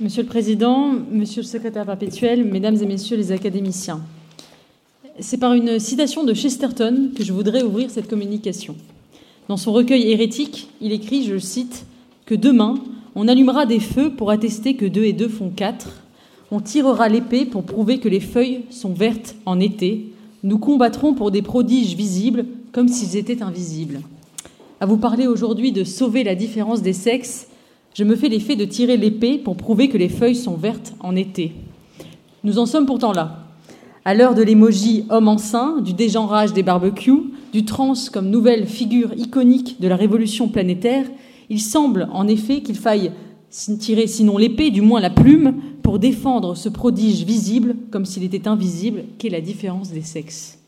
Monsieur le Président, Monsieur le Secrétaire perpétuel, Mesdames et Messieurs les académiciens, c'est par une citation de Chesterton que je voudrais ouvrir cette communication. Dans son recueil hérétique, il écrit, je cite, que demain, on allumera des feux pour attester que deux et deux font quatre. On tirera l'épée pour prouver que les feuilles sont vertes en été. Nous combattrons pour des prodiges visibles comme s'ils étaient invisibles. À vous parler aujourd'hui de sauver la différence des sexes, je me fais l'effet de tirer l'épée pour prouver que les feuilles sont vertes en été. Nous en sommes pourtant là. À l'heure de l'émoji homme enceint, du dégenrage des barbecues, du trans comme nouvelle figure iconique de la révolution planétaire, il semble en effet qu'il faille tirer sinon l'épée, du moins la plume, pour défendre ce prodige visible comme s'il était invisible, qu'est la différence des sexes.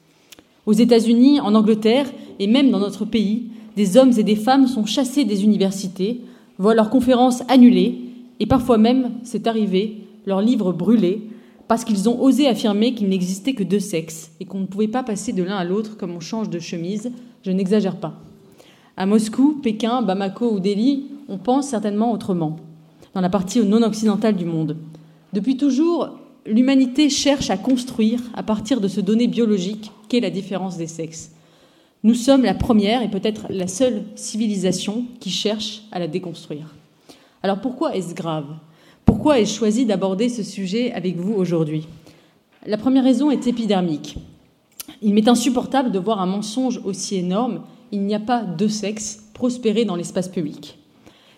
Aux États-Unis, en Angleterre et même dans notre pays, des hommes et des femmes sont chassés des universités, voient leurs conférences annulées et parfois même, c'est arrivé, leurs livres brûlés parce qu'ils ont osé affirmer qu'il n'existait que deux sexes et qu'on ne pouvait pas passer de l'un à l'autre comme on change de chemise. Je n'exagère pas. À Moscou, Pékin, Bamako ou Delhi, on pense certainement autrement, dans la partie non occidentale du monde. Depuis toujours, l'humanité cherche à construire à partir de ce donné biologique qu'est la différence des sexes. Nous sommes la première et peut-être la seule civilisation qui cherche à la déconstruire. Alors pourquoi est-ce grave? Pourquoi ai-je choisi d'aborder ce sujet avec vous aujourd'hui? La première raison est épidermique. Il m'est insupportable de voir un mensonge aussi énorme il n'y a pas deux sexes prospérer dans l'espace public.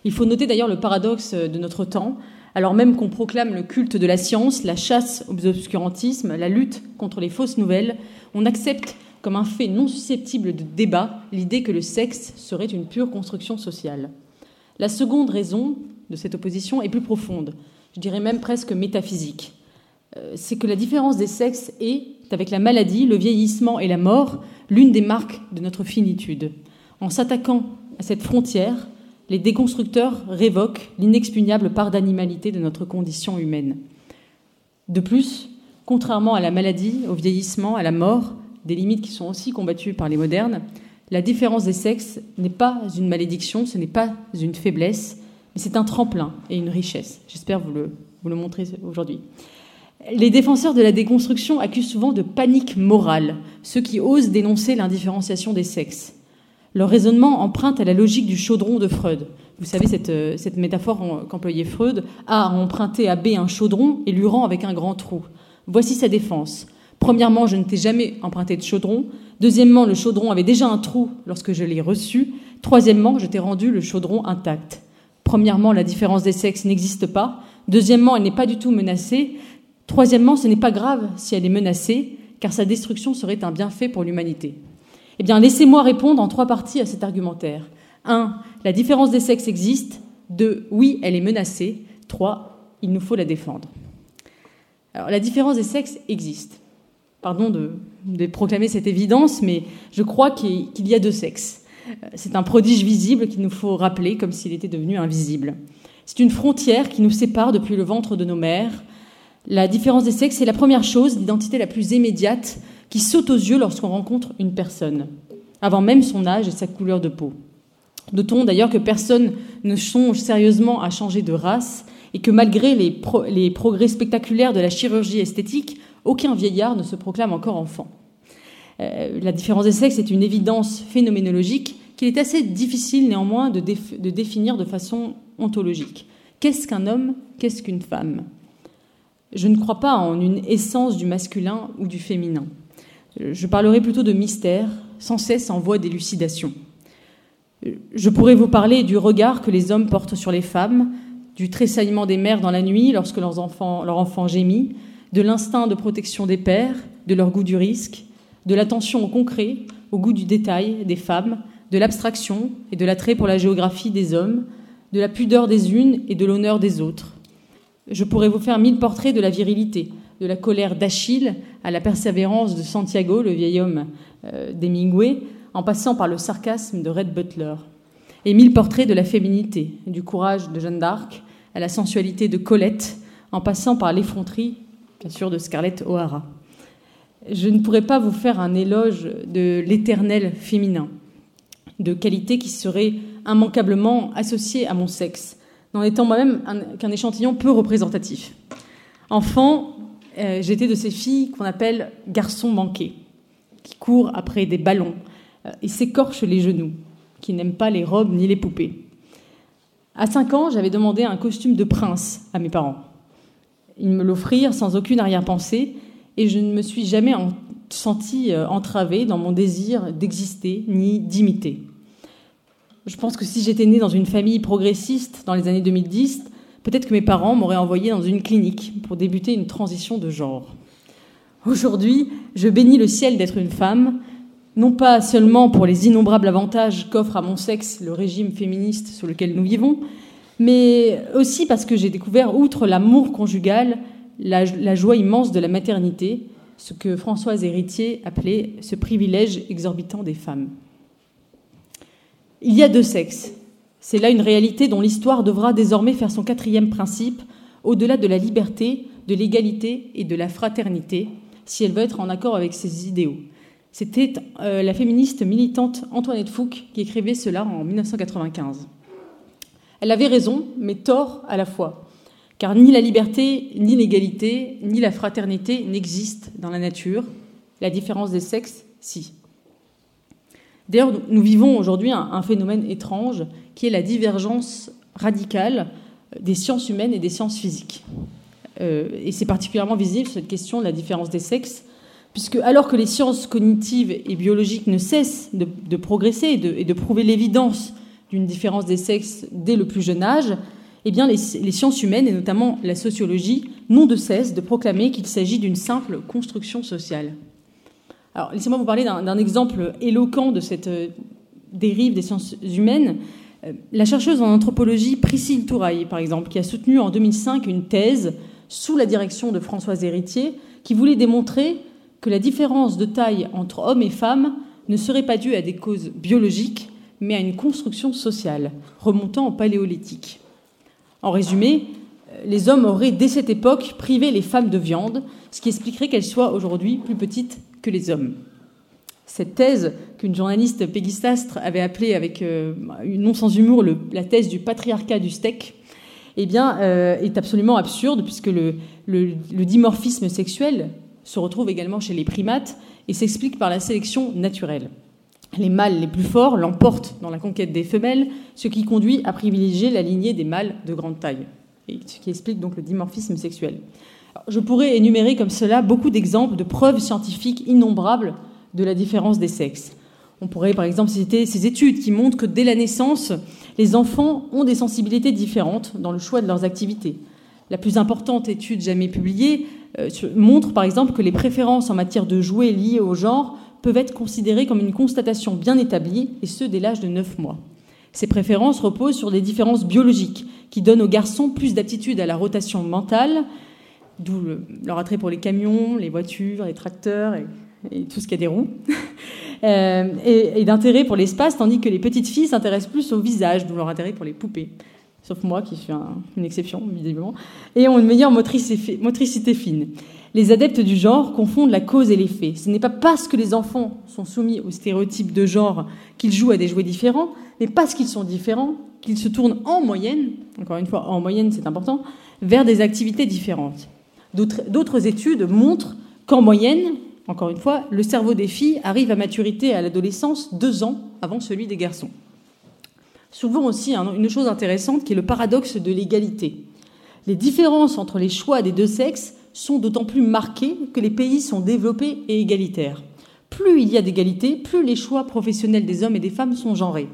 Il faut noter d'ailleurs le paradoxe de notre temps, alors même qu'on proclame le culte de la science, la chasse aux obscurantismes, la lutte contre les fausses nouvelles, on accepte comme un fait non susceptible de débat l'idée que le sexe serait une pure construction sociale. La seconde raison de cette opposition est plus profonde, je dirais même presque métaphysique. Euh, c'est que la différence des sexes est, avec la maladie, le vieillissement et la mort, l'une des marques de notre finitude. En s'attaquant à cette frontière, les déconstructeurs révoquent l'inexpugnable part d'animalité de notre condition humaine. De plus, contrairement à la maladie, au vieillissement, à la mort, des limites qui sont aussi combattues par les modernes, la différence des sexes n'est pas une malédiction, ce n'est pas une faiblesse, mais c'est un tremplin et une richesse. J'espère vous le, vous le montrer aujourd'hui. Les défenseurs de la déconstruction accusent souvent de panique morale ceux qui osent dénoncer l'indifférenciation des sexes. Leur raisonnement emprunte à la logique du chaudron de Freud. Vous savez, cette, euh, cette métaphore qu'employait Freud, A a emprunté à B un chaudron et lui rend avec un grand trou. Voici sa défense. Premièrement, je ne t'ai jamais emprunté de chaudron. Deuxièmement, le chaudron avait déjà un trou lorsque je l'ai reçu. Troisièmement, je t'ai rendu le chaudron intact. Premièrement, la différence des sexes n'existe pas. Deuxièmement, elle n'est pas du tout menacée. Troisièmement, ce n'est pas grave si elle est menacée, car sa destruction serait un bienfait pour l'humanité. Eh bien, laissez-moi répondre en trois parties à cet argumentaire. 1. La différence des sexes existe. 2. Oui, elle est menacée. 3. Il nous faut la défendre. Alors, la différence des sexes existe. Pardon de, proclamer cette évidence, mais je crois qu'il y a deux sexes. C'est un prodige visible qu'il nous faut rappeler comme s'il était devenu invisible. C'est une frontière qui nous sépare depuis le ventre de nos mères, la différence des sexes est la première chose, l'identité la plus immédiate qui saute aux yeux lorsqu'on rencontre une personne, avant même son âge et sa couleur de peau. Notons d'ailleurs que personne ne songe sérieusement à changer de race et que malgré les, progrès spectaculaires de la chirurgie esthétique, aucun vieillard ne se proclame encore enfant. Euh, la différence des sexes est une évidence phénoménologique qu'il est assez difficile néanmoins de, définir de façon ontologique. Qu'est-ce qu'un homme? Qu'est-ce qu'une femme? Je ne crois pas en une essence du masculin ou du féminin. Je parlerai plutôt de mystère, sans cesse en voie d'élucidation. Je pourrais vous parler du regard que les hommes portent sur les femmes, du tressaillement des mères dans la nuit lorsque leurs enfants, leur enfant gémit, de l'instinct de protection des pères, de leur goût du risque, de l'attention au concret, au goût du détail des femmes, de l'abstraction et de l'attrait pour la géographie des hommes, de la pudeur des unes et de l'honneur des autres, je pourrais vous faire mille portraits de la virilité, de la colère d'Achille à la persévérance de Santiago, le vieil homme euh, d'Hemingway, en passant par le sarcasme de Red Butler, et mille portraits de la féminité, du courage de Jeanne d'Arc à la sensualité de Colette, en passant par l'effronterie, bien sûr, de Scarlett O'Hara. Je ne pourrais pas vous faire un éloge de l'éternel féminin, de qualité qui serait immanquablement associée à mon sexe, n'en étant moi-même qu'un échantillon peu représentatif. Enfant, euh, j'étais de ces filles qu'on appelle garçons manqués, qui courent après des ballons euh, et s'écorchent les genoux, qui n'aiment pas les robes ni les poupées. À 5 ans, j'avais demandé un costume de prince à mes parents. Ils me l'offrirent sans aucune arrière-pensée et je ne me suis jamais sentie euh, entravée dans mon désir d'exister ni d'imiter. Je pense que si j'étais née dans une famille progressiste dans les années 2010, peut-être que mes parents m'auraient envoyée dans une clinique pour débuter une transition de genre. Aujourd'hui, je bénis le ciel d'être une femme, non pas seulement pour les innombrables avantages qu'offre à mon sexe le régime féministe sous lequel nous vivons, mais aussi parce que j'ai découvert, outre l'amour conjugal, la, joie immense de la maternité, ce que Françoise Héritier appelait ce privilège exorbitant des femmes. Il y a deux sexes. C'est là une réalité dont l'histoire devra désormais faire son quatrième principe, au-delà de la liberté, de l'égalité et de la fraternité, si elle veut être en accord avec ses idéaux. C'était euh, la féministe militante Antoinette Fouque qui écrivait cela en 1995. Elle avait raison, mais tort à la fois, car ni la liberté, ni l'égalité, ni la fraternité n'existent dans la nature. La différence des sexes, si. D'ailleurs, nous vivons aujourd'hui un, phénomène étrange qui est la divergence radicale des sciences humaines et des sciences physiques. Euh, et c'est particulièrement visible cette question de la différence des sexes, puisque alors que les sciences cognitives et biologiques ne cessent de, progresser et de, prouver l'évidence d'une différence des sexes dès le plus jeune âge, eh les sciences humaines, et notamment la sociologie, n'ont de cesse de proclamer qu'il s'agit d'une simple construction sociale. Alors, laissez-moi vous parler d'un exemple éloquent de cette euh, dérive des sciences humaines. Euh, la chercheuse en anthropologie Priscille Touraille, par exemple, qui a soutenu en 2005 une thèse sous la direction de Françoise Héritier, qui voulait démontrer que la différence de taille entre hommes et femmes ne serait pas due à des causes biologiques, mais à une construction sociale, remontant au paléolithique. En résumé, les hommes auraient, dès cette époque, privé les femmes de viande, ce qui expliquerait qu'elles soient aujourd'hui plus petites que les hommes. Cette thèse qu'une journaliste pégistastre avait appelée avec euh, non sans humour la thèse du patriarcat du steak, eh bien, euh, est absolument absurde puisque le, dimorphisme sexuel se retrouve également chez les primates et s'explique par la sélection naturelle. Les mâles les plus forts l'emportent dans la conquête des femelles, ce qui conduit à privilégier la lignée des mâles de grande taille, ce qui explique donc le dimorphisme sexuel. Je pourrais énumérer comme cela beaucoup d'exemples de preuves scientifiques innombrables de la différence des sexes. On pourrait par exemple citer ces études qui montrent que dès la naissance, les enfants ont des sensibilités différentes dans le choix de leurs activités. La plus importante étude jamais publiée euh, montre par exemple que les préférences en matière de jouets liées au genre peuvent être considérées comme une constatation bien établie, et ce dès l'âge de 9 mois. Ces préférences reposent sur des différences biologiques qui donnent aux garçons plus d'aptitude à la rotation mentale, d'où leur attrait pour les camions, les voitures, les tracteurs et, tout ce qui a des roues, euh, et, d'intérêt pour l'espace, tandis que les petites filles s'intéressent plus au visage, d'où leur intérêt pour les poupées. Sauf moi, qui suis une exception, visiblement, et ont une meilleure motricité fine. Les adeptes du genre confondent la cause et l'effet. Ce n'est pas parce que les enfants sont soumis aux stéréotypes de genre qu'ils jouent à des jouets différents, mais parce qu'ils sont différents qu'ils se tournent en moyenne, encore une fois en moyenne c'est important, vers des activités différentes. D'autres études montrent qu'en moyenne, encore une fois, le cerveau des filles arrive à maturité à l'adolescence deux ans avant celui des garçons. Souvent aussi une chose intéressante qui est le paradoxe de l'égalité. Les différences entre les choix des deux sexes sont d'autant plus marquées que les pays sont développés et égalitaires. Plus il y a d'égalité, plus les choix professionnels des hommes et des femmes sont genrés.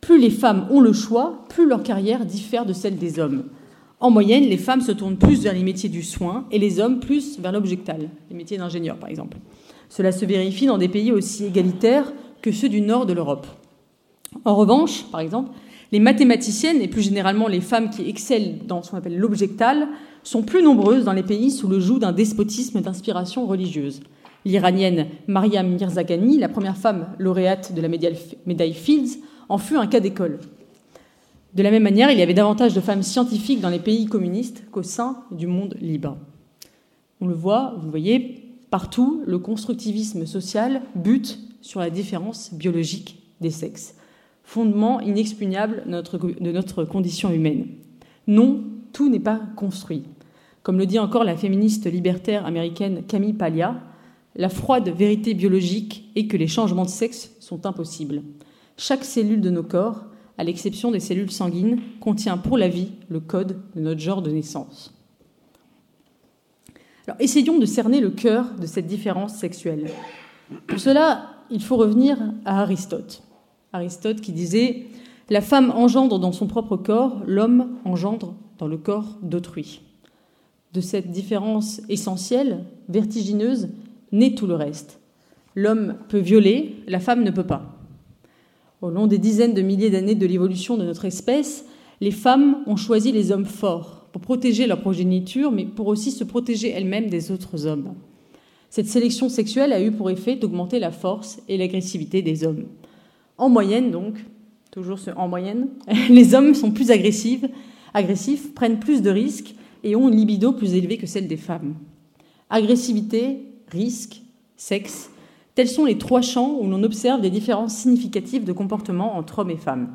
Plus les femmes ont le choix, plus leur carrière diffère de celle des hommes. En moyenne, les femmes se tournent plus vers les métiers du soin et les hommes plus vers l'objectal, les métiers d'ingénieur par exemple. Cela se vérifie dans des pays aussi égalitaires que ceux du nord de l'Europe. En revanche, par exemple, les mathématiciennes et plus généralement les femmes qui excellent dans ce qu'on appelle l'objectal sont plus nombreuses dans les pays sous le joug d'un despotisme d'inspiration religieuse. L'iranienne Mariam Mirzaghani, la première femme lauréate de la médaille Fields, en fut un cas d'école. De la même manière, il y avait davantage de femmes scientifiques dans les pays communistes qu'au sein du monde libre. On le voit, vous voyez, partout, le constructivisme social bute sur la différence biologique des sexes, fondement inexpugnable de notre condition humaine. Non, tout n'est pas construit. Comme le dit encore la féministe libertaire américaine Camille Paglia, la froide vérité biologique est que les changements de sexe sont impossibles. Chaque cellule de nos corps, à l'exception des cellules sanguines, contient pour la vie le code de notre genre de naissance. Alors, essayons de cerner le cœur de cette différence sexuelle. Pour cela, il faut revenir à Aristote. Aristote qui disait La femme engendre dans son propre corps, l'homme engendre le corps d'autrui. De cette différence essentielle, vertigineuse, naît tout le reste. L'homme peut violer, la femme ne peut pas. Au long des dizaines de milliers d'années de l'évolution de notre espèce, les femmes ont choisi les hommes forts pour protéger leur progéniture, mais pour aussi se protéger elles-mêmes des autres hommes. Cette sélection sexuelle a eu pour effet d'augmenter la force et l'agressivité des hommes. En moyenne, donc, toujours en moyenne, les hommes sont plus agressifs, agressifs, prennent plus de risques et ont une libido plus élevée que celle des femmes. Agressivité, risque, sexe, tels sont les trois champs où l'on observe des différences significatives de comportement entre hommes et femmes.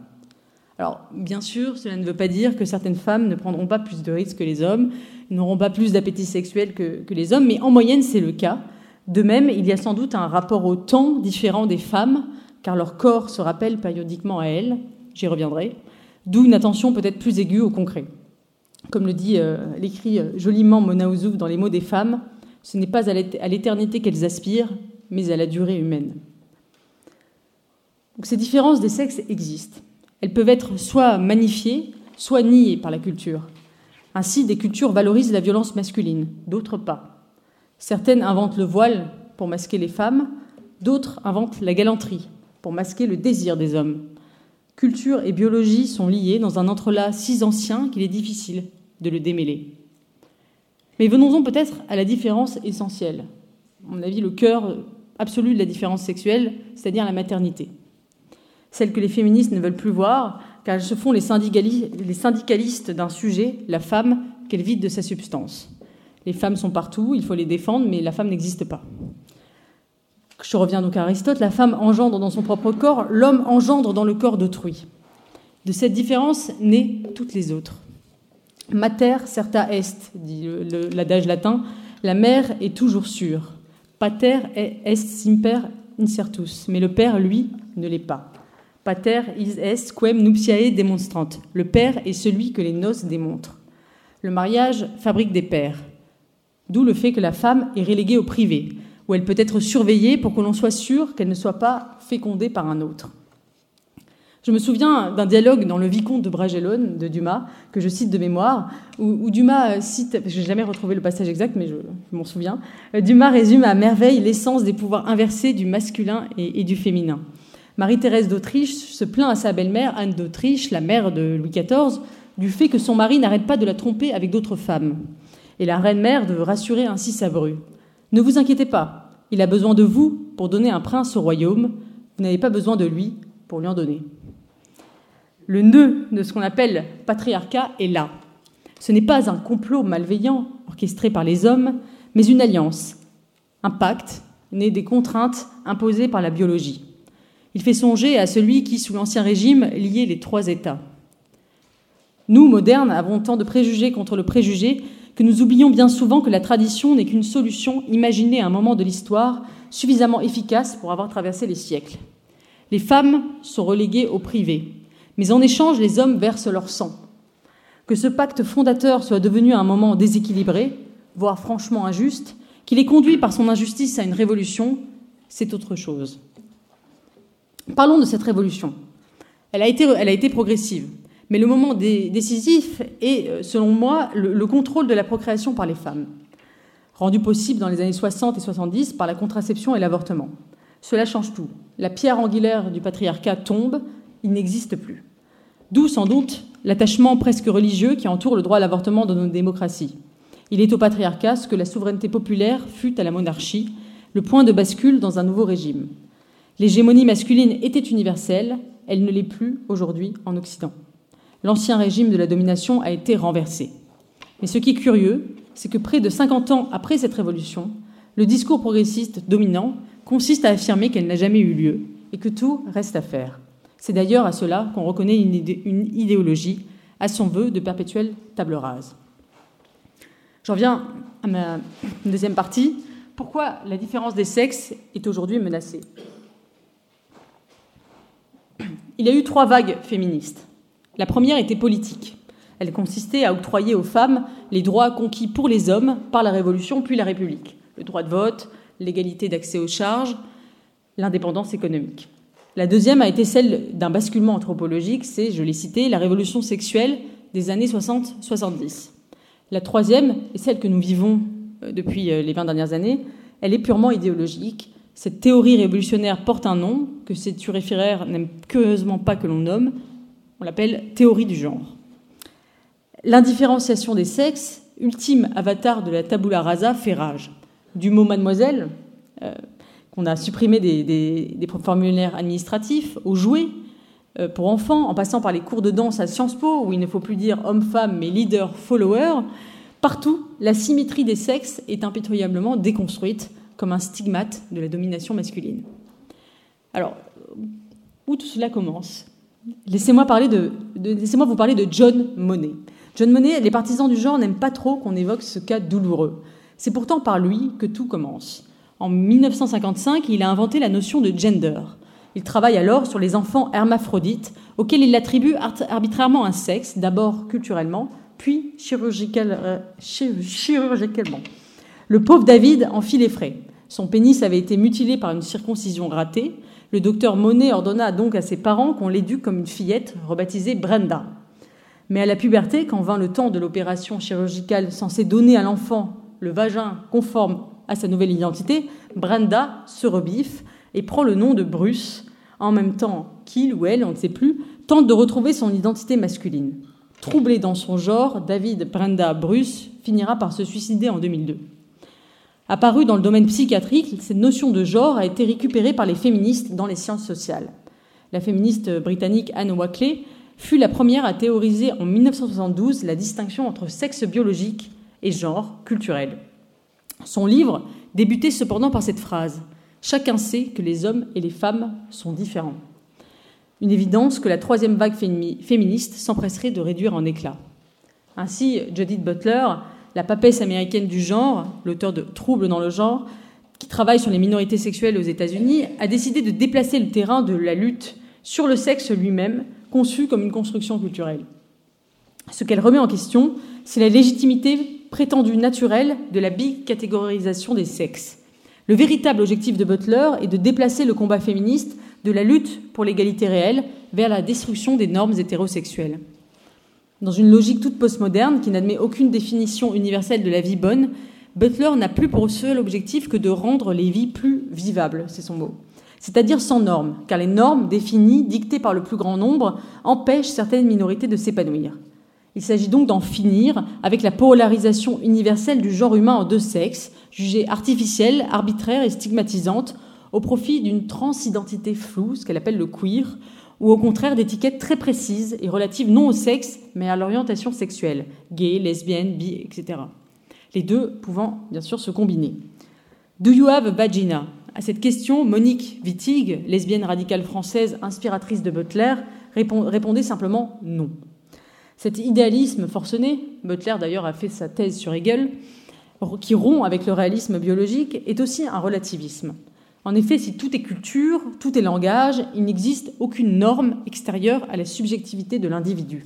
Alors, bien sûr, cela ne veut pas dire que certaines femmes ne prendront pas plus de risques que les hommes, n'auront pas plus d'appétit sexuel que, que, les hommes, mais en moyenne, c'est le cas. De même, il y a sans doute un rapport au temps différent des femmes, car leur corps se rappelle périodiquement à elles, j'y reviendrai, d'où une attention peut-être plus aiguë au concret. Comme le dit, euh, l'écrit euh, joliment Mona Ouzouf dans Les mots des femmes, ce n'est pas à l'éternité qu'elles aspirent, mais à la durée humaine. Ces différences des sexes existent. Elles peuvent être soit magnifiées, soit niées par la culture. Ainsi, des cultures valorisent la violence masculine, d'autres pas. Certaines inventent le voile pour masquer les femmes, d'autres inventent la galanterie pour masquer le désir des hommes. Culture et biologie sont liées dans un entrelac si ancien qu'il est difficile de le démêler. Mais venons-en peut-être à la différence essentielle, à mon avis le cœur absolu de la différence sexuelle, c'est-à-dire la maternité. Celle que les féministes ne veulent plus voir, car elles se font les syndicalistes d'un sujet, la femme, qu'elle vide de sa substance. Les femmes sont partout, il faut les défendre, mais la femme n'existe pas. Je reviens donc à Aristote, la femme engendre dans son propre corps, l'homme engendre dans le corps d'autrui. De cette différence naissent toutes les autres. Mater certa est, dit l'adage latin, la mère est toujours sûre. Pater est simper incertus, mais le père, lui, ne l'est pas. Pater is est quem nuptiae demonstrant. Le père est celui que les noces démontrent. Le mariage fabrique des pères. D'où le fait que la femme est reléguée au privé, où elle peut être surveillée pour que l'on soit sûr qu'elle ne soit pas fécondée par un autre. Je me souviens d'un dialogue dans Le Vicomte de Bragelonne de Dumas, que je cite de mémoire, où, Dumas cite, je n'ai jamais retrouvé le passage exact, mais je, m'en souviens, euh, Dumas résume à merveille l'essence des pouvoirs inversés du masculin et, du féminin. Marie-Thérèse d'Autriche se plaint à sa belle-mère, Anne d'Autriche, la mère de Louis XIV, du fait que son mari n'arrête pas de la tromper avec d'autres femmes. Et la reine-mère de rassurer ainsi sa bru. Ne vous inquiétez pas, il a besoin de vous pour donner un prince au royaume, vous n'avez pas besoin de lui pour lui en donner le nœud de ce qu'on appelle patriarcat est là. Ce n'est pas un complot malveillant orchestré par les hommes, mais une alliance, un pacte né des contraintes imposées par la biologie. Il fait songer à celui qui, sous l'Ancien Régime, liait les trois États. Nous, modernes, avons tant de préjugés contre le préjugé que nous oublions bien souvent que la tradition n'est qu'une solution imaginée à un moment de l'histoire suffisamment efficace pour avoir traversé les siècles. Les femmes sont reléguées au privé, mais en échange, les hommes versent leur sang. Que ce pacte fondateur soit devenu à un moment déséquilibré, voire franchement injuste, qu'il ait conduit par son injustice à une révolution, c'est autre chose. Parlons de cette révolution. Elle a été, elle a été progressive, mais le moment décisif est, euh, selon moi, le, le contrôle de la procréation par les femmes, rendu possible dans les années 60 et 70 par la contraception et l'avortement. Cela change tout. La pierre angulaire du patriarcat tombe, il n'existe plus. D'où sans doute l'attachement presque religieux qui entoure le droit à l'avortement dans nos démocraties. Il est au patriarcat ce que la souveraineté populaire fut à la monarchie, le point de bascule dans un nouveau régime. L'hégémonie masculine était universelle, elle ne l'est plus aujourd'hui en Occident. L'ancien régime de la domination a été renversé. Mais ce qui est curieux, c'est que près de 50 ans après cette révolution, le discours progressiste dominant consiste à affirmer qu'elle n'a jamais eu lieu et que tout reste à faire. C'est d'ailleurs à cela qu'on reconnaît une idéologie, à son vœu de perpétuelle table rase. J'en viens à ma deuxième partie. Pourquoi la différence des sexes est aujourd'hui menacée? Il y a eu trois vagues féministes. La première était politique. Elle consistait à octroyer aux femmes les droits conquis pour les hommes par la Révolution puis la République. Le droit de vote, l'égalité d'accès aux charges, l'indépendance économique. La deuxième a été celle d'un basculement anthropologique, c'est, je l'ai cité, la révolution sexuelle des années 60-70. La troisième est celle que nous vivons euh, depuis euh, les 20 dernières années. Elle est purement idéologique. Cette théorie révolutionnaire porte un nom que ces turéféraires n'aiment curieusement pas que l'on nomme. On l'appelle théorie du genre. L'indifférenciation des sexes, ultime avatar de la tabula rasa, fait rage. Du mot mademoiselle, euh, qu'on a supprimé des, formulaires administratifs, aux jouets euh, pour enfants, en passant par les cours de danse à Sciences Po, où il ne faut plus dire homme-femme, mais leader-follower, partout, la symétrie des sexes est impitoyablement déconstruite comme un stigmate de la domination masculine. Alors, où tout cela commence? Laissez-moi laissez vous parler de John Monet. John Monet, les partisans du genre n'aiment pas trop qu'on évoque ce cas douloureux. C'est pourtant par lui que tout commence. En 1955, il a inventé la notion de gender. Il travaille alors sur les enfants hermaphrodites, auxquels il attribue arbitrairement un sexe, d'abord culturellement, puis euh, chirurgicalement. Le pauvre David en fit les frais. Son pénis avait été mutilé par une circoncision ratée. Le docteur Monet ordonna donc à ses parents qu'on l'éduque comme une fillette rebaptisée Brenda. Mais à la puberté, quand vint le temps de l'opération chirurgicale censée donner à l'enfant le vagin conforme à sa nouvelle identité, Brenda se rebiffe et prend le nom de Bruce, en même temps qu'il ou elle, on ne sait plus, tente de retrouver son identité masculine. Troublé dans son genre, David Brenda Bruce finira par se suicider en 2002. Apparue dans le domaine psychiatrique, cette notion de genre a été récupérée par les féministes dans les sciences sociales. La féministe britannique Anne Wackley fut la première à théoriser en 1972 la distinction entre sexe biologique et genre culturel. Son livre débutait cependant par cette phrase Chacun sait que les hommes et les femmes sont différents. Une évidence que la troisième vague féministe s'empresserait de réduire en éclat. Ainsi, Judith Butler, la papesse américaine du genre, l'auteur de Troubles dans le genre, qui travaille sur les minorités sexuelles aux États-Unis, a décidé de déplacer le terrain de la lutte sur le sexe lui-même conçue comme une construction culturelle. Ce qu'elle remet en question, c'est la légitimité prétendue naturelle de la bicatégorisation des sexes. Le véritable objectif de Butler est de déplacer le combat féministe de la lutte pour l'égalité réelle vers la destruction des normes hétérosexuelles. Dans une logique toute postmoderne qui n'admet aucune définition universelle de la vie bonne, Butler n'a plus pour seul objectif que de rendre les vies plus vivables, c'est son mot c'est-à-dire sans normes, car les normes définies, dictées par le plus grand nombre, empêchent certaines minorités de s'épanouir. Il s'agit donc d'en finir avec la polarisation universelle du genre humain en deux sexes, jugée artificielle, arbitraire et stigmatisante, au profit d'une transidentité floue, ce qu'elle appelle le queer, ou au contraire d'étiquettes très précises et relatives non au sexe, mais à l'orientation sexuelle, gay, lesbienne, bi, etc. Les deux pouvant bien sûr se combiner. Do you have a vagina? À cette question, Monique Wittig, lesbienne radicale française, inspiratrice de Butler, répondait simplement non. Cet idéalisme forcené, Butler d'ailleurs a fait sa thèse sur Hegel, qui rompt avec le réalisme biologique, est aussi un relativisme. En effet, si tout est culture, tout est langage, il n'existe aucune norme extérieure à la subjectivité de l'individu.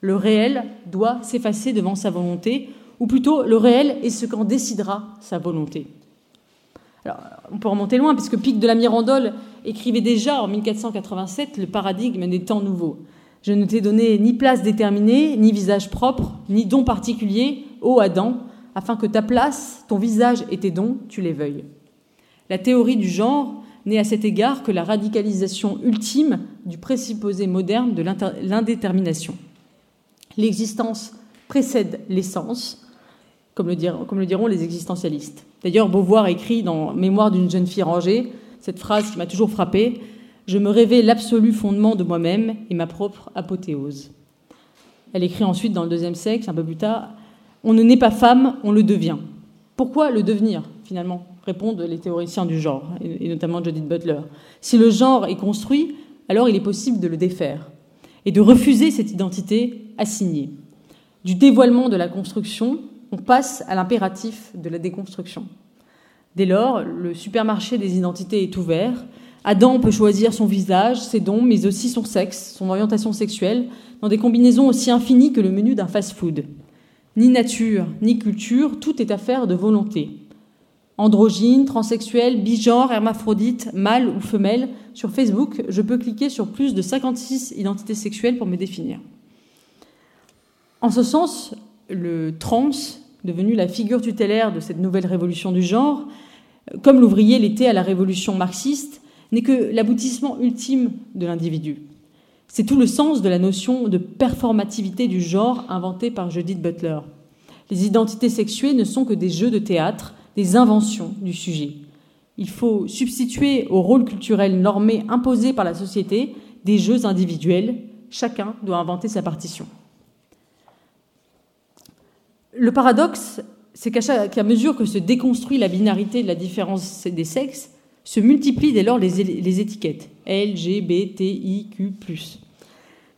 Le réel doit s'effacer devant sa volonté, ou plutôt le réel est ce qu'en décidera sa volonté. On peut remonter loin, puisque Pic de la Mirandole écrivait déjà en 1487 le paradigme des temps nouveaux. Je ne t'ai donné ni place déterminée, ni visage propre, ni don particulier, ô Adam, afin que ta place, ton visage et tes dons, tu les veuilles. La théorie du genre n'est à cet égard que la radicalisation ultime du présupposé moderne de l'indétermination. L'existence précède l'essence, comme le, diront, les existentialistes. D'ailleurs, Beauvoir écrit dans Mémoire d'une jeune fille rangée cette phrase qui m'a toujours frappée Je me rêvais l'absolu fondement de moi-même et ma propre apothéose. Elle écrit ensuite dans le deuxième sexe, un peu plus tard On ne naît pas femme, on le devient. Pourquoi le devenir, finalement? Répondent les théoriciens du genre, et notamment Judith Butler. Si le genre est construit, alors il est possible de le défaire et de refuser cette identité assignée. Du dévoilement de la construction, on passe à l'impératif de la déconstruction. Dès lors, le supermarché des identités est ouvert. Adam peut choisir son visage, ses dons, mais aussi son sexe, son orientation sexuelle, dans des combinaisons aussi infinies que le menu d'un fast-food. Ni nature, ni culture, tout est affaire de volonté. Androgyne, transsexuel, bigenre, hermaphrodite, mâle ou femelle, sur Facebook, je peux cliquer sur plus de 56 identités sexuelles pour me définir. En ce sens, le trans, devenu la figure tutélaire de cette nouvelle révolution du genre, comme l'ouvrier l'était à la révolution marxiste, n'est que l'aboutissement ultime de l'individu. C'est tout le sens de la notion de performativité du genre inventée par Judith Butler. Les identités sexuées ne sont que des jeux de théâtre, des inventions du sujet. Il faut substituer au rôle culturel normé imposé par la société des jeux individuels. Chacun doit inventer sa partition. Le paradoxe, c'est qu'à mesure que se déconstruit la binarité de la différence des sexes, se multiplient dès lors les, étiquettes L, G, B, T, I, Q,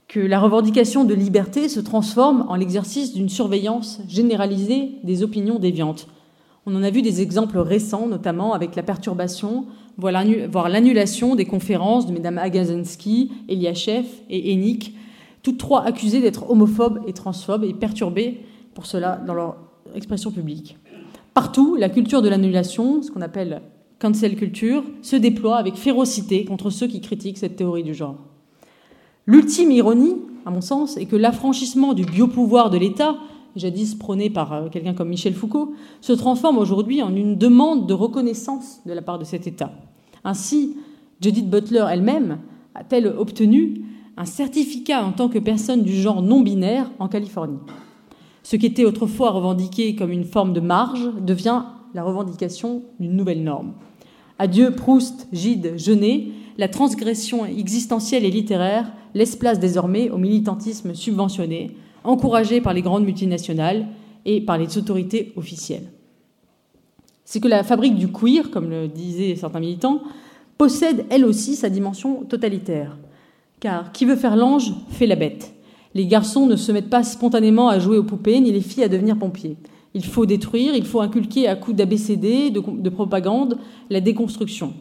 que la revendication de liberté se transforme en l'exercice d'une surveillance généralisée des opinions déviantes. On en a vu des exemples récents, notamment avec la perturbation, voire l'annulation des conférences de Mesdames Agazinski, Eliachev et Enik, toutes trois accusées d'être homophobes et transphobes et perturbées pour cela dans leur expression publique. Partout, la culture de l'annulation, ce qu'on appelle cancel culture, se déploie avec férocité contre ceux qui critiquent cette théorie du genre. L'ultime ironie, à mon sens, est que l'affranchissement du biopouvoir de l'État, jadis prôné par euh, quelqu'un comme Michel Foucault, se transforme aujourd'hui en une demande de reconnaissance de la part de cet État. Ainsi, Judith Butler elle-même a-t-elle obtenu un certificat en tant que personne du genre non binaire en Californie. Ce qui était autrefois revendiqué comme une forme de marge devient la revendication d'une nouvelle norme. Adieu Proust, Gide, Genet, la transgression existentielle et littéraire laisse place désormais au militantisme subventionné, encouragé par les grandes multinationales et par les autorités officielles. C'est que la fabrique du queer, comme le disaient certains militants, possède elle aussi sa dimension totalitaire. Car qui veut faire l'ange fait la bête. Les garçons ne se mettent pas spontanément à jouer aux poupées, ni les filles à devenir pompiers. Il faut détruire, il faut inculquer à coups d'ABCD, de, de propagande, la déconstruction.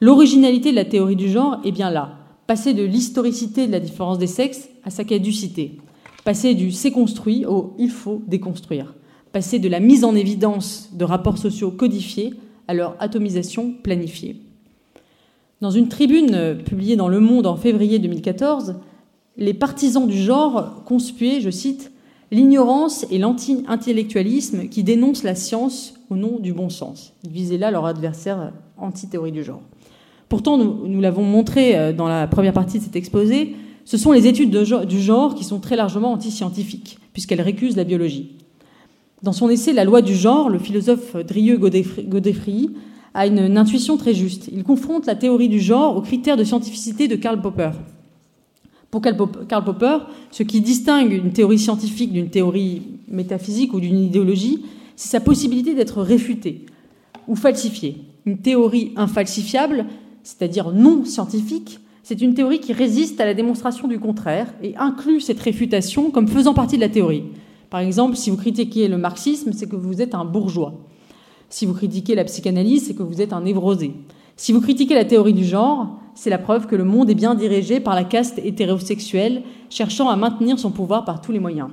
L'originalité de la théorie du genre est bien là. Passer de l'historicité de la différence des sexes à sa caducité. Passer du c'est construit au il faut déconstruire. Passer de la mise en évidence de rapports sociaux codifiés à leur atomisation planifiée. Dans une tribune publiée dans Le Monde en février 2014, les partisans du genre conspuaient, je cite, l'ignorance et l'anti-intellectualisme qui dénoncent la science au nom du bon sens. Ils visaient là leur adversaire anti-théorie du genre. Pourtant, nous, l'avons montré euh, dans la première partie de cet exposé, ce sont les études du genre qui sont très largement anti-scientifiques, puisqu'elles récusent la biologie. Dans son essai La loi du genre, le philosophe Drieux Godefroy a une, intuition très juste. Il confronte la théorie du genre aux critères de scientificité de Karl Popper. Pour Karl Popper, ce qui distingue une théorie scientifique d'une théorie métaphysique ou d'une idéologie, c'est sa possibilité d'être réfutée ou falsifiée. Une théorie infalsifiable, c'est-à-dire non scientifique, c'est une théorie qui résiste à la démonstration du contraire et inclut cette réfutation comme faisant partie de la théorie. Par exemple, si vous critiquez le marxisme, c'est que vous êtes un bourgeois. Si vous critiquez la psychanalyse, c'est que vous êtes un névrosé. Si vous critiquez la théorie du genre, c'est la preuve que le monde est bien dirigé par la caste hétérosexuelle, cherchant à maintenir son pouvoir par tous les moyens.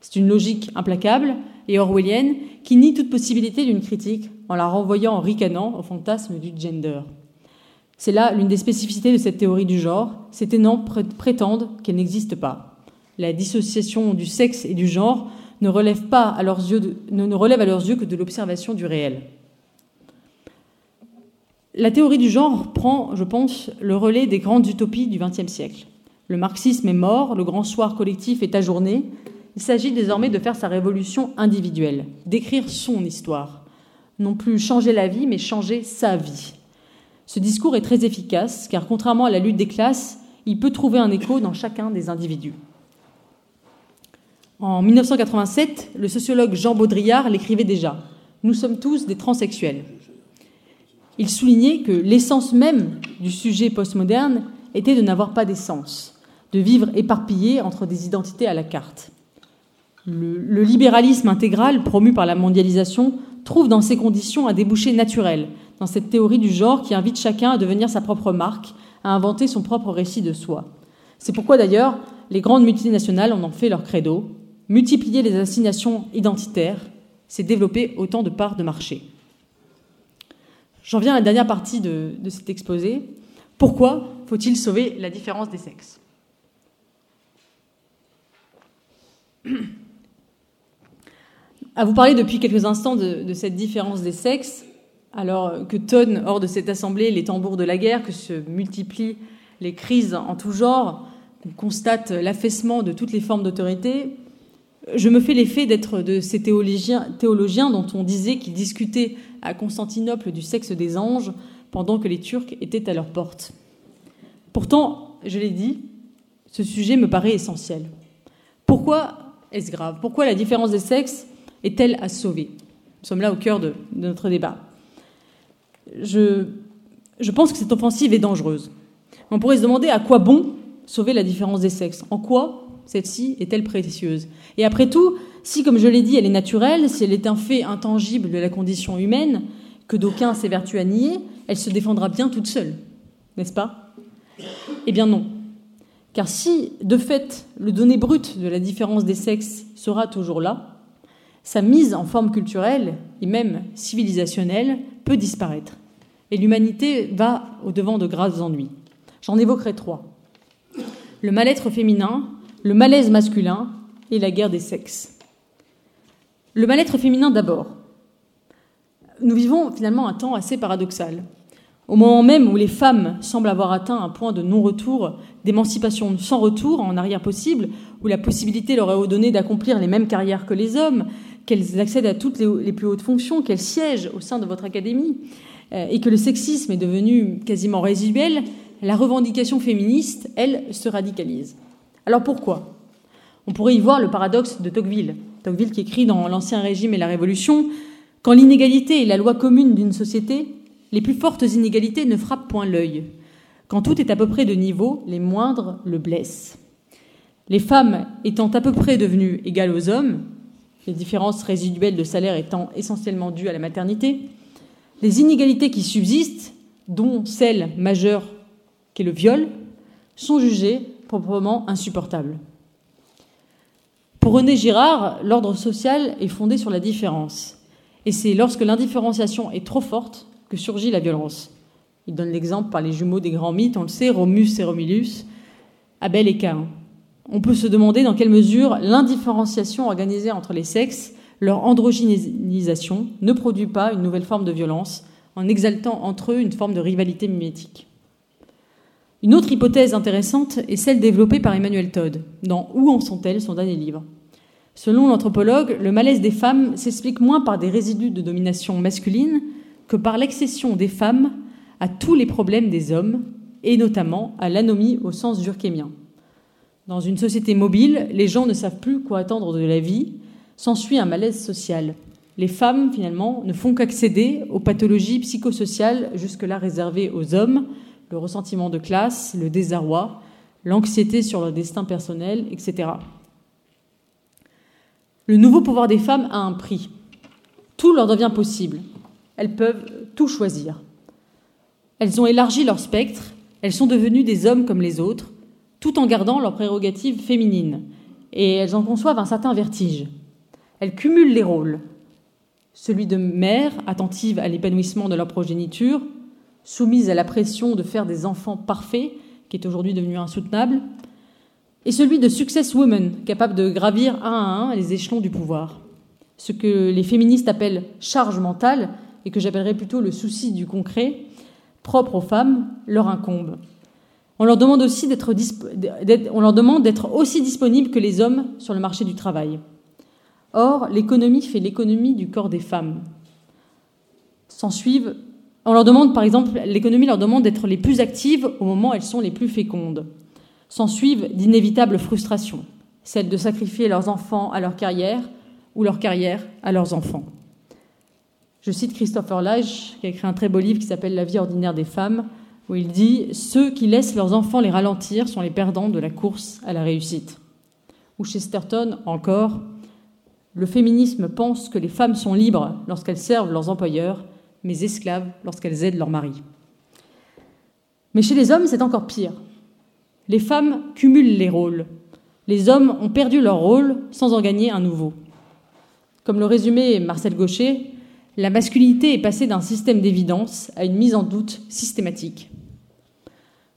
C'est une logique implacable et orwellienne qui nie toute possibilité d'une critique en la renvoyant en ricanant au fantasme du gender. C'est là l'une des spécificités de cette théorie du genre. Ces tenants prétendent qu'elle n'existe pas. La dissociation du sexe et du genre ne relève, pas à leurs yeux ne relève à leurs yeux que de l'observation du réel. La théorie du genre prend, je pense, le relais des grandes utopies du XXe siècle. Le marxisme est mort, le grand soir collectif est ajourné. Il s'agit désormais de faire sa révolution individuelle, d'écrire son histoire. Non plus changer la vie, mais changer sa vie. Ce discours est très efficace car contrairement à la lutte des classes, il peut trouver un écho dans chacun des individus. En 1987, le sociologue Jean Baudrillard l'écrivait déjà Nous sommes tous des transsexuels. Il soulignait que l'essence même du sujet postmoderne était de n'avoir pas d'essence, de vivre éparpillés entre des identités à la carte. Le, le, libéralisme intégral promu par la mondialisation trouve dans ces conditions un débouché naturel, dans cette théorie du genre qui invite chacun à devenir sa propre marque, à inventer son propre récit de soi. C'est pourquoi d'ailleurs les grandes multinationales en ont fait leur credo. Multiplier les assignations identitaires, c'est développer autant de parts de marché. J'en viens à la dernière partie de, cet exposé. Pourquoi faut-il sauver la différence des sexes? À vous parler depuis quelques instants de, cette différence des sexes, alors que tonnent hors de cette assemblée les tambours de la guerre, que se multiplient les crises en tout genre, qu'on constate l'affaissement de toutes les formes d'autorité, je me fais l'effet d'être de ces théologiens, dont on disait qu'ils discutaient à Constantinople du sexe des anges pendant que les Turcs étaient à leur porte. Pourtant, je l'ai dit, ce sujet me paraît essentiel. Pourquoi est-ce grave? Pourquoi la différence des sexes est-elle à sauver? Nous sommes là au cœur de notre débat. Je, pense que cette offensive est dangereuse. On pourrait se demander à quoi bon sauver la différence des sexes. En quoi celle-ci est-elle précieuse Et après tout, si, comme je l'ai dit, elle est naturelle, si elle est un fait intangible de la condition humaine, que d'aucuns s'évertuent à nier, elle se défendra bien toute seule, n'est-ce pas? Eh bien non. Car si, de fait, le donné brut de la différence des sexes sera toujours là, sa mise en forme culturelle et même civilisationnelle peut disparaître. Et l'humanité va au devant de graves ennuis. J'en évoquerai trois. Le mal-être féminin, le malaise masculin et la guerre des sexes. Le mal-être féminin d'abord. Nous vivons finalement un temps assez paradoxal. Au moment même où les femmes semblent avoir atteint un point de non-retour, d'émancipation sans retour en arrière possible, où la possibilité leur est donnée d'accomplir les mêmes carrières que les hommes, qu'elles accèdent à toutes les, plus hautes fonctions, qu'elles siègent au sein de votre académie, et que le sexisme est devenu quasiment résiduel, la revendication féministe, elle, se radicalise. Alors pourquoi? On pourrait y voir le paradoxe de Tocqueville. Tocqueville qui écrit dans L'Ancien Régime et la Révolution Quand l'inégalité est la loi commune d'une société, les plus fortes inégalités ne frappent point l'œil. Quand tout est à peu près de niveau, les moindres le blessent. Les femmes étant à peu près devenues égales aux hommes, les différences résiduelles de salaire étant essentiellement dues à la maternité, les inégalités qui subsistent, dont celle majeure qu'est le viol, sont jugées proprement insupportables. Pour René Girard, l'ordre social est fondé sur la différence. Et c'est lorsque l'indifférenciation est trop forte que surgit la violence. Il donne l'exemple par les jumeaux des grands mythes, on le sait, Romus et Romulus, Abel et Cain. On peut se demander dans quelle mesure l'indifférenciation organisée entre les sexes, leur androgénisation, ne produit pas une nouvelle forme de violence en exaltant entre eux une forme de rivalité mimétique. Une autre hypothèse intéressante est celle développée par Emmanuel Todd dans Où en sont-elles son dernier livre. Selon l'anthropologue, le malaise des femmes s'explique moins par des résidus de domination masculine que par l'accession des femmes à tous les problèmes des hommes, et notamment à l'anomie au sens durkheimien. Dans une société mobile, les gens ne savent plus quoi attendre de la vie, s'ensuit un malaise social. Les femmes, finalement, ne font qu'accéder aux pathologies psychosociales jusque-là réservées aux hommes, le ressentiment de classe, le désarroi, l'anxiété sur leur destin personnel, etc. Le nouveau pouvoir des femmes a un prix. Tout leur devient possible. Elles peuvent tout choisir. Elles ont élargi leur spectre, elles sont devenues des hommes comme les autres, tout en gardant leurs prérogatives féminines, et elles en conçoivent un certain vertige. Elles cumulent les rôles, celui de mère, attentive à l'épanouissement de leur progéniture, soumise à la pression de faire des enfants parfaits, qui est aujourd'hui devenu insoutenable, et celui de success woman, capable de gravir un à un les échelons du pouvoir. Ce que les féministes appellent charge mentale, et que j'appellerais plutôt le souci du concret, propre aux femmes, leur incombe. On leur demande aussi d'être aussi disponibles que les hommes sur le marché du travail. Or, l'économie fait l'économie du corps des femmes. S'en suivent on leur demande, par exemple, l'économie leur demande d'être les plus actives au moment où elles sont les plus fécondes. S'en suivent d'inévitables frustrations, celles de sacrifier leurs enfants à leur carrière ou leur carrière à leurs enfants. Je cite Christopher Lage, qui a écrit un très beau livre qui s'appelle La vie ordinaire des femmes, où il dit Ceux qui laissent leurs enfants les ralentir sont les perdants de la course à la réussite. Ou Chesterton encore Le féminisme pense que les femmes sont libres lorsqu'elles servent leurs employeurs, mais esclaves lorsqu'elles aident leurs maris. Mais chez les hommes, c'est encore pire. Les femmes cumulent les rôles. Les hommes ont perdu leur rôle sans en gagner un nouveau. Comme le résumait Marcel Gaucher, la masculinité est passée d'un système d'évidence à une mise en doute systématique.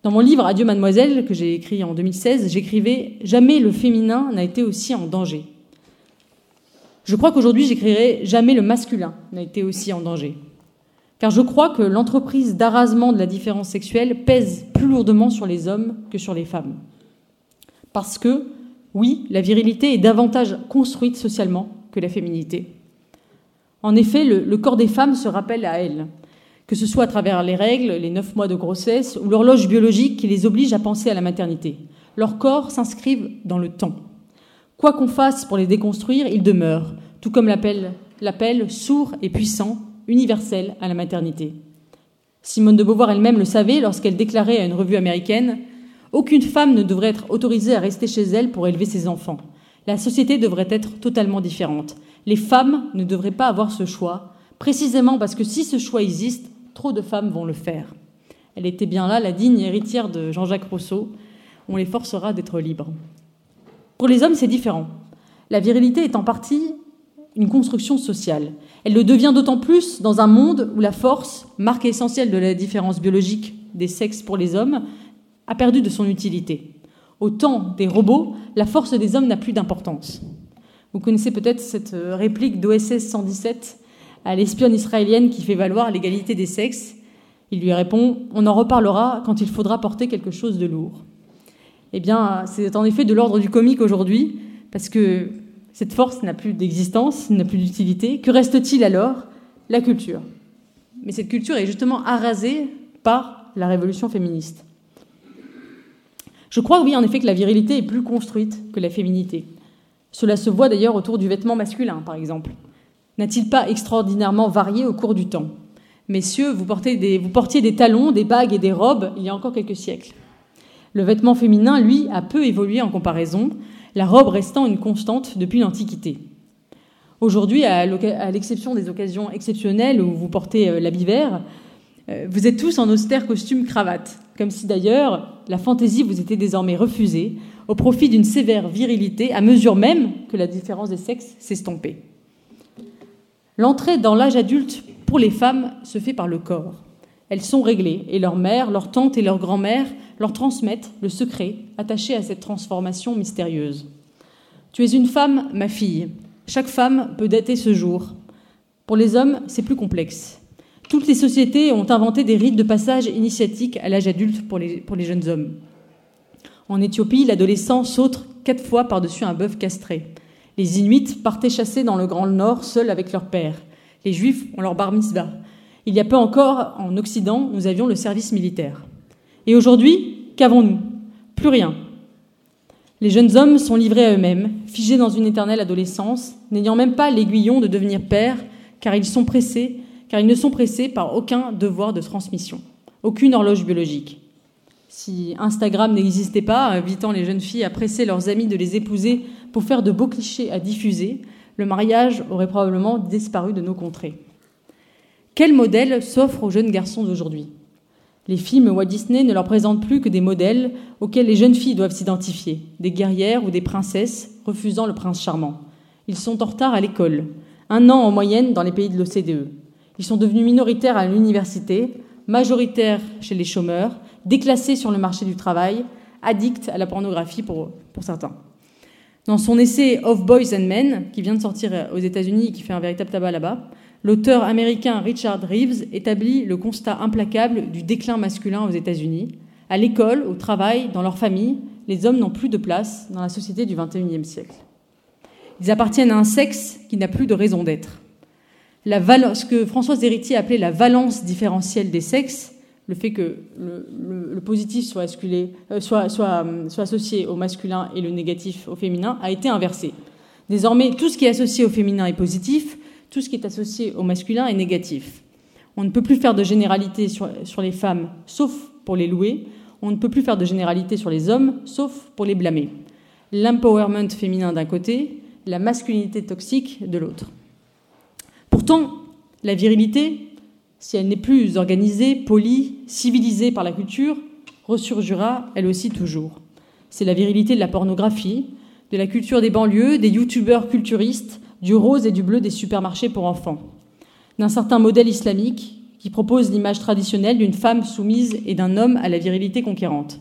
Dans mon livre Adieu mademoiselle, que j'ai écrit en 2016, j'écrivais Jamais le féminin n'a été aussi en danger. Je crois qu'aujourd'hui j'écrirai Jamais le masculin n'a été aussi en danger. Car je crois que l'entreprise d'arrasement de la différence sexuelle pèse plus lourdement sur les hommes que sur les femmes. Parce que, oui, la virilité est davantage construite socialement que la féminité. En effet, le, corps des femmes se rappelle à elles, que ce soit à travers les règles, les neuf mois de grossesse ou l'horloge biologique qui les oblige à penser à la maternité. Leurs corps s'inscrivent dans le temps. Quoi qu'on fasse pour les déconstruire, ils demeurent, tout comme l'appel sourd et puissant, universel à la maternité. Simone de Beauvoir elle-même le savait lorsqu'elle déclarait à une revue américaine Aucune femme ne devrait être autorisée à rester chez elle pour élever ses enfants. La société devrait être totalement différente. Les femmes ne devraient pas avoir ce choix, précisément parce que si ce choix existe, trop de femmes vont le faire. Elle était bien là, la digne héritière de Jean-Jacques Rousseau. On les forcera d'être libres. Pour les hommes, c'est différent. La virilité est en partie une construction sociale. Elle le devient d'autant plus dans un monde où la force, marque essentielle de la différence biologique des sexes pour les hommes, a perdu de son utilité. Au temps des robots, la force des hommes n'a plus d'importance. Vous connaissez peut-être cette euh, réplique d'OSS 117 à l'espionne israélienne qui fait valoir l'égalité des sexes. Il lui répond On en reparlera quand il faudra porter quelque chose de lourd. Eh bien, c'est en effet de l'ordre du comique aujourd'hui, parce que cette force n'a plus d'existence, n'a plus d'utilité. Que reste-t-il alors? La culture. Mais cette culture est justement arasée par la révolution féministe. Je crois, oui, en effet, que la virilité est plus construite que la féminité. Cela se voit d'ailleurs autour du vêtement masculin, par exemple. N'a-t-il pas extraordinairement varié au cours du temps? Messieurs, vous, vous portiez des talons, des bagues et des robes il y a encore quelques siècles. Le vêtement féminin, lui, a peu évolué en comparaison, la robe restant une constante depuis l'Antiquité. Aujourd'hui, à l'exception des occasions exceptionnelles où vous portez euh, l'habit vert, euh, vous êtes tous en austère costume cravate, comme si d'ailleurs la fantaisie vous était désormais refusée au profit d'une sévère virilité, à mesure même que la différence des sexes s'estompait. L'entrée dans l'âge adulte pour les femmes se fait par le corps. Elles sont réglées, et leur mère, leur tante et leur grand-mère leur transmettent le secret attaché à cette transformation mystérieuse. Tu es une femme, ma fille. Chaque femme peut dater ce jour. Pour les hommes, c'est plus complexe. Toutes les sociétés ont inventé des rites de passage initiatiques à l'âge adulte pour les, pour les jeunes hommes. En Éthiopie, l'adolescent saute quatre fois par-dessus un bœuf castré. Les Inuits partaient chasser dans le Grand Nord seuls avec leur père. Les Juifs ont leur bar mitzvah. Il y a peu encore, en Occident, nous avions le service militaire. Et aujourd'hui, qu'avons-nous? Plus rien. Les jeunes hommes sont livrés à eux-mêmes, figés dans une éternelle adolescence, n'ayant même pas l'aiguillon de devenir père, car ils sont pressés, car ils ne sont pressés par aucun devoir de transmission, aucune horloge biologique. Si Instagram n'existait pas, invitant les jeunes filles à presser leurs amis de les épouser pour faire de beaux clichés à diffuser, le mariage aurait probablement disparu de nos contrées. Quel modèle s'offre aux jeunes garçons d'aujourd'hui? Les films Walt Disney ne leur présentent plus que des modèles auxquels les jeunes filles doivent s'identifier, des guerrières ou des princesses refusant le prince charmant. Ils sont en retard à l'école, un an en moyenne dans les pays de l'OCDE. Ils sont devenus minoritaires à l'université, majoritaires chez les chômeurs, déclassés sur le marché du travail, addicts à la pornographie pour, pour certains. Dans son essai Of Boys and Men, qui vient de sortir aux États-Unis et qui fait un véritable tabac là-bas, l'auteur américain Richard Reeves établit le constat implacable du déclin masculin aux États-Unis. À l'école, au travail, dans leur famille, les hommes n'ont plus de place dans la société du XXIe siècle. Ils appartiennent à un sexe qui n'a plus de raison d'être. ce que Françoise Héritier appelait la valence différentielle des sexes le fait que le, positif soit, euh, soit, soit, associé au masculin et le négatif au féminin a été inversé. Désormais, tout ce qui est associé au féminin est positif, tout ce qui est associé au masculin est négatif. On ne peut plus faire de généralité sur, les femmes, sauf pour les louer. On ne peut plus faire de généralité sur les hommes, sauf pour les blâmer. L'empowerment féminin d'un côté, la masculinité toxique de l'autre. Pourtant, la virilité, si elle n'est plus organisée, polie, civilisée par la culture, ressurgira elle aussi toujours. C'est la virilité de la pornographie, de la culture des banlieues, des youtubeurs culturistes, du rose et du bleu des supermarchés pour enfants, d'un certain modèle islamique qui propose l'image traditionnelle d'une femme soumise et d'un homme à la virilité conquérante.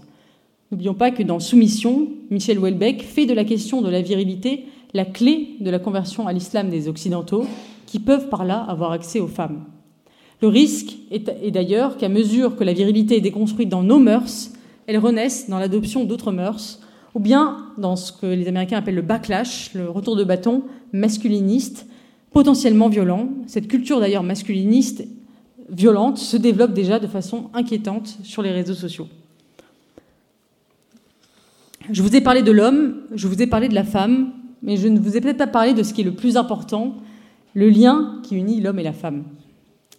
N'oublions pas que dans Soumission, Michel Houellebecq fait de la question de la virilité la clé de la conversion à l'islam des Occidentaux, qui peuvent par là avoir accès aux femmes. Le risque est, d'ailleurs qu'à mesure que la virilité est déconstruite dans nos mœurs, elle renaisse dans l'adoption d'autres mœurs, ou bien dans ce que les Américains appellent le backlash, le retour de bâton masculiniste, potentiellement violent. Cette culture d'ailleurs masculiniste violente se développe déjà de façon inquiétante sur les réseaux sociaux. Je vous ai parlé de l'homme, je vous ai parlé de la femme, mais je ne vous ai peut-être pas parlé de ce qui est le plus important, le lien qui unit l'homme et la femme.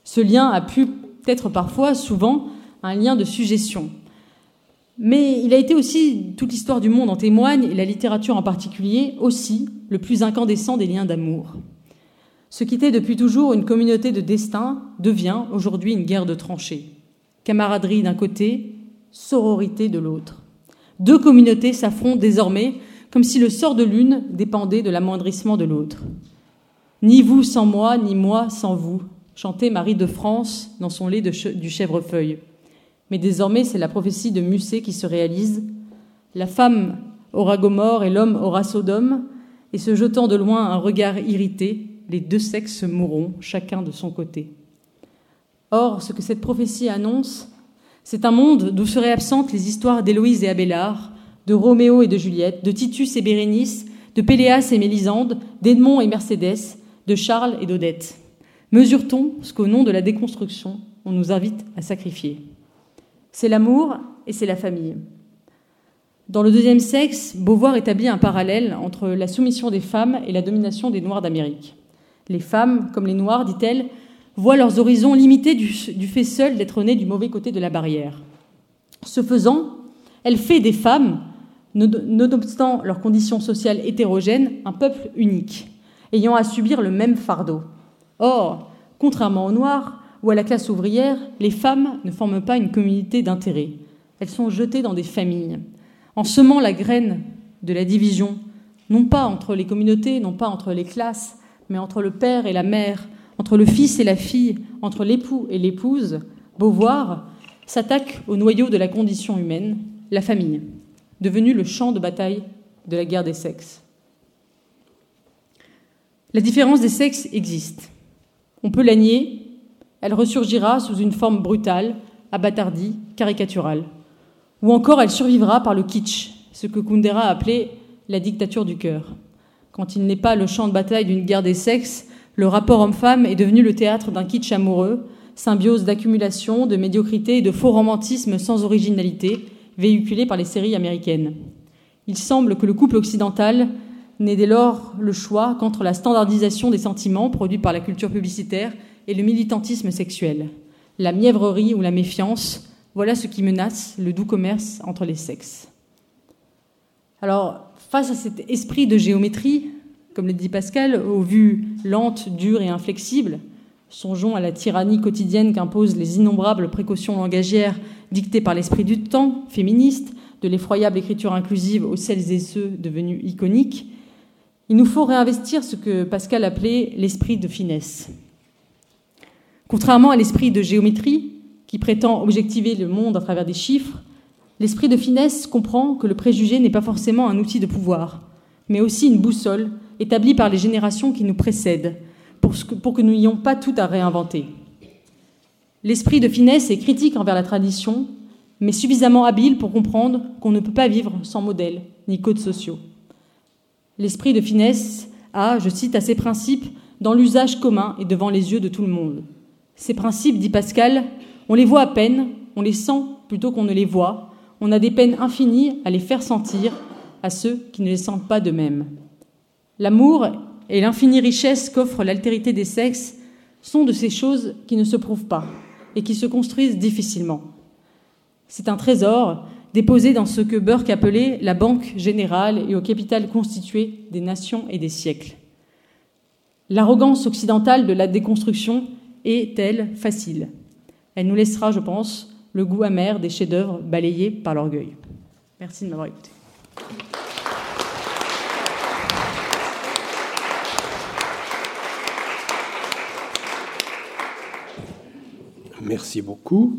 Ce lien a pu être parfois, souvent, un lien de suggestion. Mais il a été aussi, toute l'histoire du monde en témoigne, et la littérature en particulier, aussi, le plus incandescent des liens d'amour. Ce qui était depuis toujours une communauté de destin devient aujourd'hui une guerre de tranchées. Camaraderie d'un côté, sororité de l'autre. Deux communautés s'affrontent désormais comme si le sort de l'une dépendait de l'amoindrissement de l'autre. Ni vous sans moi, ni moi sans vous, chantait Marie de France dans son lait du chèvrefeuille. Mais désormais, c'est la prophétie de Musset qui se réalise. La femme aura Gomorre et l'homme aura Sodome, et se jetant de loin un regard irrité, les deux sexes mourront, chacun de son côté. Or, ce que cette prophétie annonce, c'est un monde d'où seraient absentes les histoires d'Héloïse et Abélard, de Roméo et de Juliette, de Titus et Bérénice, de Péléas et Mélisande, d'Edmond et Mercédès, de Charles et d'Odette. Mesure-t-on ce qu'au nom de la déconstruction, on nous invite à sacrifier? C'est l'amour et c'est la famille. Dans le deuxième sexe, Beauvoir établit un parallèle entre la soumission des femmes et la domination des Noirs d'Amérique. Les femmes, comme les Noirs, dit-elle, voient leurs horizons limités du, fait seul d'être nées du mauvais côté de la barrière. Ce faisant, elle fait des femmes, nonobstant leurs conditions sociales hétérogènes, un peuple unique, ayant à subir le même fardeau. Or, contrairement aux Noirs ou à la classe ouvrière, les femmes ne forment pas une communauté d'intérêt. Elles sont jetées dans des familles, en semant la graine de la division, non pas entre les communautés, non pas entre les classes, mais entre le père et la mère, entre le fils et la fille, entre l'époux et l'épouse, Beauvoir s'attaque au noyau de la condition humaine, la famille, devenue le champ de bataille de la guerre des sexes. La différence des sexes existe. On peut la nier, elle ressurgira sous une forme brutale, abattardie, caricaturale. Ou encore elle survivra par le kitsch, ce que Kundera a appelé la dictature du cœur. Quand il n'est pas le champ de bataille d'une guerre des sexes, le rapport homme-femme est devenu le théâtre d'un kitsch amoureux, symbiose d'accumulation, de médiocrité et de faux romantisme sans originalité, véhiculé par les séries américaines. Il semble que le couple occidental n'ait dès lors le choix qu'entre la standardisation des sentiments produits par la culture publicitaire et le militantisme sexuel. La mièvrerie ou la méfiance, voilà ce qui menace le doux commerce entre les sexes. Alors, Face à cet esprit de géométrie, comme le dit Pascal, aux vues lentes, dures et inflexibles, songeons à la tyrannie quotidienne qu'imposent les innombrables précautions langagières dictées par l'esprit du temps, féministe, de l'effroyable écriture inclusive aux celles et ceux devenus iconiques, il nous faut réinvestir ce que Pascal appelait l'esprit de finesse. Contrairement à l'esprit de géométrie, qui prétend objectiver le monde à travers des chiffres, L'esprit de finesse comprend que le préjugé n'est pas forcément un outil de pouvoir, mais aussi une boussole établie par les générations qui nous précèdent, pour que, nous n'ayons pas tout à réinventer. L'esprit de finesse est critique envers la tradition, mais suffisamment habile pour comprendre qu'on ne peut pas vivre sans modèle ni codes sociaux. L'esprit de finesse a, je cite, à ses principes dans l'usage commun et devant les yeux de tout le monde. Ces principes, dit Pascal, on les voit à peine, on les sent plutôt qu'on ne les voit, on a des peines infinies à les faire sentir à ceux qui ne les sentent pas d'eux-mêmes. L'amour et l'infinie richesse qu'offre l'altérité des sexes sont de ces choses qui ne se prouvent pas et qui se construisent difficilement. C'est un trésor déposé dans ce que Burke appelait la banque générale et au capital constitué des nations et des siècles. L'arrogance occidentale de la déconstruction est-elle facile? Elle nous laissera, je pense, le goût amer des chefs-d'œuvre balayés par l'orgueil. Merci de m'avoir écouté. Merci beaucoup.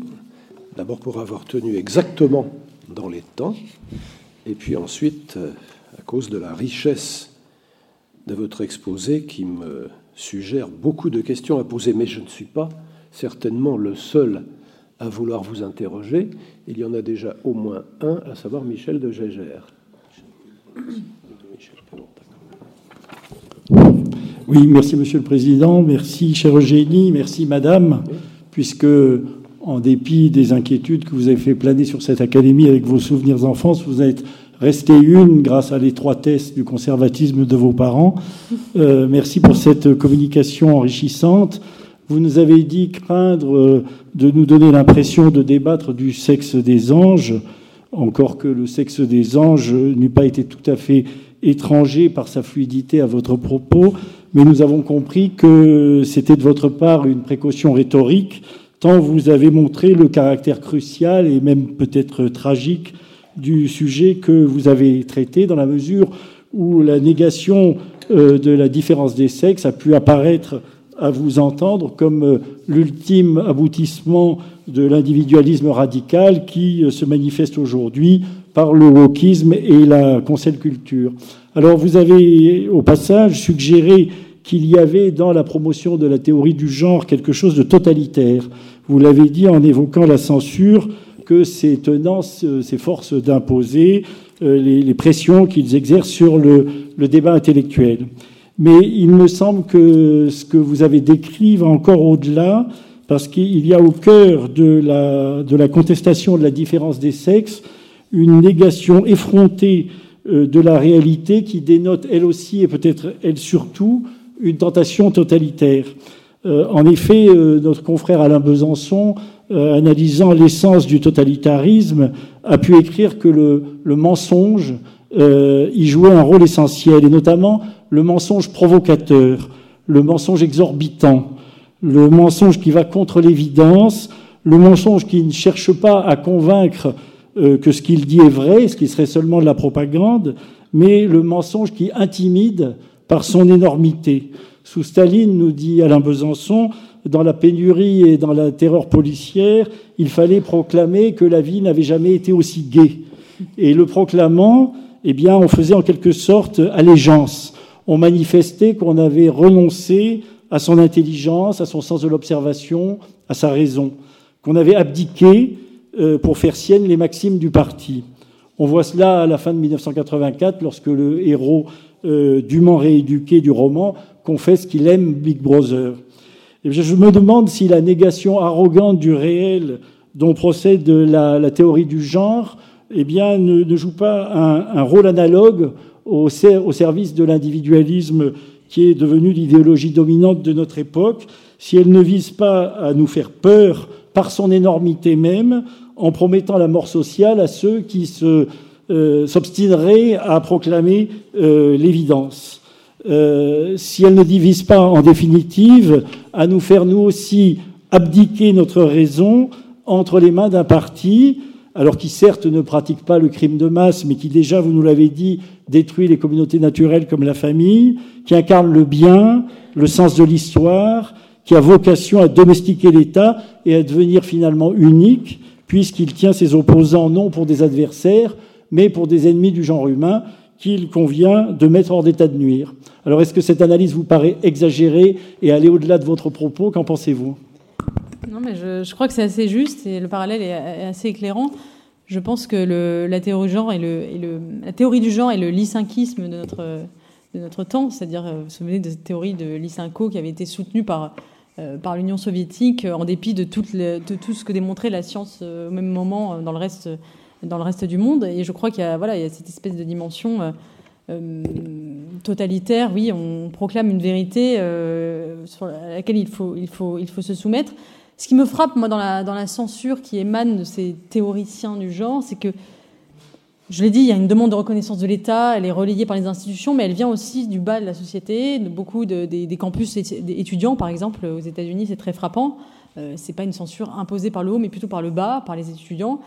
D'abord pour avoir tenu exactement dans les temps, et puis ensuite euh, à cause de la richesse de votre exposé qui me suggère beaucoup de questions à poser, mais je ne suis pas certainement le seul à vouloir vous interroger. Il y en a déjà au moins un, à savoir Michel de Gégère. Oui, merci Monsieur le Président, merci cher Eugénie, merci Madame, puisque en dépit des inquiétudes que vous avez fait planer sur cette académie avec vos souvenirs d'enfance, vous êtes resté une grâce à l'étroitesse du conservatisme de vos parents. Euh, merci pour cette communication enrichissante. Vous nous avez dit craindre euh, de nous donner l'impression de débattre du sexe des anges, encore que le sexe des anges n'eût pas été tout à fait étranger par sa fluidité à votre propos, mais nous avons compris que c'était de votre part une précaution rhétorique tant vous avez montré le caractère crucial et même peut-être tragique du sujet que vous avez traité, dans la mesure où la négation euh, de la différence des sexes a pu apparaître à vous entendre comme euh, l'ultime aboutissement de l'individualisme radical qui euh, se manifeste aujourd'hui par le wokisme et la cancel culture. Alors vous avez au passage suggéré qu'il y avait dans la promotion de la théorie du genre quelque chose de totalitaire. Vous l'avez dit en évoquant la censure que ces tenances, ces forces d'imposer euh, les, pressions qu'ils exercent sur le, débat intellectuel. Mais il me semble que ce que vous avez décrit va encore au-delà, parce qu'il y a au cœur de la, de la contestation de la différence des sexes une négation effrontée euh, de la réalité qui dénote elle aussi et peut-être elle surtout une tentation totalitaire. Euh, en effet, euh, notre confrère Alain Besançon, analysant l'essence du totalitarisme, a pu écrire que le, le mensonge y jouait un rôle essentiel, et notamment le mensonge provocateur, le mensonge exorbitant, le mensonge qui va contre l'évidence, le mensonge qui ne cherche pas à convaincre que ce qu'il dit est vrai, ce qui serait seulement de la propagande, mais le mensonge qui intimide par son énormité. Sous Staline, nous dit Alain Besançon, dans la pénurie et dans la terreur policière, il fallait proclamer que la vie n'avait jamais été aussi gaie. Et le proclamant, eh bien, on faisait en quelque sorte allégeance. On manifestait qu'on avait renoncé à son intelligence, à son sens de l'observation, à sa raison, qu'on avait abdiqué euh, pour faire sienne les maximes du parti. On voit cela à la fin de 1984, lorsque le héros euh, dûment rééduqué du roman, confesse qu'il aime Big Brother. Et je me demande si la négation arrogante du réel dont procède la, théorie du genre eh bien, ne, joue pas un, rôle analogue au, service de l'individualisme qui est devenu l'idéologie dominante de notre époque, si elle ne vise pas à nous faire peur par son énormité même, en promettant la mort sociale à ceux qui euh, s'obstinerait à proclamer euh, l'évidence. Euh, si elle ne divise pas en définitive, à nous faire nous aussi abdiquer notre raison entre les mains d'un parti, alors qui certes ne pratique pas le crime de masse, mais qui déjà, vous nous l'avez dit, détruit les communautés naturelles comme la famille, qui incarne le bien, le sens de l'histoire, qui a vocation à domestiquer l'État et à devenir finalement unique, puisqu'il tient ses opposants non pour des adversaires, mais pour des ennemis du genre humain qu'il convient de mettre hors d'état de nuire. Alors est-ce que cette analyse vous paraît exagérée et aller au-delà de votre propos? Qu'en pensez-vous? Non, mais je, crois que c'est assez juste et le parallèle est assez éclairant. Je pense que la, théorie du genre et le, la théorie du genre et le lysynkisme de notre, temps, c'est-à-dire, euh, vous vous souvenez de cette théorie de Lysenko qui avait été soutenue par, euh, l'Union soviétique en dépit de tout, ce que démontrait la science euh, au même moment dans le reste dans le reste du monde. Et je crois qu'il y a, voilà, il y a cette espèce de dimension euh, euh, totalitaire. Oui, on proclame une vérité euh, sur laquelle il faut, il, faut, il faut se soumettre. Ce qui me frappe, moi, dans la, dans la censure qui émane de ces théoriciens du genre, c'est que, je l'ai dit, il y a une demande de reconnaissance de l'État, elle est relayée par les institutions, mais elle vient aussi du bas de la société, de beaucoup de, des, des, campus étudiants, par exemple, aux États-Unis, c'est très frappant. Euh, c'est pas une censure imposée par le haut, mais plutôt par le bas, par les étudiants.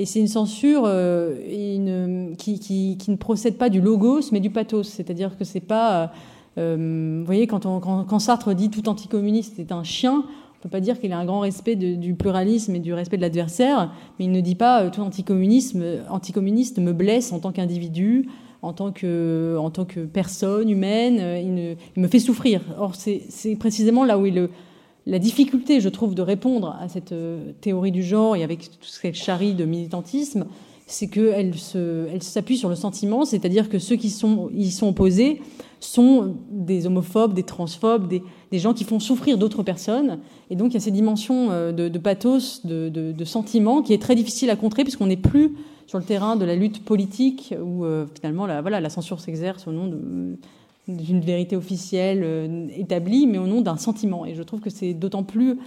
Et c'est une censure euh, qui, ne procède pas du logos, mais du pathos. C'est-à-dire que c'est pas. Euh, vous voyez, quand, on, Sartre dit tout anticommuniste est un chien, on ne peut pas dire qu'il a un grand respect du pluralisme et du respect de l'adversaire, mais il ne dit pas euh, tout anticommunisme, anticommuniste me blesse en tant qu'individu, en tant que, en tant que personne humaine, euh, il, il me fait souffrir. Or, c'est précisément là où le, la difficulté, je trouve, de répondre à cette euh, théorie du genre et avec tout ce qu'elle charrie de militantisme, c'est qu'elle s'appuie sur le sentiment, c'est-à-dire que ceux qui sont, y sont opposés sont des homophobes, des transphobes, des, gens qui font souffrir d'autres personnes. Et donc il y a ces dimensions euh, de, de pathos, de, de, de, sentiment, qui est très difficile à contrer puisqu'on n'est plus sur le terrain de la lutte politique où euh, finalement la, voilà, la censure s'exerce au nom d'une vérité officielle euh, établie, mais au nom d'un sentiment. Et je trouve que c'est d'autant plus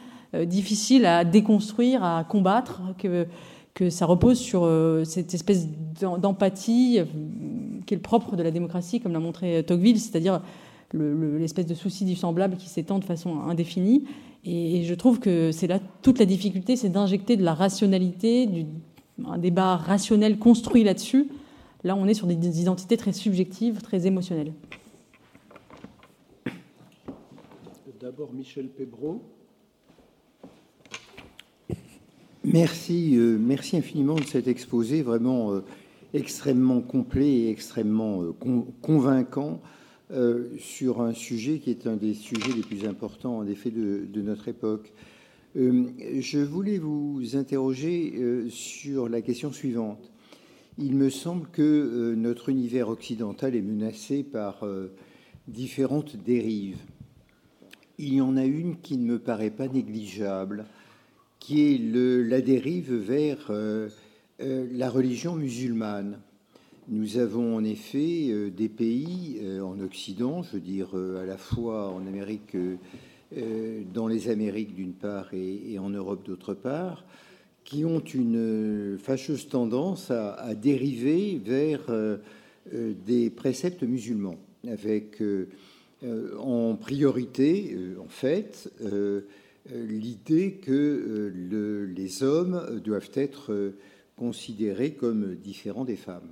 difficile à déconstruire, à combattre que que ça repose sur euh, cette espèce d'empathie euh, qui est le propre de la démocratie, comme l'a montré Tocqueville, c'est-à-dire l'espèce de souci du semblable qui s'étend de façon indéfinie. Et, je trouve que c'est là toute la difficulté, c'est d'injecter de la rationalité, du, un débat rationnel construit là-dessus. Là, on est sur des identités très subjectives, très émotionnelles. D'abord Michel Pébreau. Merci, euh, merci infiniment de cet exposé vraiment euh, extrêmement complet et extrêmement euh, con, convaincant sur un sujet qui est un des sujets les plus importants en effet de, notre époque. Je voulais vous interroger sur la question suivante. Il me semble que notre univers occidental est menacé par différentes dérives. Il y en a une qui ne me paraît pas négligeable, qui est la dérive vers euh, euh, la religion musulmane. Nous avons en effet euh, des pays en Occident, je veux dire à la fois en Amérique, dans les Amériques d'une part et, et en Europe d'autre part, qui ont une fâcheuse tendance à, à dériver vers des préceptes musulmans, avec en priorité, en fait, euh, l'idée que euh, le, les hommes doivent être euh, considérés comme différents des femmes.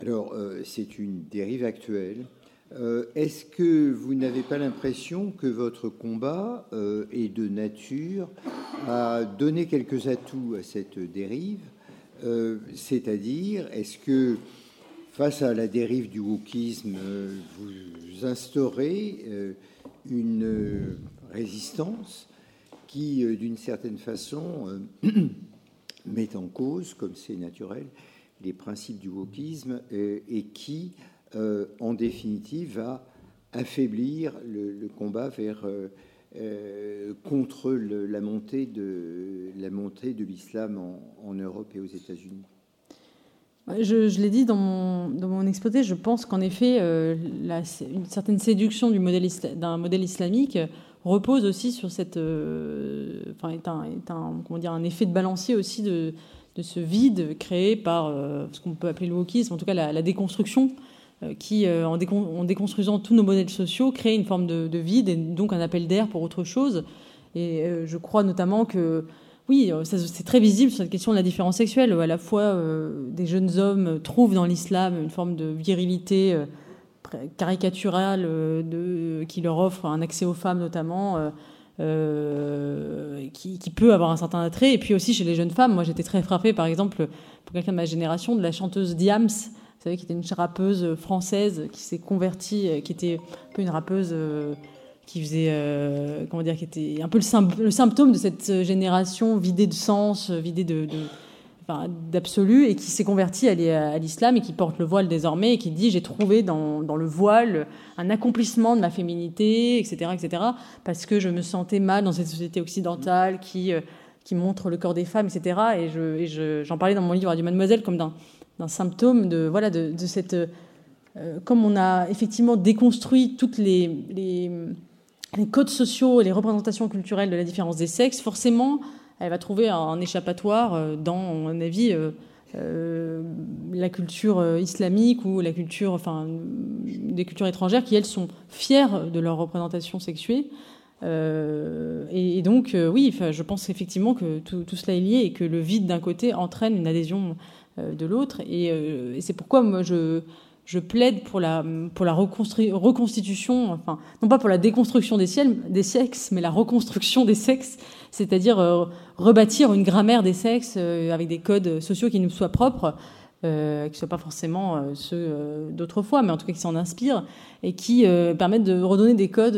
Alors, c'est une dérive actuelle. Est-ce que vous n'avez pas l'impression que votre combat est de nature à donner quelques atouts à cette dérive C'est-à-dire, est-ce que face à la dérive du wokisme, vous instaurez une résistance qui, euh, d'une certaine façon, euh, met en cause, comme c'est naturel, les principes du wokisme euh, et qui, en définitive, va affaiblir le, combat euh, contre la montée de l'islam en, en, Europe et aux États-Unis. Je, l'ai dit dans mon, exposé, je pense qu'en effet, euh, une certaine séduction d'un modèle islamique repose aussi sur cette, euh, enfin, est un, comment dire, un effet de balancier aussi de, ce vide créé par euh, ce qu'on peut appeler le wokisme, en tout cas la, déconstruction, euh, qui, euh, en, décon en, déconstruisant tous nos modèles sociaux, crée une forme de, de vide et donc un appel d'air pour autre chose. Et euh, je crois notamment que oui, c'est très visible sur cette question de la différence sexuelle. À la fois, euh, des jeunes hommes trouvent dans l'islam une forme de virilité euh, caricaturale euh, qui leur offre un accès aux femmes notamment, euh, euh, qui, qui, peut avoir un certain attrait. Et puis aussi chez les jeunes femmes, moi j'étais très frappée par exemple, pour quelqu'un de ma génération, de la chanteuse Diams, vous savez, qui était une rappeuse française qui s'est convertie, qui était un peu une rappeuse qui faisait, euh, comment dire, qui était un peu le, symptôme de cette génération vidée de sens, vidée de, d'absolu et qui s'est converti à l'islam et qui porte le voile désormais et qui dit j'ai trouvé dans, dans, le voile un accomplissement de ma féminité, etc., etc., parce que je me sentais mal dans cette société occidentale qui, euh, qui montre le corps des femmes, etc. Et j'en je, parlais dans mon livre du Mademoiselle comme d'un symptôme de, voilà, de, de cette... Euh, comme on a effectivement déconstruit toutes les les codes sociaux et les représentations culturelles de la différence des sexes, forcément, elle va trouver un échappatoire dans, à mon avis, euh, la culture euh, islamique ou la culture, enfin, des cultures étrangères qui, elles, sont fières de leur représentation sexuée. Euh, et, donc, oui, je pense effectivement que tout, cela est lié et que le vide d'un côté entraîne une adhésion de l'autre. Et c'est pourquoi moi, je, je plaide pour la, pour la reconstitution, enfin, non pas pour la déconstruction des, des sexes, mais la reconstruction des sexes, c'est-à-dire euh, rebâtir une grammaire des sexes euh, avec des codes sociaux qui nous soient propres, euh, qui ne soient pas forcément ceux d'autrefois, mais en tout cas qui s'en inspirent, et qui permettent de redonner des codes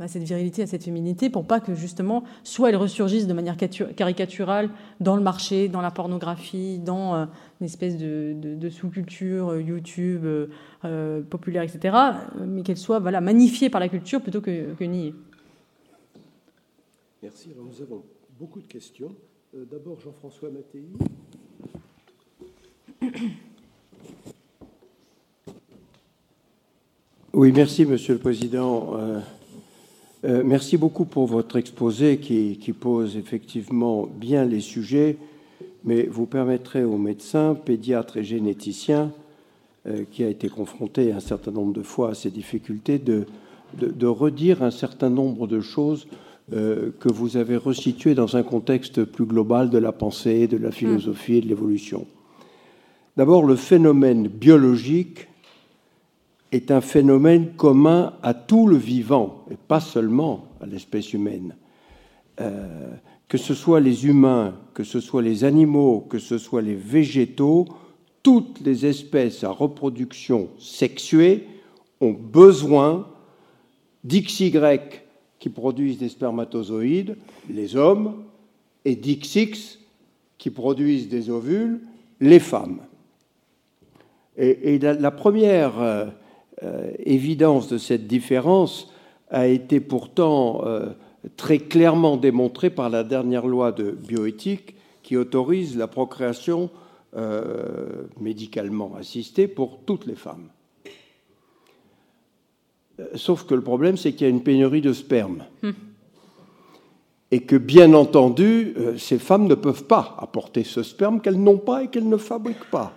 à cette virilité, à cette féminité, pour pas que justement, soit elles ressurgissent de manière caricaturale dans le marché, dans la pornographie, dans une espèce de, de, sous-culture, YouTube, populaire, etc., mais qu'elles soient voilà, magnifiées par la culture plutôt que, que niées. Merci. Alors nous avons beaucoup de questions. D'abord Jean-François Mattei. Oui, merci, Monsieur le Président. Euh, euh, merci beaucoup pour votre exposé qui, pose effectivement bien les sujets, mais vous permettrez aux médecins, pédiatres et généticiens, euh, qui a été confronté un certain nombre de fois à ces difficultés, de, de, redire un certain nombre de choses que vous avez resituées dans un contexte plus global de la pensée, de la philosophie et de l'évolution. D'abord, le phénomène biologique est un phénomène commun à tout le vivant, et pas seulement à l'espèce humaine. Euh, que ce soit les humains, que ce soit les animaux, que ce soit les végétaux, toutes les espèces à reproduction sexuée ont besoin d'XY qui produisent des spermatozoïdes, les hommes, et d'XX qui produisent des ovules, les femmes. Et, la, première euh, euh, évidence de cette différence a été pourtant euh, très clairement démontrée par la dernière loi de bioéthique qui autorise la procréation médicalement assistée pour toutes les femmes. Sauf que le problème, c'est qu'il y a une pénurie de sperme. Hmm. Et que, bien entendu, ces femmes ne peuvent pas apporter ce sperme qu'elles n'ont pas et qu'elles ne fabriquent pas.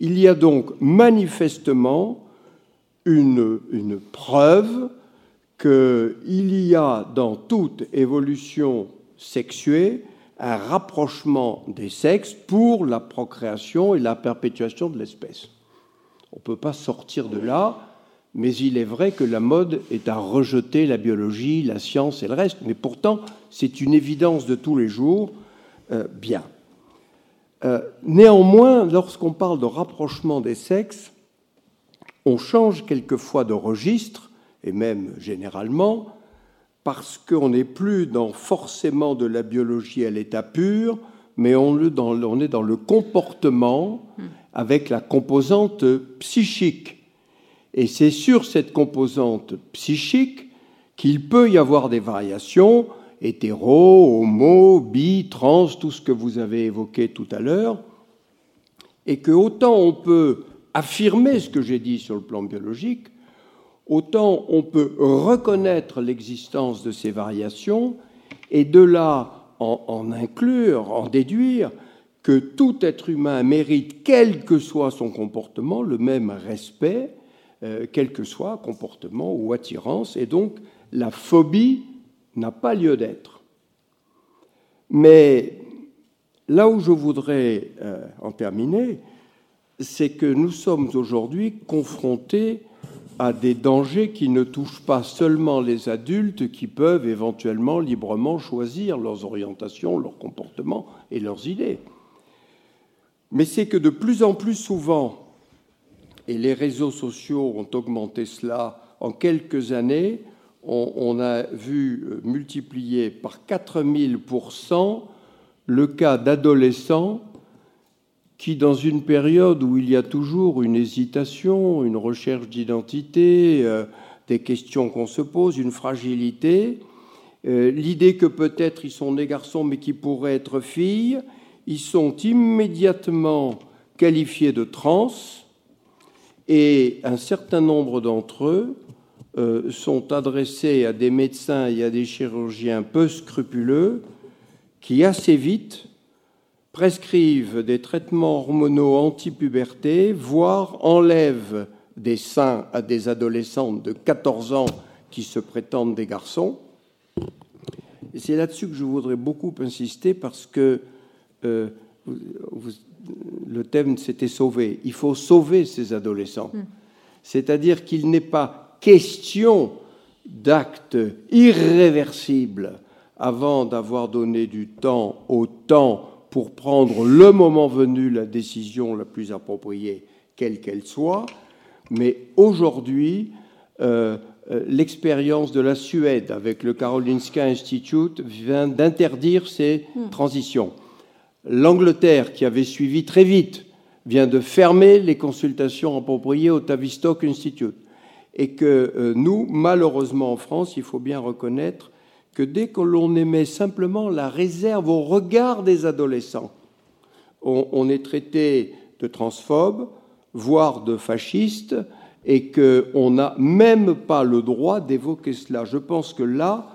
Il y a donc manifestement une, une preuve qu'il y a dans toute évolution sexuée un rapprochement des sexes pour la procréation et la perpétuation de l'espèce. On ne peut pas sortir de là, mais il est vrai que la mode est à rejeter la biologie, la science et le reste, mais pourtant c'est une évidence de tous les jours. Euh, bien. Euh, néanmoins, lorsqu'on parle de rapprochement des sexes, on change quelquefois de registre, et même généralement, parce qu'on n'est plus dans forcément de la biologie à l'état pur, mais on, est dans le comportement avec la composante psychique. Et c'est sur cette composante psychique qu'il peut y avoir des variations hétéro, homo, bi, trans, tout ce que vous avez évoqué tout à l'heure, et que autant on peut affirmer ce que j'ai dit sur le plan biologique, autant on peut reconnaître l'existence de ces variations et de là en, inclure, en déduire que tout être humain mérite, quel que soit son comportement, le même respect, euh, quel que soit comportement ou attirance, et donc la phobie n'a pas lieu d'être. Mais là où je voudrais euh, en terminer, c'est que nous sommes aujourd'hui confrontés à des dangers qui ne touchent pas seulement les adultes qui peuvent éventuellement librement choisir leurs orientations, leurs comportements et leurs idées. Mais c'est que de plus en plus souvent, et les réseaux sociaux ont augmenté cela en quelques années, on, a vu euh, multiplier par 4000% le cas d'adolescents qui, dans une période où il y a toujours une hésitation, une recherche d'identité, euh, des questions qu'on se pose, une fragilité, euh, l'idée que peut-être ils sont des garçons mais qui pourraient être filles, ils sont immédiatement qualifiés de trans et un certain nombre d'entre eux sont adressés à des médecins et à des chirurgiens peu scrupuleux qui assez vite prescrivent des traitements hormonaux anti-puberté, voire enlèvent des seins à des adolescentes de 14 ans qui se prétendent des garçons. Et c'est là-dessus que je voudrais beaucoup insister parce que euh, le thème s'était sauvé. Il faut sauver ces adolescents. Hmm. C'est-à-dire qu'il n'est pas question d'actes irréversibles avant d'avoir donné du temps au temps pour prendre le moment venu la décision la plus appropriée, quelle qu'elle soit. Mais aujourd'hui, euh, euh, l'expérience de la Suède avec le Karolinska Institute vient d'interdire ces hmm. transitions. L'Angleterre, qui avait suivi très vite, vient de fermer les consultations appropriées au Tavistock Institute. Et que euh, nous, malheureusement en France, il faut bien reconnaître que dès que l'on émet simplement la réserve au regard des adolescents, on, est traité de transphobe, voire de fasciste, et qu'on n'a même pas le droit d'évoquer cela. Je pense que là,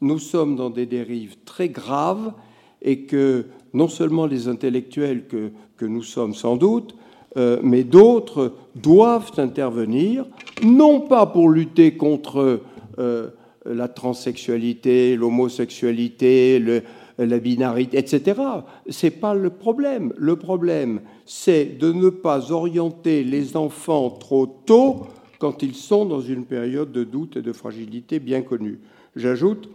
nous sommes dans des dérives très graves et que non seulement les intellectuels que, que nous sommes sans doute, euh, mais d'autres doivent intervenir, non pas pour lutter contre euh, la transsexualité, l'homosexualité, la binarité, etc. Ce n'est pas le problème. Le problème, c'est de ne pas orienter les enfants trop tôt quand ils sont dans une période de doute et de fragilité bien connue. J'ajoute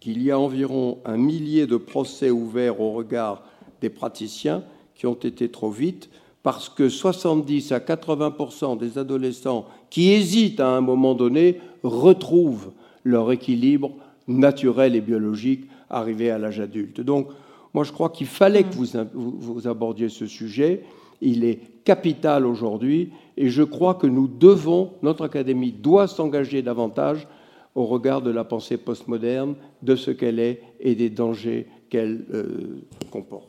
qu'il y a environ un millier de procès ouverts au regard des praticiens qui ont été trop vite parce que 70 à 80% des adolescents qui hésitent à un moment donné retrouvent leur équilibre naturel et biologique arrivé à l'âge adulte. Donc, moi, je crois qu'il fallait que vous, vous, abordiez ce sujet. Il est capital aujourd'hui et je crois que nous devons, notre Académie doit s'engager davantage au regard de la pensée postmoderne, de ce qu'elle est et des dangers qu'elle euh, comporte.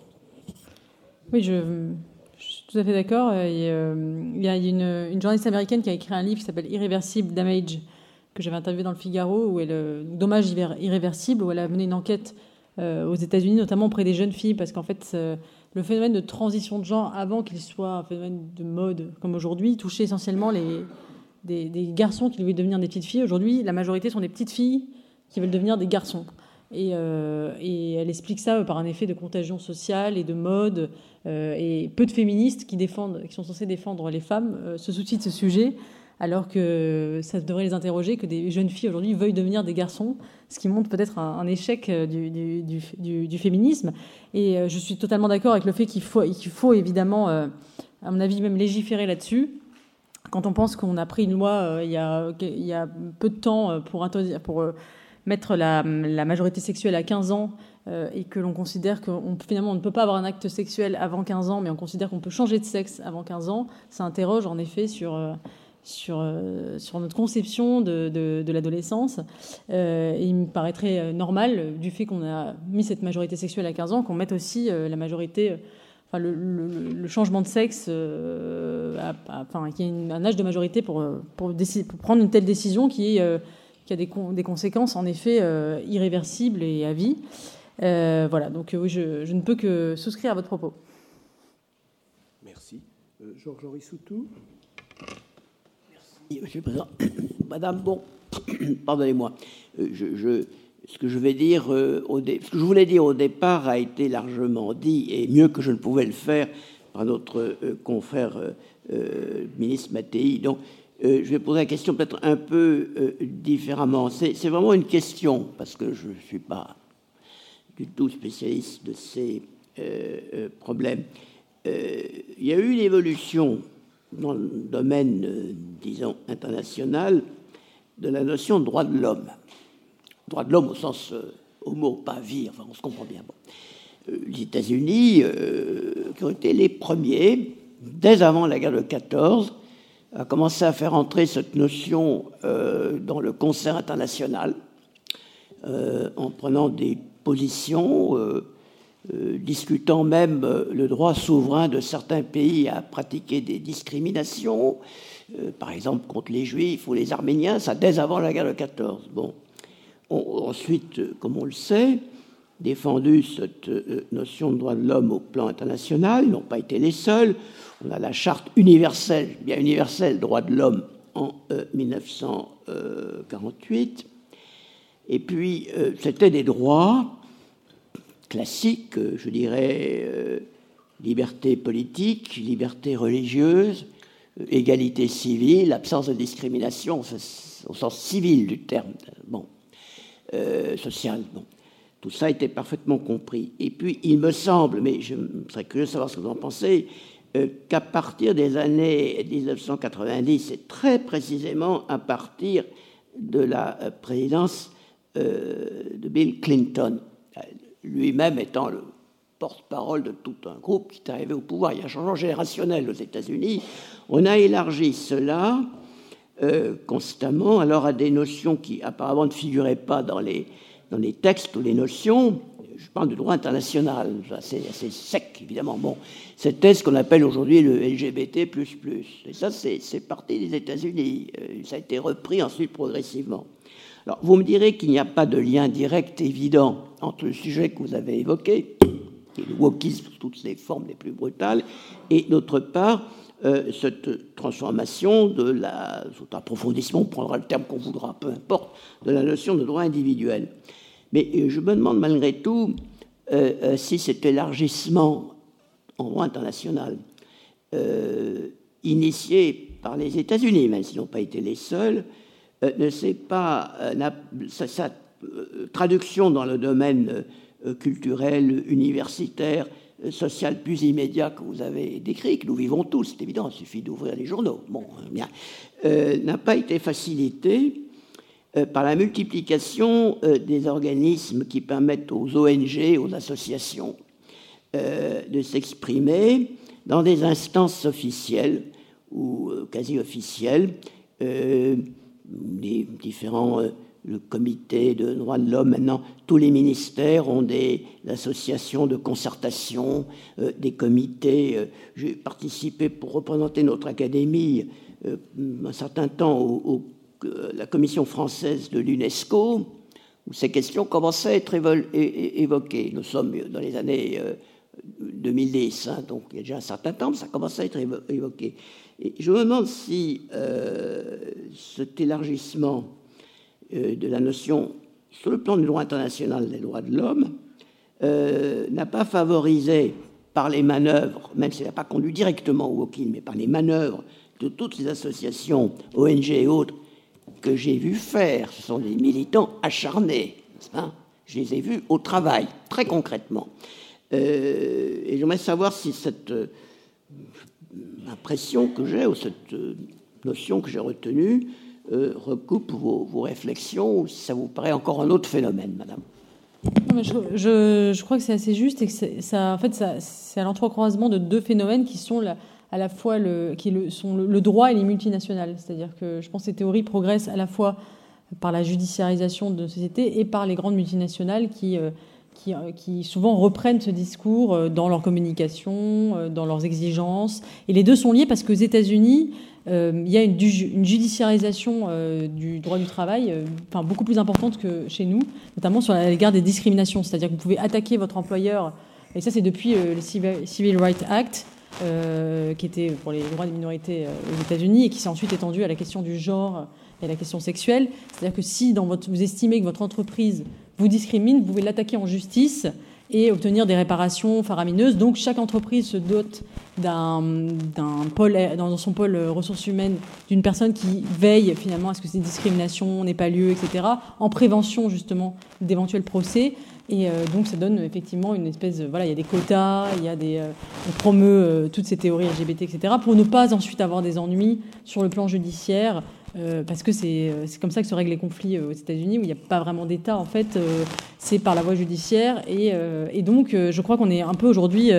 Oui, je, suis tout à fait d'accord. Il y a une, une, journaliste américaine qui a écrit un livre qui s'appelle Irreversible Damage que j'avais interviewé dans le Figaro, où elle, euh, Dommage irréversible, où elle a mené une enquête euh, aux États-Unis, notamment auprès des jeunes filles, parce qu'en fait, le phénomène de transition de genre, avant qu'il soit un phénomène de mode comme aujourd'hui, touchait essentiellement les, des, garçons qui voulaient devenir des petites filles. Aujourd'hui, la majorité sont des petites filles qui veulent devenir des garçons. Et, euh, et, elle explique ça par un effet de contagion sociale et de mode. et peu de féministes qui, défendent, qui sont censés défendre les femmes se soucient de ce sujet alors que ça devrait les interroger que des jeunes filles aujourd'hui veuillent devenir des garçons, ce qui montre peut-être un, échec euh, du, féminisme. Et euh, je suis totalement d'accord avec le fait qu'il faut, faut évidemment, euh, à mon avis, même légiférer là-dessus. Quand on pense qu'on a pris une loi il, y a, peu de temps pour, pour mettre la, majorité sexuelle à 15 ans et que l'on considère que finalement on ne peut pas avoir un acte sexuel avant 15 ans, mais on considère qu'on peut changer de sexe avant 15 ans, ça interroge en effet sur sur, euh, sur notre conception de, de, l'adolescence. Euh, il me paraîtrait euh, normal, du fait qu'on a mis cette majorité sexuelle à 15 ans, qu'on mette aussi la majorité, enfin, le, changement de sexe, enfin, qu'il y ait un âge de majorité pour, pour, pour, prendre une telle décision qui, est, qui a des, des, conséquences, en effet, irréversibles et à vie. voilà, donc oui, je, je, ne peux que souscrire à votre propos. Merci. Georges Soutou Monsieur le Président. Madame, bon, pardonnez-moi. Euh, ce que je euh, voulais dire au départ a été largement dit, et mieux que je ne pouvais le faire par notre euh, confrère ministre Mattei. Donc, je vais poser la question peut-être un peu différemment. C'est vraiment une question, parce que je ne suis pas du tout spécialiste de ces problèmes. il y a eu une évolution dans le domaine, euh, disons, international, de la notion de droit de l'homme. Droit de l'homme au sens euh, homo, pas vie, enfin on se comprend bien. Euh, les États-Unis, qui ont été les premiers, dès avant la guerre de 14, à commencer à faire entrer cette notion dans le concert international, en prenant des positions discutant même le droit souverain de certains pays à pratiquer des discriminations, par exemple contre les Juifs ou les Arméniens, ça dès avant la guerre de 14. Bon. ensuite, comme on le sait, défendu cette notion de droit de l'homme au plan international. Ils n'ont pas été les seuls. On a la charte universelle, bien universelle, droit de l'homme en 1948. Et puis, euh, c'était des droits classiques, euh, je dirais, euh, liberté politique, liberté religieuse, égalité civile, absence de discrimination au sens civil du terme, bon, social. Bon. Tout ça était parfaitement compris. Et puis, il me semble, mais je serais curieux de savoir ce que vous en pensez, qu'à partir des années 1990, et très précisément à partir de la présidence euh, de Bill Clinton, lui-même étant le porte-parole de tout un groupe qui est arrivé au pouvoir. Il y a un changement générationnel aux États-Unis. On a élargi cela euh, constamment alors à des notions qui apparemment ne figuraient pas dans les, dans les textes ou les notions. Je parle du droit international, c'est assez sec évidemment. Bon, c'était ce qu'on appelle aujourd'hui le LGBT. Et ça, c'est parti des États-Unis. Euh, ça a été repris ensuite progressivement. Alors, vous me direz qu'il n'y a pas de lien direct évident entre le sujet que vous avez évoqué, qui est le wokisme sous toutes ses formes les plus brutales, et d'autre part, euh, cette transformation de la, cet approfondissement, on prendra le terme qu'on voudra, peu importe, de la notion de droit individuel. Mais euh, je me demande malgré tout euh, si cet élargissement en droit international, initié par les États-Unis, même s'ils n'ont pas été les seuls, ne sait pas euh, sa, euh, traduction dans le domaine culturel, universitaire, social plus immédiat que vous avez décrit, que nous vivons tous, c'est évident, il suffit d'ouvrir les journaux, bon, bien, n'a pas été facilité par la multiplication des organismes qui permettent aux ONG, aux associations, de s'exprimer dans des instances officielles ou quasi officielles les différents euh, le comité de droits de l'homme, maintenant, tous les ministères ont des associations de concertation, euh, des comités. Euh, j'ai participé pour représenter notre académie un certain temps à la commission française de l'UNESCO, où ces questions commençaient à être évoquées. Nous sommes dans les années 2010, hein, donc il y a déjà un certain temps, mais ça commençait à être évoqué je me demande si euh, cet élargissement euh, de la notion sur le plan du droit international des droits de l'homme euh, n'a pas favorisé par les manœuvres, même s'il n'a pas conduit directement au Wokil, mais par les manœuvres de toutes les associations, ONG et autres, que j'ai vu faire, ce sont des militants acharnés, je les ai vus au travail, très concrètement. et j'aimerais savoir si cette l'impression que j'ai, ou cette euh, notion que j'ai retenue, euh, recoupe vos, réflexions, ou ça vous paraît encore un autre phénomène, madame? je, crois que c'est assez juste et que ça, en fait, c'est à l'entrecroisement de deux phénomènes qui sont à la fois le, qui sont le, droit et les multinationales. C'est-à-dire que je pense que ces théories progressent à la fois par la judiciarisation de sociétés et par les grandes multinationales qui, euh, euh, qui, souvent reprennent ce discours euh, dans leur communication, euh, dans leurs exigences. Et les deux sont liés parce qu'aux États-Unis, il y a une, judiciarisation du droit du travail enfin, beaucoup plus importante que chez nous, notamment sur l'égard des discriminations. C'est-à-dire que vous pouvez attaquer votre employeur, et ça c'est depuis le Civil Rights Act, qui était pour les droits des minorités aux États-Unis et qui s'est ensuite étendu à la question du genre et à la question sexuelle. C'est-à-dire que si vous estimez que votre entreprise vous discrimine, vous pouvez l'attaquer en justice et obtenir des réparations faramineuses. Donc chaque entreprise se dote d'un pôle, dans son pôle ressources humaines, d'une personne qui veille finalement à ce que ces discriminations n'aient pas lieu, etc., en prévention justement d'éventuels procès. Et euh, donc ça donne effectivement une espèce, voilà, il y a des quotas, il y a des, euh, on promeut euh, toutes ces théories LGBT, etc., pour ne pas ensuite avoir des ennuis sur le plan judiciaire euh, parce que euh, c'est comme ça que se règlent les conflits euh, aux États-Unis, où il n'y a pas vraiment d'État, en fait, c'est par la voie judiciaire. Et, et donc, je crois qu'on est un peu aujourd'hui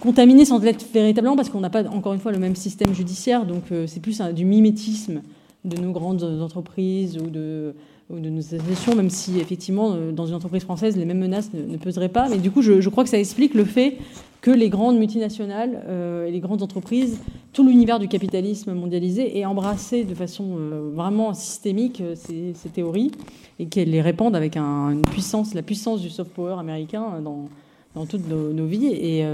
contaminé sans l'être véritablement, parce qu'on n'a pas, encore une fois, le même système judiciaire. Donc, c'est plus du mimétisme de nos grandes entreprises ou de ou de nos associations, même si effectivement dans une entreprise française les mêmes menaces ne, peseraient pas. Mais du coup, je, crois que ça explique le fait que les grandes multinationales et les grandes entreprises, tout l'univers du capitalisme mondialisé, aient embrassé de façon vraiment systémique ces, théories et qu'elles les répandent avec la puissance du soft power américain dans, toutes nos, vies. Et,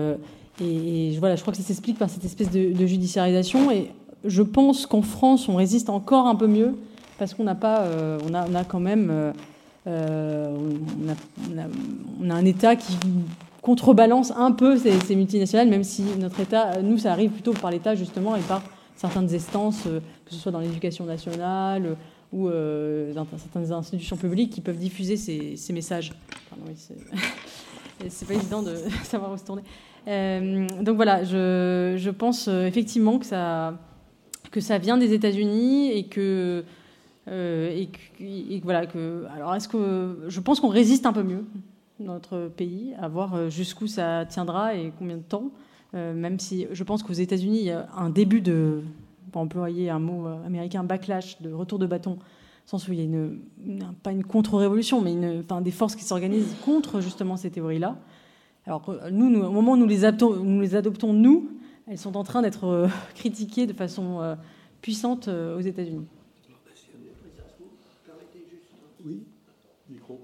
je crois que ça s'explique par cette espèce de, de judiciarisation. Et je pense qu'en France, on résiste encore un peu mieux parce qu'on n'a pas, euh, on, a, quand même, euh, euh, on, a, un État qui contrebalance un peu ces, multinationales, même si notre État, nous, ça arrive plutôt par l'État justement et par certaines instances, que ce soit dans l'éducation nationale ou dans certaines institutions publiques qui peuvent diffuser ces, messages. c'est pas évident de savoir où se tourner. donc voilà, je, je pense effectivement que ça que ça vient des États-Unis et que euh, et, voilà que alors est-ce que je pense qu'on résiste un peu mieux notre pays à voir euh, jusqu'où ça tiendra et combien de temps euh, même si je pense qu'aux États-Unis un début de pour employer un mot américain backlash de retour de bâton sens où il y a pas une contre-révolution mais une, enfin, des forces qui s'organisent contre justement ces théories là alors nous, au moment où nous les adoptons, nous les adoptons nous elles sont en train d'être critiquées de façon puissante aux États-Unis. Oui, micro.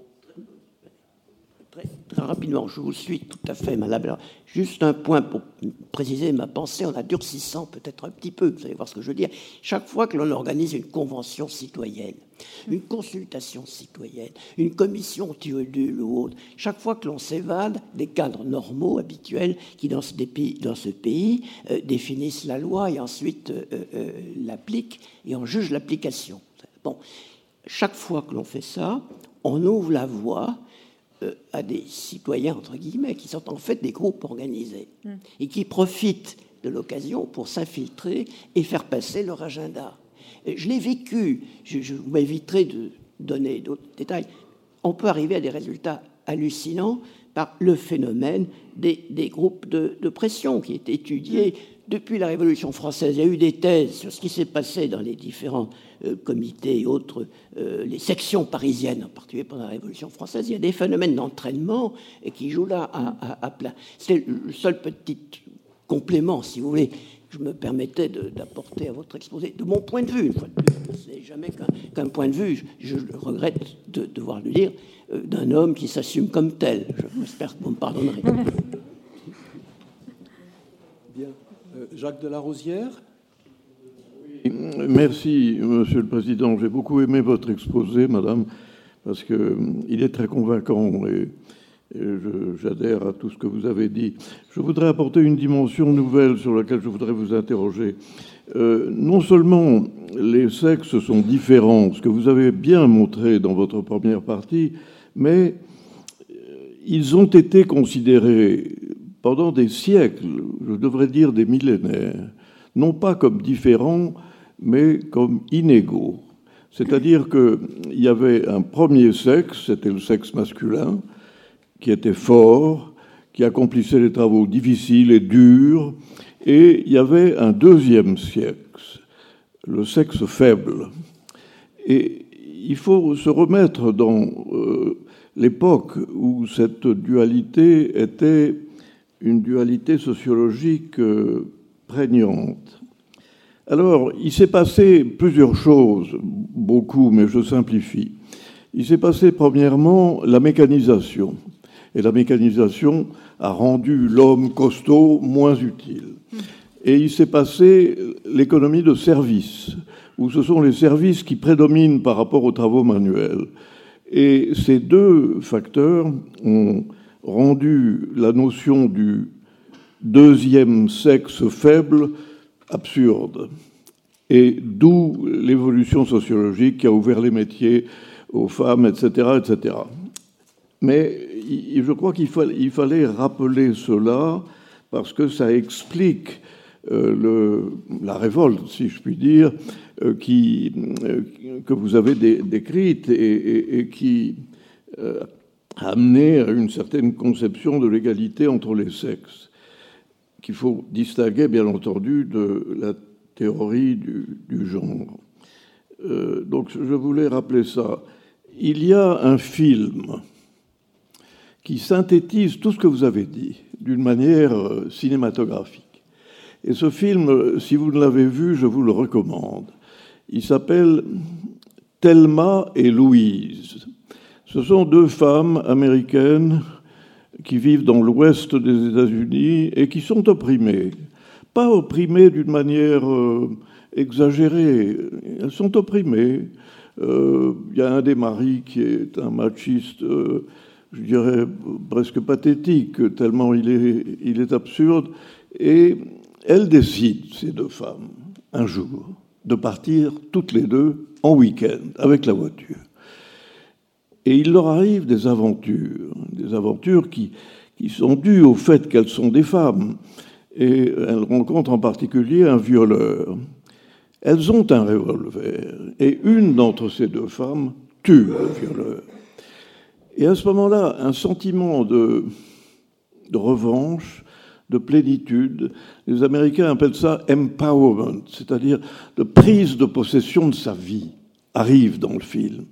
Très, rapidement, je vous suis tout à fait, madame. juste un point pour préciser ma pensée en la durcissant peut-être un petit peu, vous allez voir ce que je veux dire. Chaque fois que l'on organise une convention citoyenne, une consultation citoyenne, une commission Théodule ou autre, chaque fois que l'on s'évade des cadres normaux, habituels, qui dans ce pays, euh, définissent la loi et ensuite euh, euh, l'appliquent et on juge l'application. Bon, chaque fois que l'on fait ça, on ouvre la voie à des citoyens, entre guillemets, qui sont en fait des groupes organisés mm. et qui profitent de l'occasion pour s'infiltrer et faire passer leur agenda. Je l'ai vécu, je, m'éviterai de donner d'autres détails. On peut arriver à des résultats hallucinants par le phénomène des, groupes de, pression qui est étudié depuis la Révolution française. Il y a eu des thèses sur ce qui s'est passé dans les différents euh, comités et autres, euh, les sections parisiennes, en particulier pendant la Révolution française. Il y a des phénomènes d'entraînement qui jouent là à, à plein. C'est le seul petit complément, si vous voulez, je me permettais d'apporter à votre exposé, de mon point de vue, une fois de plus, c'est jamais qu'un point de vue, je, regrette de devoir le dire, d'un homme qui s'assume comme tel. J'espère que vous me pardonnerez. Bien. Euh, Jacques Delarosière Merci, Monsieur le Président. J'ai beaucoup aimé votre exposé, Madame, parce qu'il euh, est très convaincant et j'adhère à tout ce que vous avez dit. Je voudrais apporter une dimension nouvelle sur laquelle je voudrais vous interroger. Euh, non seulement les sexes sont différents, ce que vous avez bien montré dans votre première partie, mais euh, ils ont été considérés pendant des siècles, je devrais dire des millénaires, non pas comme différents, mais comme inégaux. C'est-à-dire qu'il y avait un premier sexe, c'était le sexe masculin, qui était fort, qui accomplissait les travaux difficiles et durs, et il y avait un deuxième sexe, le sexe faible. Et il faut se remettre dans euh, l'époque où cette dualité était une dualité sociologique euh, prégnante. Alors, il s'est passé plusieurs choses, beaucoup, mais je simplifie. Il s'est passé premièrement la mécanisation. Et la mécanisation a rendu l'homme costaud moins utile. Et il s'est passé l'économie de service, où ce sont les services qui prédominent par rapport aux travaux manuels. Et ces deux facteurs ont rendu la notion du deuxième sexe faible absurde. Et d'où l'évolution sociologique qui a ouvert les métiers aux femmes, etc., etc. Mais je crois qu'il fallait rappeler cela parce que ça explique euh, la révolte, si je puis dire, euh, euh, que vous avez décrite et, qui a amené à une certaine conception de l'égalité entre les sexes, qu'il faut distinguer, bien entendu, de la théorie du, genre. donc je voulais rappeler ça. il y a un film qui synthétise tout ce que vous avez dit d'une manière euh, cinématographique. Et ce film, si vous ne l'avez vu, je vous le recommande. Il s'appelle Thelma et Louise. Ce sont deux femmes américaines qui vivent dans l'ouest des États-Unis et qui sont opprimées. Pas opprimées d'une manière euh, exagérée, elles sont opprimées. Euh, il y a un des maris qui est un machiste, euh, je dirais presque pathétique, tellement il est absurde. Et elles décident, ces deux femmes, un jour, de partir toutes les deux en week-end avec la voiture. Et il leur arrive des aventures, des aventures qui, qui sont dues au fait qu'elles sont des femmes. Et elles rencontrent en particulier un violeur. Elles ont un revolver, et une d'entre ces deux femmes tue le violeur. Et à ce moment-là, un sentiment de, de revanche, de plénitude, les Américains appellent ça empowerment, c'est-à-dire de prise de possession de sa vie, arrive dans le film.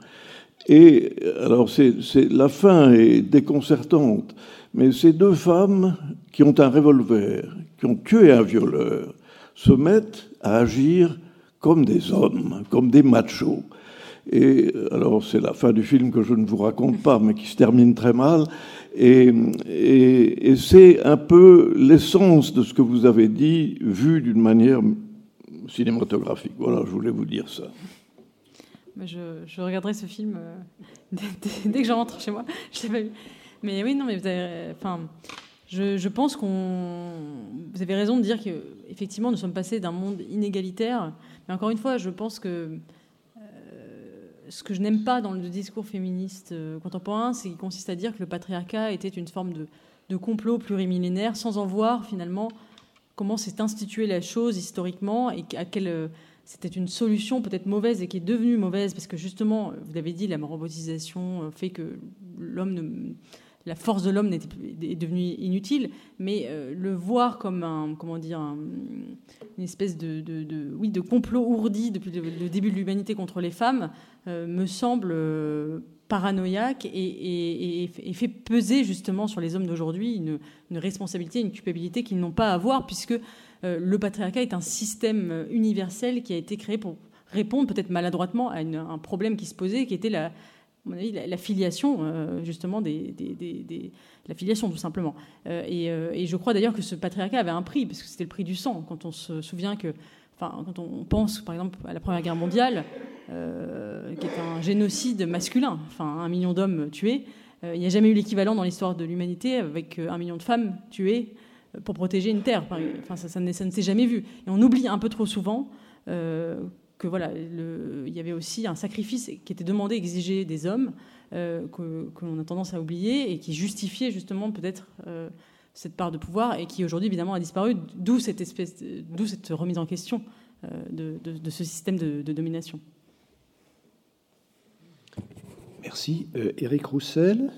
Et alors, c'est, la fin est déconcertante, mais ces deux femmes qui ont un revolver, qui ont tué un violeur, se mettent à agir comme des hommes, comme des machos. Et alors, c'est la fin du film que je ne vous raconte pas, mais qui se termine très mal. Et, c'est un peu l'essence de ce que vous avez dit, vu d'une manière cinématographique. Voilà, je voulais vous dire ça. Je, regarderai ce film euh, dès, que je rentre chez moi. Je l'ai pas vu. Mais oui, non, mais vous avez, enfin, je, je pense qu'on, vous avez raison de dire que effectivement, nous sommes passés d'un monde inégalitaire. Mais encore une fois, je pense que ce que je n'aime pas dans le discours féministe euh, contemporain, c'est qu'il consiste à dire que le patriarcat était une forme de, complot plurimillénaire, sans en voir finalement comment s'est instituée la chose historiquement et à quel c'était une solution peut-être mauvaise et qui est devenue mauvaise parce que justement, vous l'avez dit, la robotisation euh, fait que l'homme la force de l'homme est devenue inutile, mais euh, le voir comme un, comment dire, une espèce de, oui, de complot ourdi depuis le, début de l'humanité contre les femmes euh, me semble paranoïaque et, fait peser justement sur les hommes d'aujourd'hui une, responsabilité, une culpabilité qu'ils n'ont pas à avoir, puisque euh, le patriarcat est un système universel qui a été créé pour répondre peut-être maladroitement à un problème qui se posait, qui était la, la, filiation, euh, justement, des, la filiation, tout simplement. Euh, et, je crois d'ailleurs que ce patriarcat avait un prix, parce que c'était le prix du sang. Quand on se souvient que, enfin, quand on pense, par exemple, à la Première Guerre mondiale, qui est un génocide masculin, enfin, un million d'hommes tués, il n'y a jamais eu l'équivalent dans l'histoire de l'humanité avec un million de femmes tuées pour protéger une terre. Enfin, ça, ça, ne, s'est jamais vu. Et on oublie un peu trop souvent euh, que voilà, il y avait aussi un sacrifice qui était demandé, exigé des hommes, euh, que, l'on a tendance à oublier et qui justifiait justement peut-être euh, cette part de pouvoir et qui aujourd'hui évidemment a disparu. D'où cette espèce, d'où cette remise en question de, ce système de, de domination. Merci. Éric Roussel.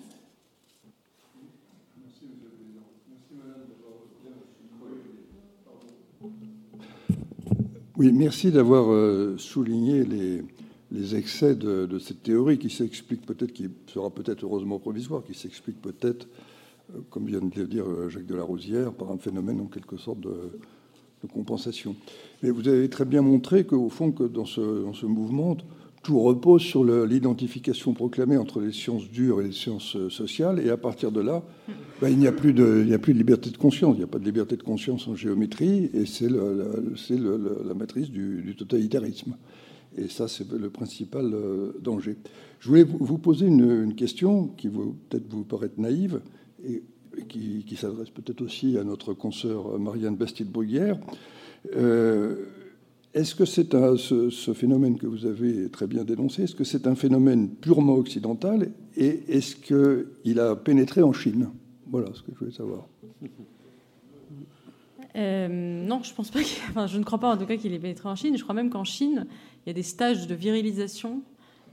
Oui, merci d'avoir euh, souligné les, excès de, cette théorie qui s'explique peut-être, qui sera peut-être heureusement provisoire, qui s'explique peut-être, euh, comme vient de le dire euh, Jacques de la Rosière, par un phénomène en quelque sorte de, compensation. Mais vous avez très bien montré qu'au fond, que dans ce mouvement, repose sur l'identification proclamée entre les sciences dures et les sciences euh, sociales. Et à partir de là, ben, il n'y a, plus de, liberté de conscience. Il n'y a pas de liberté de conscience en géométrie. Et c'est la matrice du, totalitarisme. Et ça, c'est le principal euh, danger. Je voulais vous poser une, question qui peut-être vous paraître naïve et, qui, s'adresse peut-être aussi à notre consoeur Marianne Bastide-Bruguière. Euh, est-ce que c'est ce, phénomène que vous avez très bien dénoncé, est-ce que c'est un phénomène purement occidental et est-ce qu'il a pénétré en Chine? Voilà ce que je voulais savoir. Euh, non, je pense pas. Enfin, je ne crois pas en tout cas qu'il ait pénétré en Chine. Je crois même qu'en Chine, il y a des stages de virilisation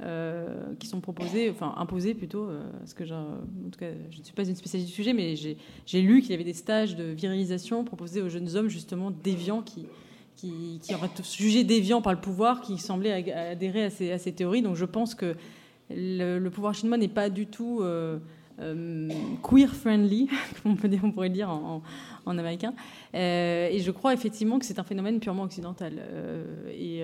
euh, qui sont proposés, enfin imposés plutôt. Euh, parce que en tout cas, je ne suis pas une spécialiste du sujet, mais j'ai lu qu'il y avait des stages de virilisation proposés aux jeunes hommes justement déviants qui qui, qui auraient jugé déviant par le pouvoir, qui semblait adhérer à ces, à ces, théories. Donc je pense que le, pouvoir chinois n'est pas du tout queer friendly, comme on, peut dire, on pourrait dire en, américain. et je crois effectivement que c'est un phénomène purement occidental. et,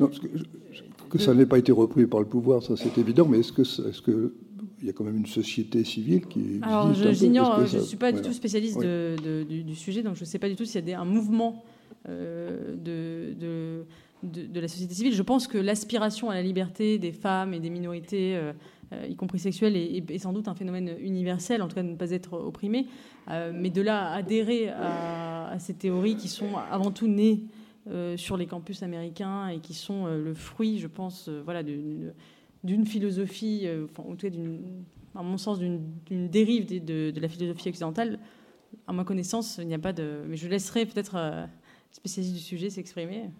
non, que, que, ça n'ait pas été repris par le pouvoir, ça c'est évident, mais est-ce que, est-ce que il y a quand même une société civile qui. Alors, j'ignore, je ne suis pas du tout spécialiste du, sujet, donc je ne sais pas du tout s'il y a un mouvement euh, de, de, la société civile. Je pense que l'aspiration à la liberté des femmes et des minorités, euh, euh, y compris sexuelles, est, sans doute un phénomène universel, en tout cas de ne pas être opprimé. mais de là adhérer à, ces théories qui sont avant tout nées sur les campus américains et qui sont le fruit, je pense, voilà, d'une philosophie, enfin, en tout cas, à mon sens, d'une dérive de, de, la philosophie occidentale. À ma connaissance, il n'y a pas de. Mais je laisserai peut-être spécialiste du sujet s'exprimer.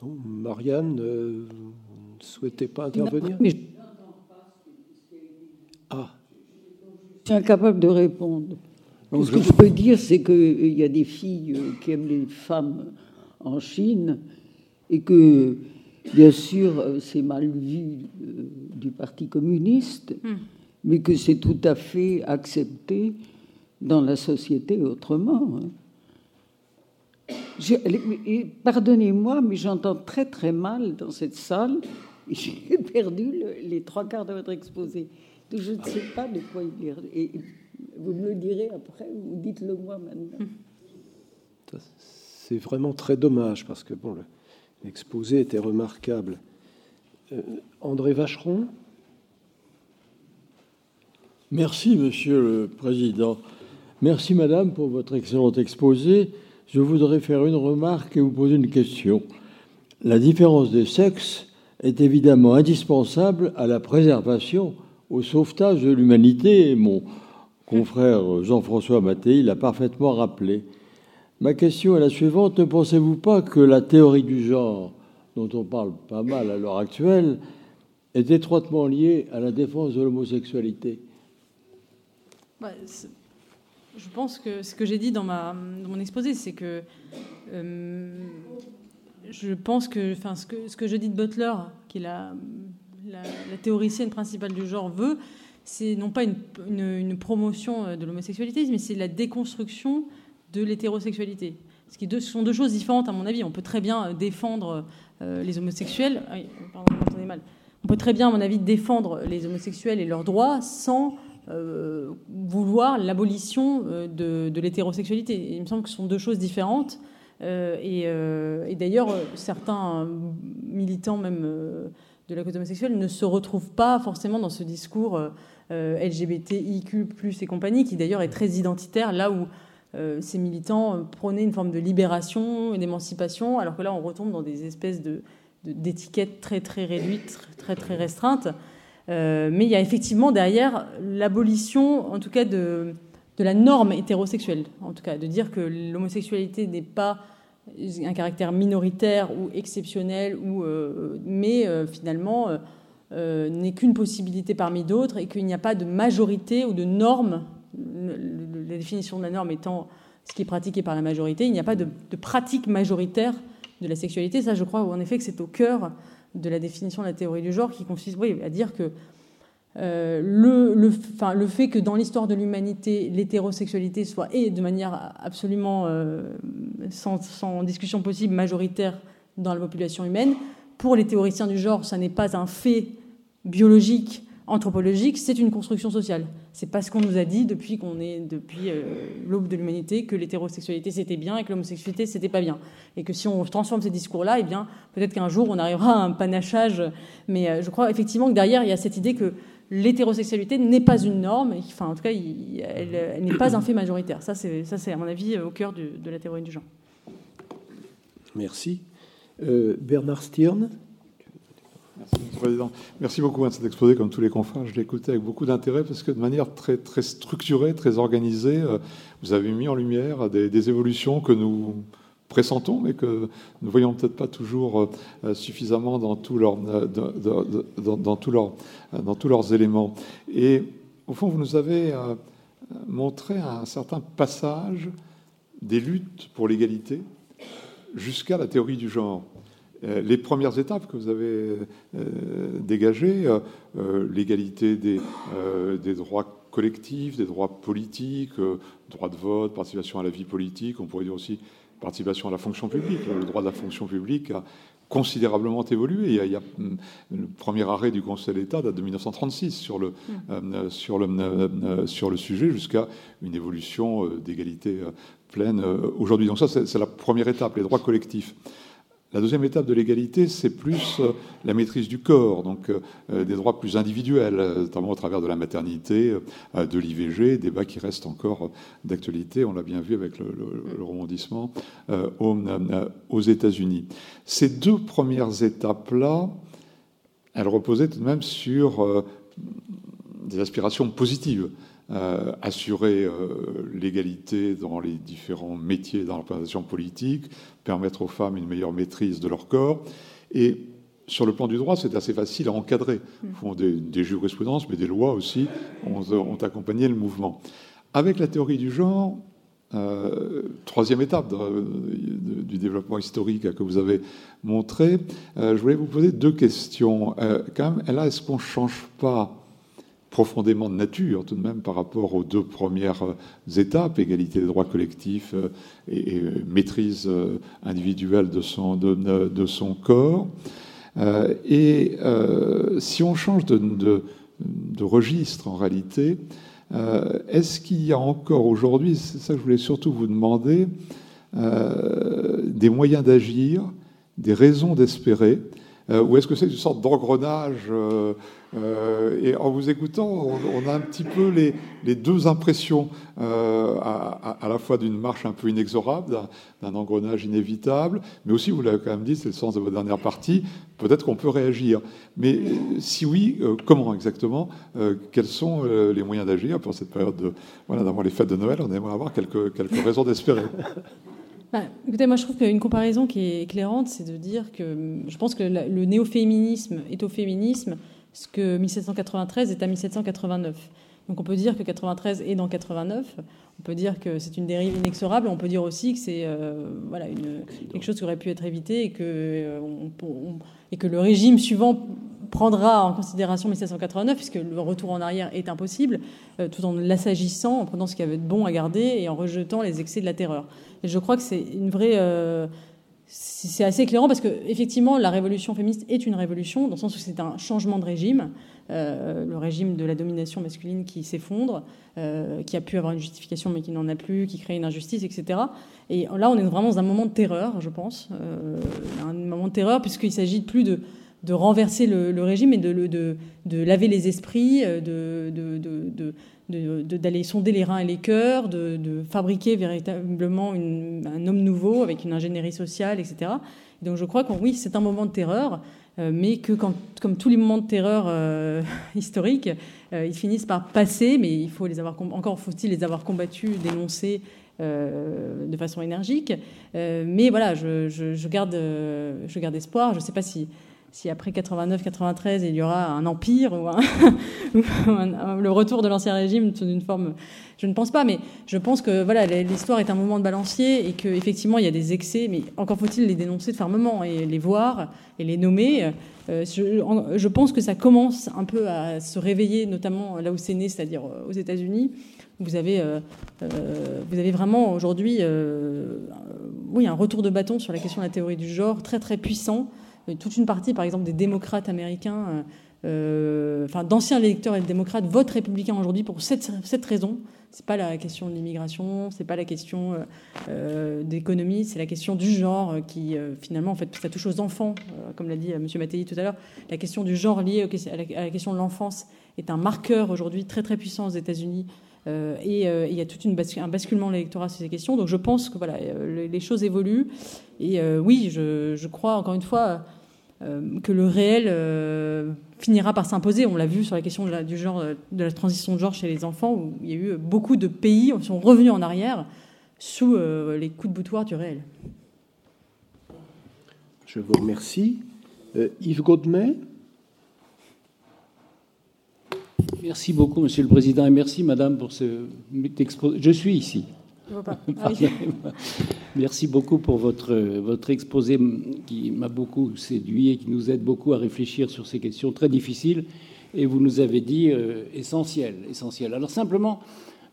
Marianne, euh, ne souhaitait pas intervenir? Ah. Je suis incapable de répondre. ce que je peux dire, c'est qu'il y a des filles qui aiment les femmes en Chine et que, bien sûr, euh, c'est mal vu euh, du Parti communiste, hmm. mais que c'est tout à fait accepté dans la société autrement. Hein. Pardonnez-moi, mais j'entends très très mal dans cette salle. J'ai perdu les trois quarts de votre exposé. Donc je ne sais pas de quoi il est. Et vous me le direz après, ou dites-le moi maintenant. C'est vraiment très dommage parce que bon, le, L'exposé était remarquable. Euh, André Vacheron? Merci, Monsieur le Président. Merci, Madame, pour votre excellent exposé. Je voudrais faire une remarque et vous poser une question. La différence des sexes est évidemment indispensable à la préservation, au sauvetage de l'humanité, mon confrère Jean-François Mattei l'a parfaitement rappelé. Ma question est la suivante. Ne pensez-vous pas que la théorie du genre, dont on parle pas mal à l'heure actuelle, est étroitement liée à la défense de l'homosexualité? Bah, Je pense que ce que j'ai dit dans, mon exposé, c'est que euh, je pense que, enfin, ce que, ce que de Butler, qui est la, théoricienne principale du genre, veut, c'est non pas une, promotion de l'homosexualité, mais c'est la déconstruction de l'hétérosexualité. Ce qui sont deux choses différentes, à mon avis. On peut très bien euh, défendre euh, les homosexuels. Ah. On peut très bien, à mon avis, défendre les homosexuels et leurs droits sans euh, vouloir l'abolition de, l'hétérosexualité. Il me semble que ce sont deux choses différentes. et, d'ailleurs, certains militants même de la cause homosexuelle ne se retrouvent pas forcément dans ce discours LGBTIQ+ et compagnie, qui d'ailleurs est très identitaire, là où euh, ces militants euh, prônaient une forme de libération d'émancipation, alors que là, on retombe dans des espèces de, d'étiquettes très très réduites, très très restreintes. Euh, mais il y a effectivement derrière l'abolition, en tout cas, de, de la norme hétérosexuelle, en tout cas, de dire que l'homosexualité n'est pas un caractère minoritaire ou exceptionnel, ou, mais finalement n'est qu'une possibilité parmi d'autres et qu'il n'y a pas de majorité ou de norme la définition de la norme étant ce qui est pratiqué par la majorité, il n'y a pas de, pratique majoritaire de la sexualité. Ça, je crois en effet que c'est au cœur de la définition de la théorie du genre qui consiste à dire que euh, le, fait que dans l'histoire de l'humanité, l'hétérosexualité soit, et de manière absolument euh, sans, sans, discussion possible, majoritaire dans la population humaine, pour les théoriciens du genre, ça n'est pas un fait biologique anthropologique, c'est une construction sociale. C'est pas ce qu'on nous a dit depuis qu'on est depuis euh, l'aube de l'humanité que l'hétérosexualité c'était bien et que l'homosexualité c'était pas bien. Et que si on transforme ces discours-là, eh bien peut-être qu'un jour on arrivera à un panachage. Mais euh, je crois effectivement que derrière il y a cette idée que l'hétérosexualité n'est pas une norme. enfin en tout cas, elle, n'est pas un fait majoritaire. Ça c'est ça c'est à mon avis au cœur de la théorie du genre. Merci. Euh, Bernard Stirn. Merci, Président. Merci beaucoup de cet exposé, comme tous les confrères. Je l'ai écouté avec beaucoup d'intérêt parce que de manière très, très structurée, très organisée, euh, vous avez mis en lumière des, évolutions que nous pressentons, mais que nous voyons peut-être pas toujours euh, suffisamment dans, tous leurs, euh, dans, dans, leurs, dans tous leurs éléments. Et au fond, vous nous avez montré un certain passage des luttes pour l'égalité jusqu'à la théorie du genre. Les premières étapes que vous avez dégagées, l'égalité des, des, droits collectifs, des droits politiques, droit de vote, participation à la vie politique, on pourrait dire aussi participation à la fonction publique. Le droit de la fonction publique a considérablement évolué. Il y a, hum, le premier arrêt du Conseil d'État date de 1936 sur le, mmh. euh, sur le, euh, euh, sur le sujet jusqu'à une évolution d'égalité pleine aujourd'hui. Donc ça, c'est la première étape, les droits collectifs. La deuxième étape de l'égalité, c'est plus euh, la maîtrise du corps, donc euh, euh, des droits plus individuels, notamment au travers de la maternité, de l'IVG, débat qui reste encore d'actualité, on l'a bien vu avec le, le, rebondissement aux États-Unis. Ces deux premières étapes-là, elles reposaient tout de même sur des aspirations positives. Euh, assurer euh, l'égalité dans les différents métiers dans la représentation politique, permettre aux femmes une meilleure maîtrise de leur corps. Et sur le plan du droit, c'est assez facile à encadrer. Font des, des, jurisprudences, mais des lois aussi ont, accompagné le mouvement. Avec la théorie du genre, euh, troisième étape du développement historique que vous avez montré, je voulais vous poser deux questions. quand même, là, est-ce qu'on ne change pas profondément de nature tout de même par rapport aux deux premières euh, étapes, égalité des droits collectifs euh, et, euh, maîtrise individuelle de son, de, son corps. et si on change de, de, registre en réalité, est-ce qu'il y a encore aujourd'hui, c'est ça que je voulais surtout vous demander, des moyens d'agir, des raisons d'espérer, ou est-ce que c'est une sorte d'engrenage euh, et en vous écoutant, on, a un petit peu les, deux impressions, euh, à, la fois d'une marche un peu inexorable, d'un engrenage inévitable, mais aussi, vous l'avez quand même dit, c'est le sens de votre dernière partie, peut-être qu'on peut réagir. Mais euh, si oui, comment exactement Quels sont les moyens d'agir pour cette période de, voilà, d'avant les fêtes de Noël? On aimerait avoir quelques, quelques raisons d'espérer. Bah, écoutez, moi je trouve qu'une comparaison qui est éclairante, c'est de dire que je pense que le néo-féminisme est au féminisme ce que 1793 est à 1789. Donc on peut dire que 93 est dans 89, on peut dire que c'est une dérive inexorable, on peut dire aussi que c'est euh, voilà, une, quelque chose qui aurait pu être évité et que, euh, et que le régime suivant prendra en considération 1789, puisque le retour en arrière est impossible, euh, tout en l'assagissant, en prenant ce qu'il y avait de bon à garder et en rejetant les excès de la terreur. Et je crois que c'est une vraie c'est assez éclairant parce que effectivement la révolution féministe est une révolution dans le sens où c'est un changement de régime, euh, le régime de la domination masculine qui s'effondre, euh, qui a pu avoir une justification mais qui n'en a plus, qui crée une injustice, etc. Et là on est vraiment dans un moment de terreur, je pense, euh, un moment de terreur puisqu'il s'agit plus de renverser le, régime et de, laver les esprits, de, d'aller sonder les reins et les cœurs, de, fabriquer véritablement un homme nouveau avec une ingénierie sociale, etc. donc je crois que oui, c'est un moment de terreur, euh, mais que comme tous les moments de terreur euh, historiques, euh, ils finissent par passer, mais il faut les avoir encore faut-il les avoir combattus, dénoncés de façon énergique. mais voilà, je, garde, je garde espoir. Je ne sais pas si si après 89-93 il y aura un empire ou, le retour de l'ancien régime sous une forme, je ne pense pas, mais je pense que voilà l'histoire est un moment de balancier et qu'effectivement il y a des excès, mais encore faut-il les dénoncer fermement et les voir et les nommer. Euh, je, pense que ça commence un peu à se réveiller, notamment là où c'est né, c'est-à-dire aux États-Unis. Vous avez, euh, euh, vous avez vraiment aujourd'hui, oui, un retour de bâton sur la question de la théorie du genre très très puissant toute une partie, par exemple, des démocrates américains, euh, euh, enfin d'anciens électeurs et démocrates votent républicains aujourd'hui pour cette, cette raison. C'est pas la question de l'immigration, c'est pas la question euh, d'économie, c'est la question du genre qui finalement en fait ça touche aux enfants, comme l'a dit M. Mattei tout à l'heure. La question du genre liée à la question de l'enfance est un marqueur aujourd'hui très très puissant aux États-Unis. et il y a tout un basculement de l'électorat sur ces questions. Donc je pense que voilà, les, choses évoluent. Et oui, je, crois encore une fois euh, que le réel euh, finira par s'imposer. On l'a vu sur la question de la, du genre, de la transition de genre chez les enfants, où il y a eu beaucoup de pays qui sont revenus en arrière sous euh, les coups de boutoir du réel. Je vous remercie. Yves Godmet Merci beaucoup, Monsieur le Président, et merci, Madame, pour ce exposé. Je suis ici. Ah Merci beaucoup pour votre, votre exposé qui m'a beaucoup séduit et qui nous aide beaucoup à réfléchir sur ces questions très difficiles. Et vous nous avez dit euh, essentiel, essentiel. Alors simplement,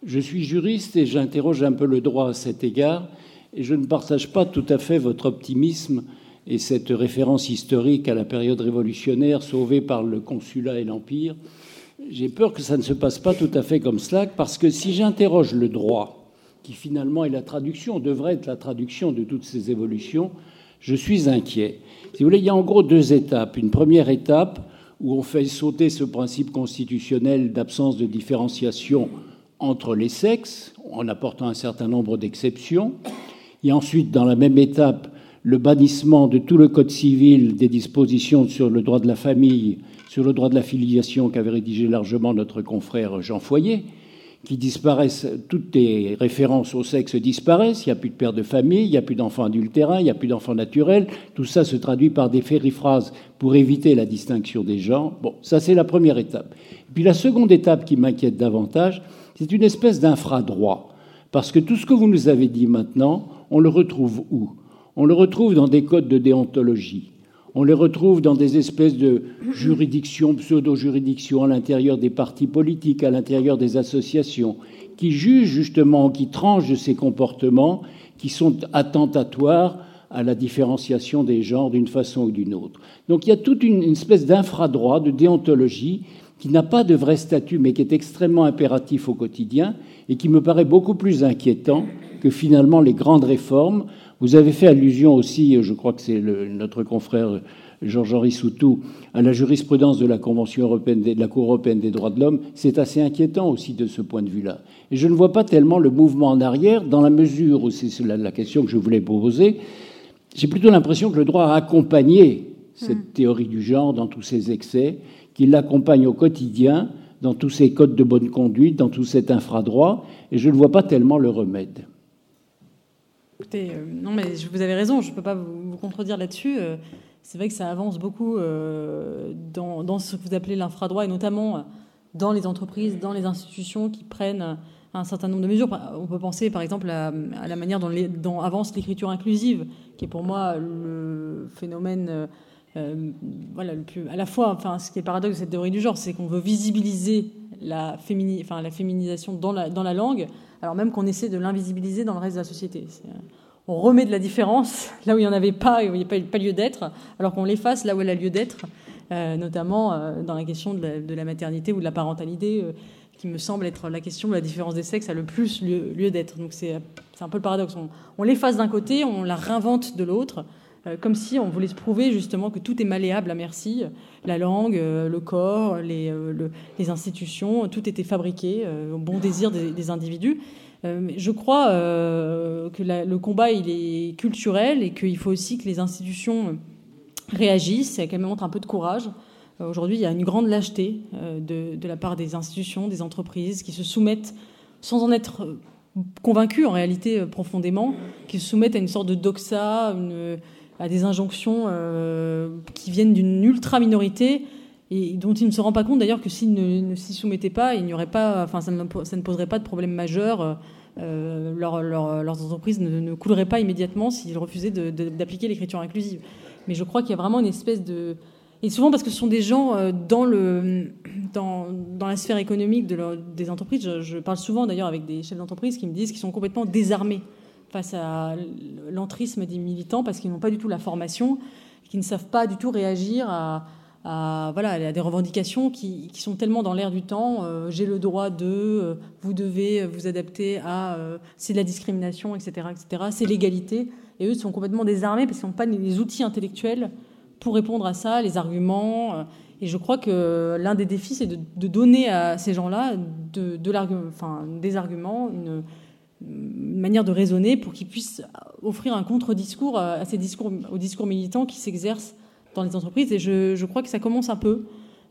je suis juriste et j'interroge un peu le droit à cet égard. Et je ne partage pas tout à fait votre optimisme et cette référence historique à la période révolutionnaire sauvée par le consulat et l'Empire. J'ai peur que ça ne se passe pas tout à fait comme cela, parce que si j'interroge le droit, qui finalement est la traduction, devrait être la traduction de toutes ces évolutions, je suis inquiet. Si vous voulez, il y a en gros deux étapes. Une première étape où on fait sauter ce principe constitutionnel d'absence de différenciation entre les sexes, en apportant un certain nombre d'exceptions. Et ensuite, dans la même étape, le bannissement de tout le Code civil des dispositions sur le droit de la famille, sur le droit de la filiation qu'avait rédigé largement notre confrère Jean Foyer, qui disparaissent, toutes les références au sexe disparaissent, il n'y a plus de père de famille, il n'y a plus d'enfants adultérins, il n'y a plus d'enfants naturels, tout ça se traduit par des phériphrases pour éviter la distinction des genres. Bon, ça c'est la première étape. puis la seconde étape qui m'inquiète davantage, c'est une espèce d'infradroit, parce que tout ce que vous nous avez dit maintenant, on le retrouve où? On le retrouve dans des codes de déontologie. On le retrouve dans des espèces de juridictions, pseudo-juridictions à l'intérieur des partis politiques, à l'intérieur des associations, qui jugent justement, qui tranchent de ces comportements qui sont attentatoires à la différenciation des genres d'une façon ou d'une autre. Donc il y a toute une espèce d'infradroit, de déontologie, qui n'a pas de vrai statut, mais qui est extrêmement impératif au quotidien, et qui me paraît beaucoup plus inquiétant que finalement les grandes réformes vous avez fait allusion aussi, je crois que c'est notre confrère Georges-Henri Soutou, à la jurisprudence de la Convention européenne, de la Cour européenne des droits de l'homme. C'est assez inquiétant aussi de ce point de vue-là. Et je ne vois pas tellement le mouvement en arrière, dans la mesure où c'est la, question que je voulais poser. J'ai plutôt l'impression que le droit a accompagné cette hmm. théorie du genre dans tous ses excès, qu'il l'accompagne au quotidien dans tous ses codes de bonne conduite, dans tout cet infradroit, et je ne vois pas tellement le remède. Écoutez, euh, non, mais vous avez raison, je ne peux pas vous, contredire là-dessus. Euh, c'est vrai que ça avance beaucoup euh, dans, ce que vous appelez l'infradroit, et notamment dans les entreprises, dans les institutions qui prennent un certain nombre de mesures. On peut penser, par exemple, à, la manière dont, avance l'écriture inclusive, qui est pour moi le phénomène. voilà, le plus, à la fois, enfin, ce qui est paradoxe de cette théorie du genre, c'est qu'on veut visibiliser la, enfin, la féminisation dans la, dans la langue, alors même qu'on essaie de l'invisibiliser dans le reste de la société. Euh, on remet de la différence là où il n'y en avait pas et où il n'y a pas lieu d'être, alors qu'on l'efface là où elle a lieu d'être, euh, notamment euh, dans la question de la, maternité ou de la parentalité, qui me semble être la question de la différence des sexes a le plus lieu, d'être. Donc c'est un peu le paradoxe. On l'efface d'un côté, on la réinvente de l'autre. Euh, comme si on voulait se prouver justement que tout est malléable à merci. La langue, euh, le corps, les, euh, les institutions, tout était fabriqué au bon désir des, individus. je crois que le combat il est culturel et qu'il faut aussi que les institutions réagissent et qu'elles montrent un peu de courage. Aujourd'hui, il y a une grande lâcheté de, de, la part des institutions, des entreprises qui se soumettent sans en être convaincus en réalité profondément, qui se soumettent à une sorte de doxa, une, à des injonctions euh, qui viennent d'une ultra minorité et dont il ne se rend pas compte d'ailleurs que s'il ne, s'y soumettait pas, il n'y aurait pas, enfin, ça ne, poserait pas de problème majeur. Euh, leurs entreprises ne, couleraient pas immédiatement s'ils refusaient d'appliquer l'écriture inclusive. Mais je crois qu'il y a vraiment une espèce de et souvent parce que ce sont des gens euh, dans, le, dans, la sphère économique de des entreprises. Je, je parle souvent d'ailleurs avec des chefs d'entreprise qui me disent qu'ils sont complètement désarmés face à l'entrisme des militants parce qu'ils n'ont pas du tout la formation, qu'ils ne savent pas du tout réagir à, voilà, à des revendications qui, sont tellement dans l'air du temps. Euh, j'ai le droit de, euh, vous devez vous adapter à, euh, c'est de la discrimination, etc., etc. C'est l'égalité. Et eux sont complètement désarmés parce qu'ils n'ont pas les outils intellectuels pour répondre à ça, les arguments. Et je crois que l'un des défis, c'est de, donner à ces gens-là des arguments, une, une manière de raisonner pour qu'ils puissent offrir un contre-discours à ces discours, aux discours militants qui s'exercent dans les entreprises. Et je, crois que ça commence un peu.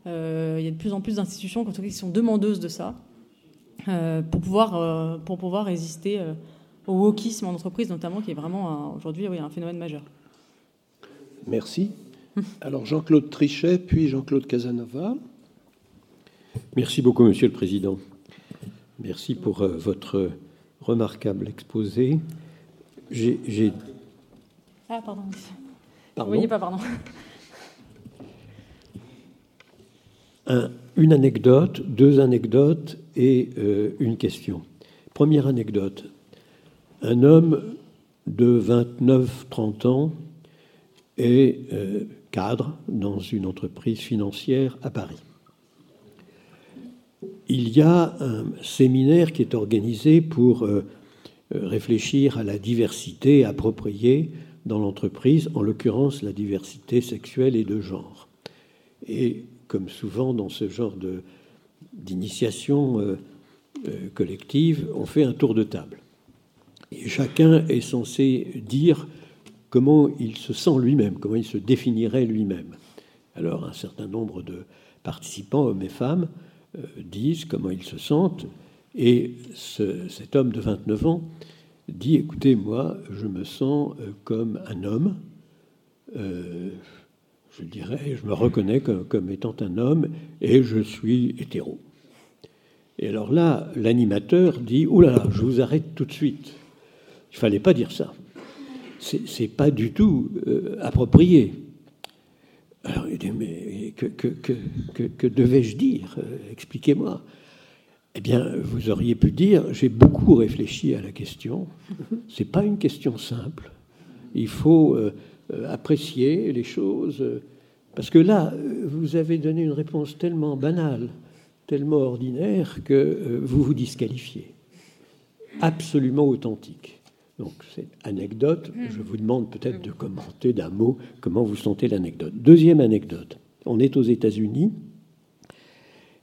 Euh, il y a de plus en plus d'institutions qui sont demandeuses de ça euh, pour, pouvoir, euh, pour pouvoir résister au wokisme en entreprise, notamment, qui est vraiment aujourd'hui oui, un phénomène majeur. Merci. Alors Jean-Claude Trichet, puis Jean-Claude Casanova. Merci beaucoup, Monsieur le Président. Merci pour votre remarquable exposé. J'ai. Ah, pardon. Pardon Vous voyez pas, pardon. une anecdote, deux anecdotes et euh, une question. Première anecdote. Un homme de 29-30 ans est euh, cadre dans une entreprise financière à Paris. Il y a un séminaire qui est organisé pour euh, réfléchir à la diversité appropriée dans l'entreprise, en l'occurrence la diversité sexuelle et de genre. Et comme souvent dans ce genre d'initiation euh, euh, collective, on fait un tour de table. Et chacun est censé dire comment il se sent lui-même, comment il se définirait lui-même. Alors un certain nombre de participants, hommes et femmes, disent comment ils se sentent, et cet homme de 29 ans dit, écoutez, moi, je me sens comme un homme, je dirais, je me reconnais comme, étant un homme et je suis hétéro. Et alors là, l'animateur dit Oh là je vous arrête tout de suite. Il fallait pas dire ça. C'est pas du tout euh, approprié. Alors il dit Mais que, devais-je dire Expliquez-moi. Eh bien, vous auriez pu dire J'ai beaucoup réfléchi à la question. C'est pas une question simple. Il faut. Euh, euh, apprécier les choses. Parce que là, vous avez donné une réponse tellement banale, tellement ordinaire, que euh, vous vous disqualifiez. Absolument authentique. Donc, cette anecdote, je vous demande peut-être de commenter d'un mot comment vous sentez l'anecdote. Deuxième anecdote, on est aux États-Unis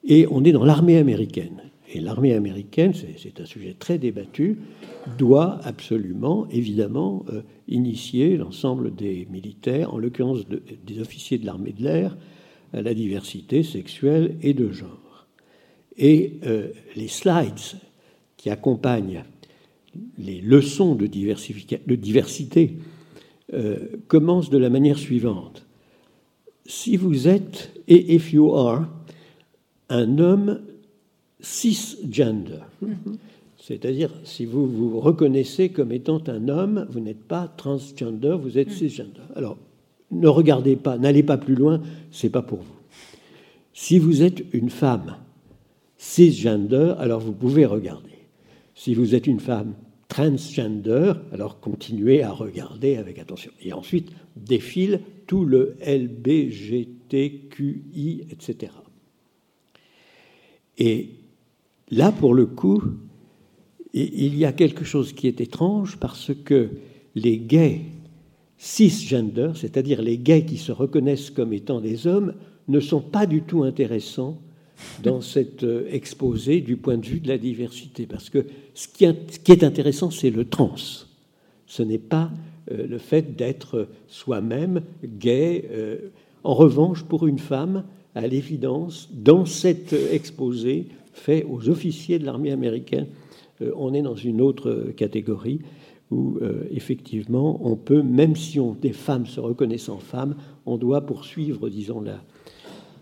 et on est dans l'armée américaine. Et l'armée américaine, c'est un sujet très débattu, doit absolument, évidemment, euh, initier l'ensemble des militaires, en l'occurrence des officiers de l'armée de l'air, à la diversité sexuelle et de genre. Et euh, les slides qui accompagnent les leçons de, de diversité euh, commencent de la manière suivante. Si vous êtes, et if you are, un homme cisgender. C'est-à-dire, si vous vous reconnaissez comme étant un homme, vous n'êtes pas transgender, vous êtes cisgender. Alors, ne regardez pas, n'allez pas plus loin, c'est pas pour vous. Si vous êtes une femme cisgender, alors vous pouvez regarder. Si vous êtes une femme transgender, alors continuez à regarder avec attention. Et ensuite défile tout le LBGTQI, etc. Et Là, pour le coup, il y a quelque chose qui est étrange parce que les gays cisgender, c'est-à-dire les gays qui se reconnaissent comme étant des hommes, ne sont pas du tout intéressants dans cet euh, exposé du point de vue de la diversité. Parce que ce qui est intéressant, c'est le trans. Ce n'est pas euh, le fait d'être soi-même gay. Euh. En revanche, pour une femme, à l'évidence, dans cet exposé, fait aux officiers de l'armée américaine, on est dans une autre catégorie où effectivement on peut, même si on, des femmes se reconnaissent en femmes, on doit poursuivre, disons,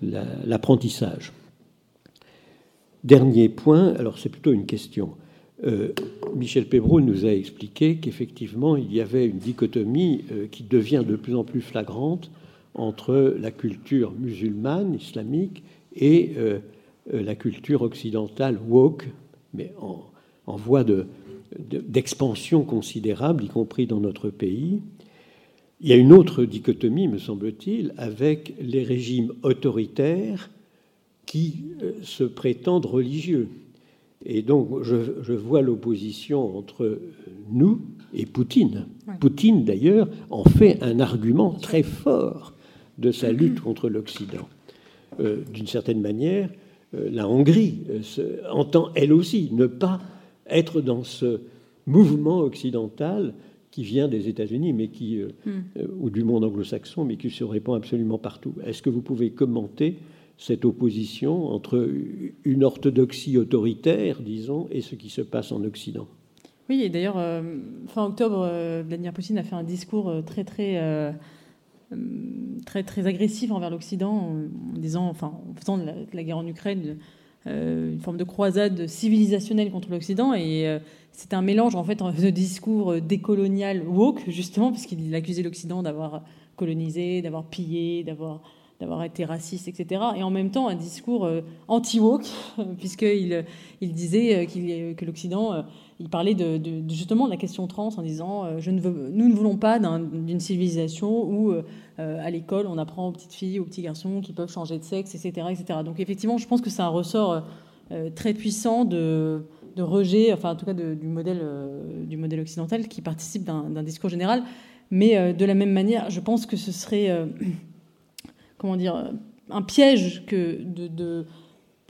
l'apprentissage. Dernier point, alors c'est plutôt une question. Euh, Michel Pébroux nous a expliqué qu'effectivement il y avait une dichotomie qui devient de plus en plus flagrante entre la culture musulmane, islamique, et euh, la culture occidentale woke, mais en, voie d'expansion considérable, y compris dans notre pays. Il y a une autre dichotomie, me semble-t-il, avec les régimes autoritaires qui euh, se prétendent religieux. Et donc, je, vois l'opposition entre nous et Poutine. Poutine, d'ailleurs, en fait un argument très fort de sa lutte contre l'Occident. Euh, d'une certaine manière, euh, la Hongrie euh, entend elle aussi ne pas être dans ce mouvement occidental qui vient des États-Unis, mais qui hmm. ou du monde anglo-saxon, mais qui se répand absolument partout. Est-ce que vous pouvez commenter cette opposition entre une orthodoxie autoritaire, disons, et ce qui se passe en Occident Oui, et d'ailleurs, fin octobre, Vladimir Poutine a fait un discours très très euh, très, très agressif envers l'Occident en enfin, en faisant de la, guerre en Ukraine une forme de croisade civilisationnelle contre l'Occident. Et c'est un mélange en fait de discours décolonial woke, justement, puisqu'il accusait l'Occident d'avoir colonisé, d'avoir pillé, d'avoir d'avoir été raciste, etc. Et en même temps, un discours anti-woke, puisqu'il il disait que l'Occident il parlait de, justement de la question trans en disant euh, je ne veux, nous ne voulons pas d'une civilisation où euh, à l'école on apprend aux petites filles, aux petits garçons qui peuvent changer de sexe, etc., etc. Donc effectivement, je pense que c'est un ressort euh, très puissant de, rejet, enfin en tout cas du modèle du modèle occidental qui participe d'un discours général. Mais de la même manière, je pense que ce serait comment dire un piège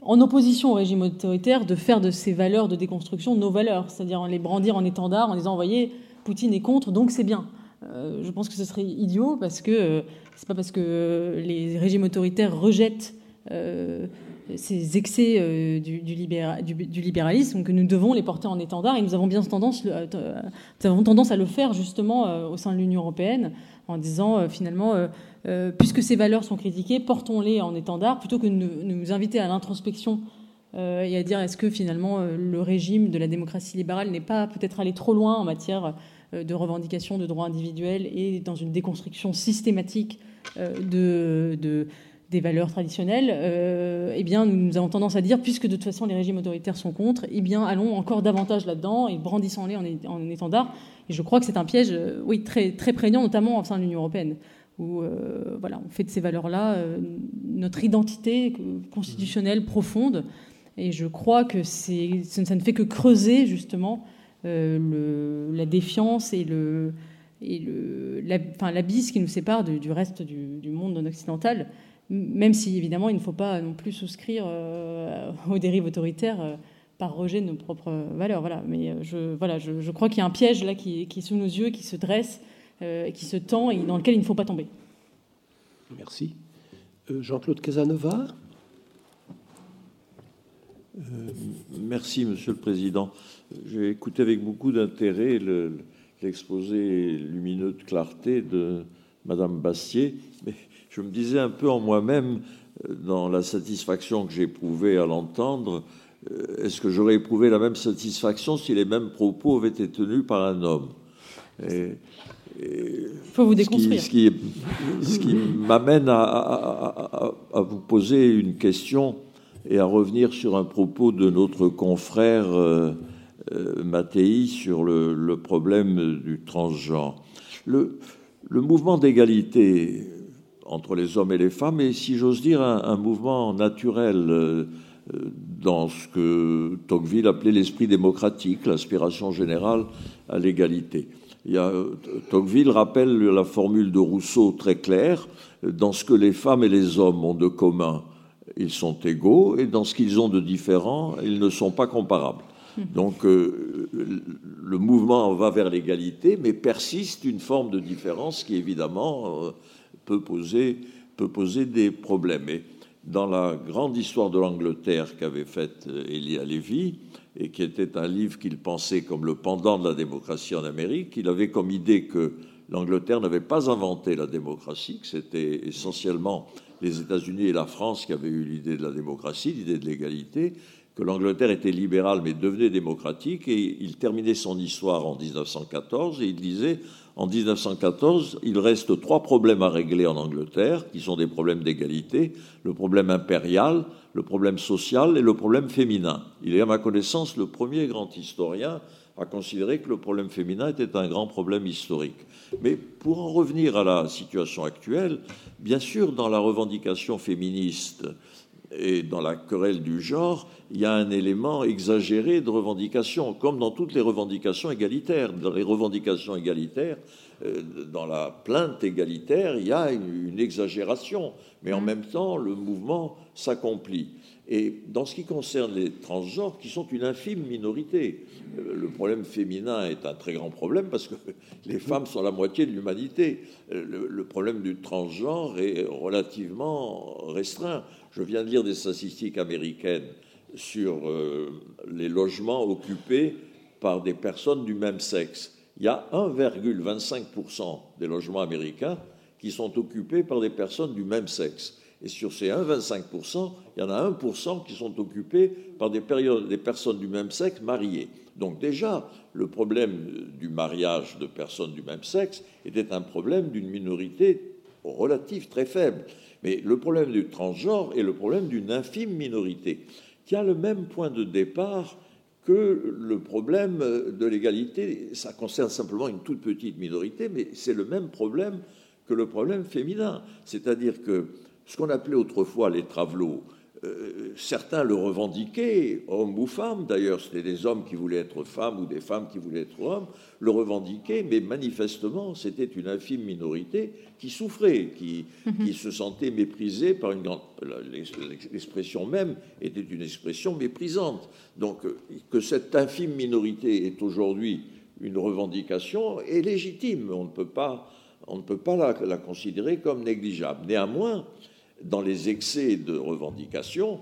en opposition au régime autoritaire, de faire de ces valeurs de déconstruction nos valeurs, c'est-à-dire les brandir en étendard en disant, voyez, Poutine est contre, donc c'est bien. Euh, je pense que ce serait idiot parce que euh, c'est pas parce que les régimes autoritaires rejettent euh, ces excès du, du, libéralisme que nous devons les porter en étendard et nous avons bien tendance, nous avons tendance à le faire justement au sein de l'Union européenne en disant finalement euh, puisque ces valeurs sont critiquées, portons-les en étendard plutôt que de nous inviter à l'introspection euh, et à dire est-ce que finalement euh, le régime de la démocratie libérale n'est pas peut-être allé trop loin en matière de revendication de droits individuels et dans une déconstruction systématique de, des valeurs traditionnelles, eh bien, nous avons tendance à dire, puisque de toute façon les régimes autoritaires sont contre, eh bien, allons encore davantage là-dedans et brandissons-les en, en, étendard. Et je crois que c'est un piège, oui, très, très prégnant, notamment au sein de l'Union européenne où euh, voilà, on fait de ces valeurs-là euh, notre identité constitutionnelle profonde. Et je crois que ça ne fait que creuser justement euh, la défiance et le, le, l'abysse qui nous sépare du, reste du, monde non occidental, même si évidemment il ne faut pas non plus souscrire aux dérives autoritaires par rejet de nos propres valeurs. Voilà. Mais je, voilà, je, crois qu'il y a un piège là qui, qui, est sous nos yeux, qui se dresse euh, qui se tend et dans lequel il ne faut pas tomber. Merci. Euh, Jean-Claude Casanova euh, Merci, Monsieur le Président. J'ai écouté avec beaucoup d'intérêt l'exposé lumineux de clarté de Madame Bastier, mais je me disais un peu en moi-même, dans la satisfaction que j'éprouvais à l'entendre, est-ce que j'aurais éprouvé la même satisfaction si les mêmes propos avaient été tenus par un homme il faut vous déconstruire. Ce qui, m'amène à, vous poser une question et à revenir sur un propos de notre confrère euh, euh Mattei sur le, problème du transgenre. Le, le mouvement d'égalité entre les hommes et les femmes est, si j'ose dire, un, mouvement naturel euh, dans ce que Tocqueville appelait l'esprit démocratique, l'aspiration générale à l'égalité. Il y a, Tocqueville rappelle la formule de Rousseau très claire dans ce que les femmes et les hommes ont de commun, ils sont égaux, et dans ce qu'ils ont de différent, ils ne sont pas comparables. Donc euh, le mouvement va vers l'égalité, mais persiste une forme de différence qui évidemment euh, peut, poser, peut poser des problèmes. Et dans la grande histoire de l'Angleterre qu'avait faite Elia Levy, et qui était un livre qu'il pensait comme le pendant de la démocratie en Amérique. Il avait comme idée que l'Angleterre n'avait pas inventé la démocratie, que c'était essentiellement les États-Unis et la France qui avaient eu l'idée de la démocratie, l'idée de l'égalité, que l'Angleterre était libérale mais devenait démocratique, et il terminait son histoire en 1914 et il disait en 1914, il reste trois problèmes à régler en Angleterre, qui sont des problèmes d'égalité, le problème impérial, le problème social et le problème féminin. Il est, à ma connaissance, le premier grand historien à considérer que le problème féminin était un grand problème historique. Mais pour en revenir à la situation actuelle, bien sûr, dans la revendication féministe et dans la querelle du genre, il y a un élément exagéré de revendication, comme dans toutes les revendications égalitaires. Dans les revendications égalitaires, euh, dans la plainte égalitaire, il y a une, exagération, mais en mmh. même temps, le mouvement s'accomplit. Et dans ce qui concerne les transgenres, qui sont une infime minorité, euh, le problème féminin est un très grand problème parce que les femmes sont la moitié de l'humanité. Euh, le, problème du transgenre est relativement restreint. Je viens de lire des statistiques américaines sur les logements occupés par des personnes du même sexe il y a 1,25% des logements américains qui sont occupés par des personnes du même sexe. Et sur ces 1,25%, il y en a 1% qui sont occupés par des, périodes, des personnes du même sexe mariées. Donc déjà, le problème du mariage de personnes du même sexe était un problème d'une minorité relative très faible. Mais le problème du transgenre est le problème d'une infime minorité qui a le même point de départ que le problème de l'égalité. Ça concerne simplement une toute petite minorité, mais c'est le même problème que le problème féminin. C'est-à-dire que ce qu'on appelait autrefois les travelots, euh, certains le revendiquaient, hommes ou femmes d'ailleurs, c'était des hommes qui voulaient être femmes ou des femmes qui voulaient être hommes, le revendiquaient, mais manifestement c'était une infime minorité qui souffrait, qui, mhm. qui se sentait méprisée par une grande... L'expression même était une expression méprisante. Donc euh, que cette infime minorité est aujourd'hui une revendication est légitime, on ne peut pas, on ne peut pas la, la considérer comme négligeable. Néanmoins, dans les excès de revendication,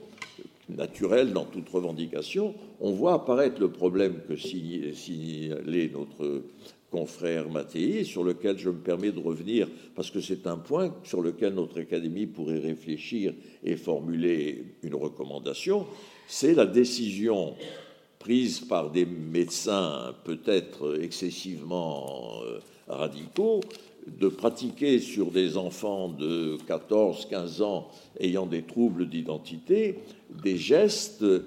naturels dans toute revendication, on voit apparaître le problème que signalait notre confrère Mattei, sur lequel je me permets de revenir, parce que c'est un point sur lequel notre Académie pourrait réfléchir et formuler une recommandation, c'est la décision prise par des médecins peut-être excessivement euh, radicaux de pratiquer sur des enfants de 14-15 ans ayant des troubles d'identité des gestes euh,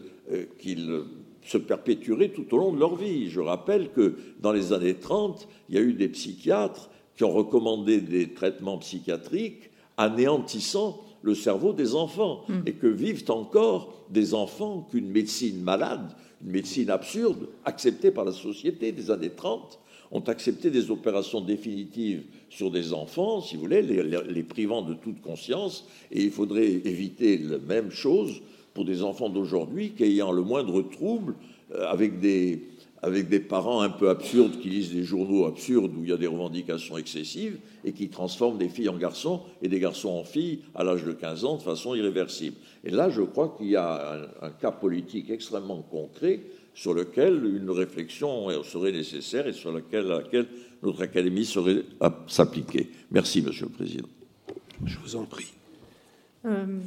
qu'ils se perpétueraient tout au long de leur vie. Je rappelle que dans les années 30, il y a eu des psychiatres qui ont recommandé des traitements psychiatriques anéantissant le cerveau des enfants mmh. et que vivent encore des enfants qu'une médecine malade, une médecine absurde, acceptée par la société des années 30, ont accepté des opérations définitives sur des enfants, si vous voulez, les, privant de toute conscience, et il faudrait éviter la même chose pour des enfants d'aujourd'hui qui ayant le moindre trouble, euh, avec des, avec des parents un peu absurdes qui lisent des journaux absurdes où il y a des revendications excessives et qui transforment des filles en garçons et des garçons en filles à l'âge de 15 ans de façon irréversible. Et là, je crois qu'il y a un, cas politique extrêmement concret sur lequel une réflexion serait nécessaire et sur laquelle, laquelle notre Académie serait à s'appliquer. Merci, Monsieur le Président. Je vous en prie. Euh,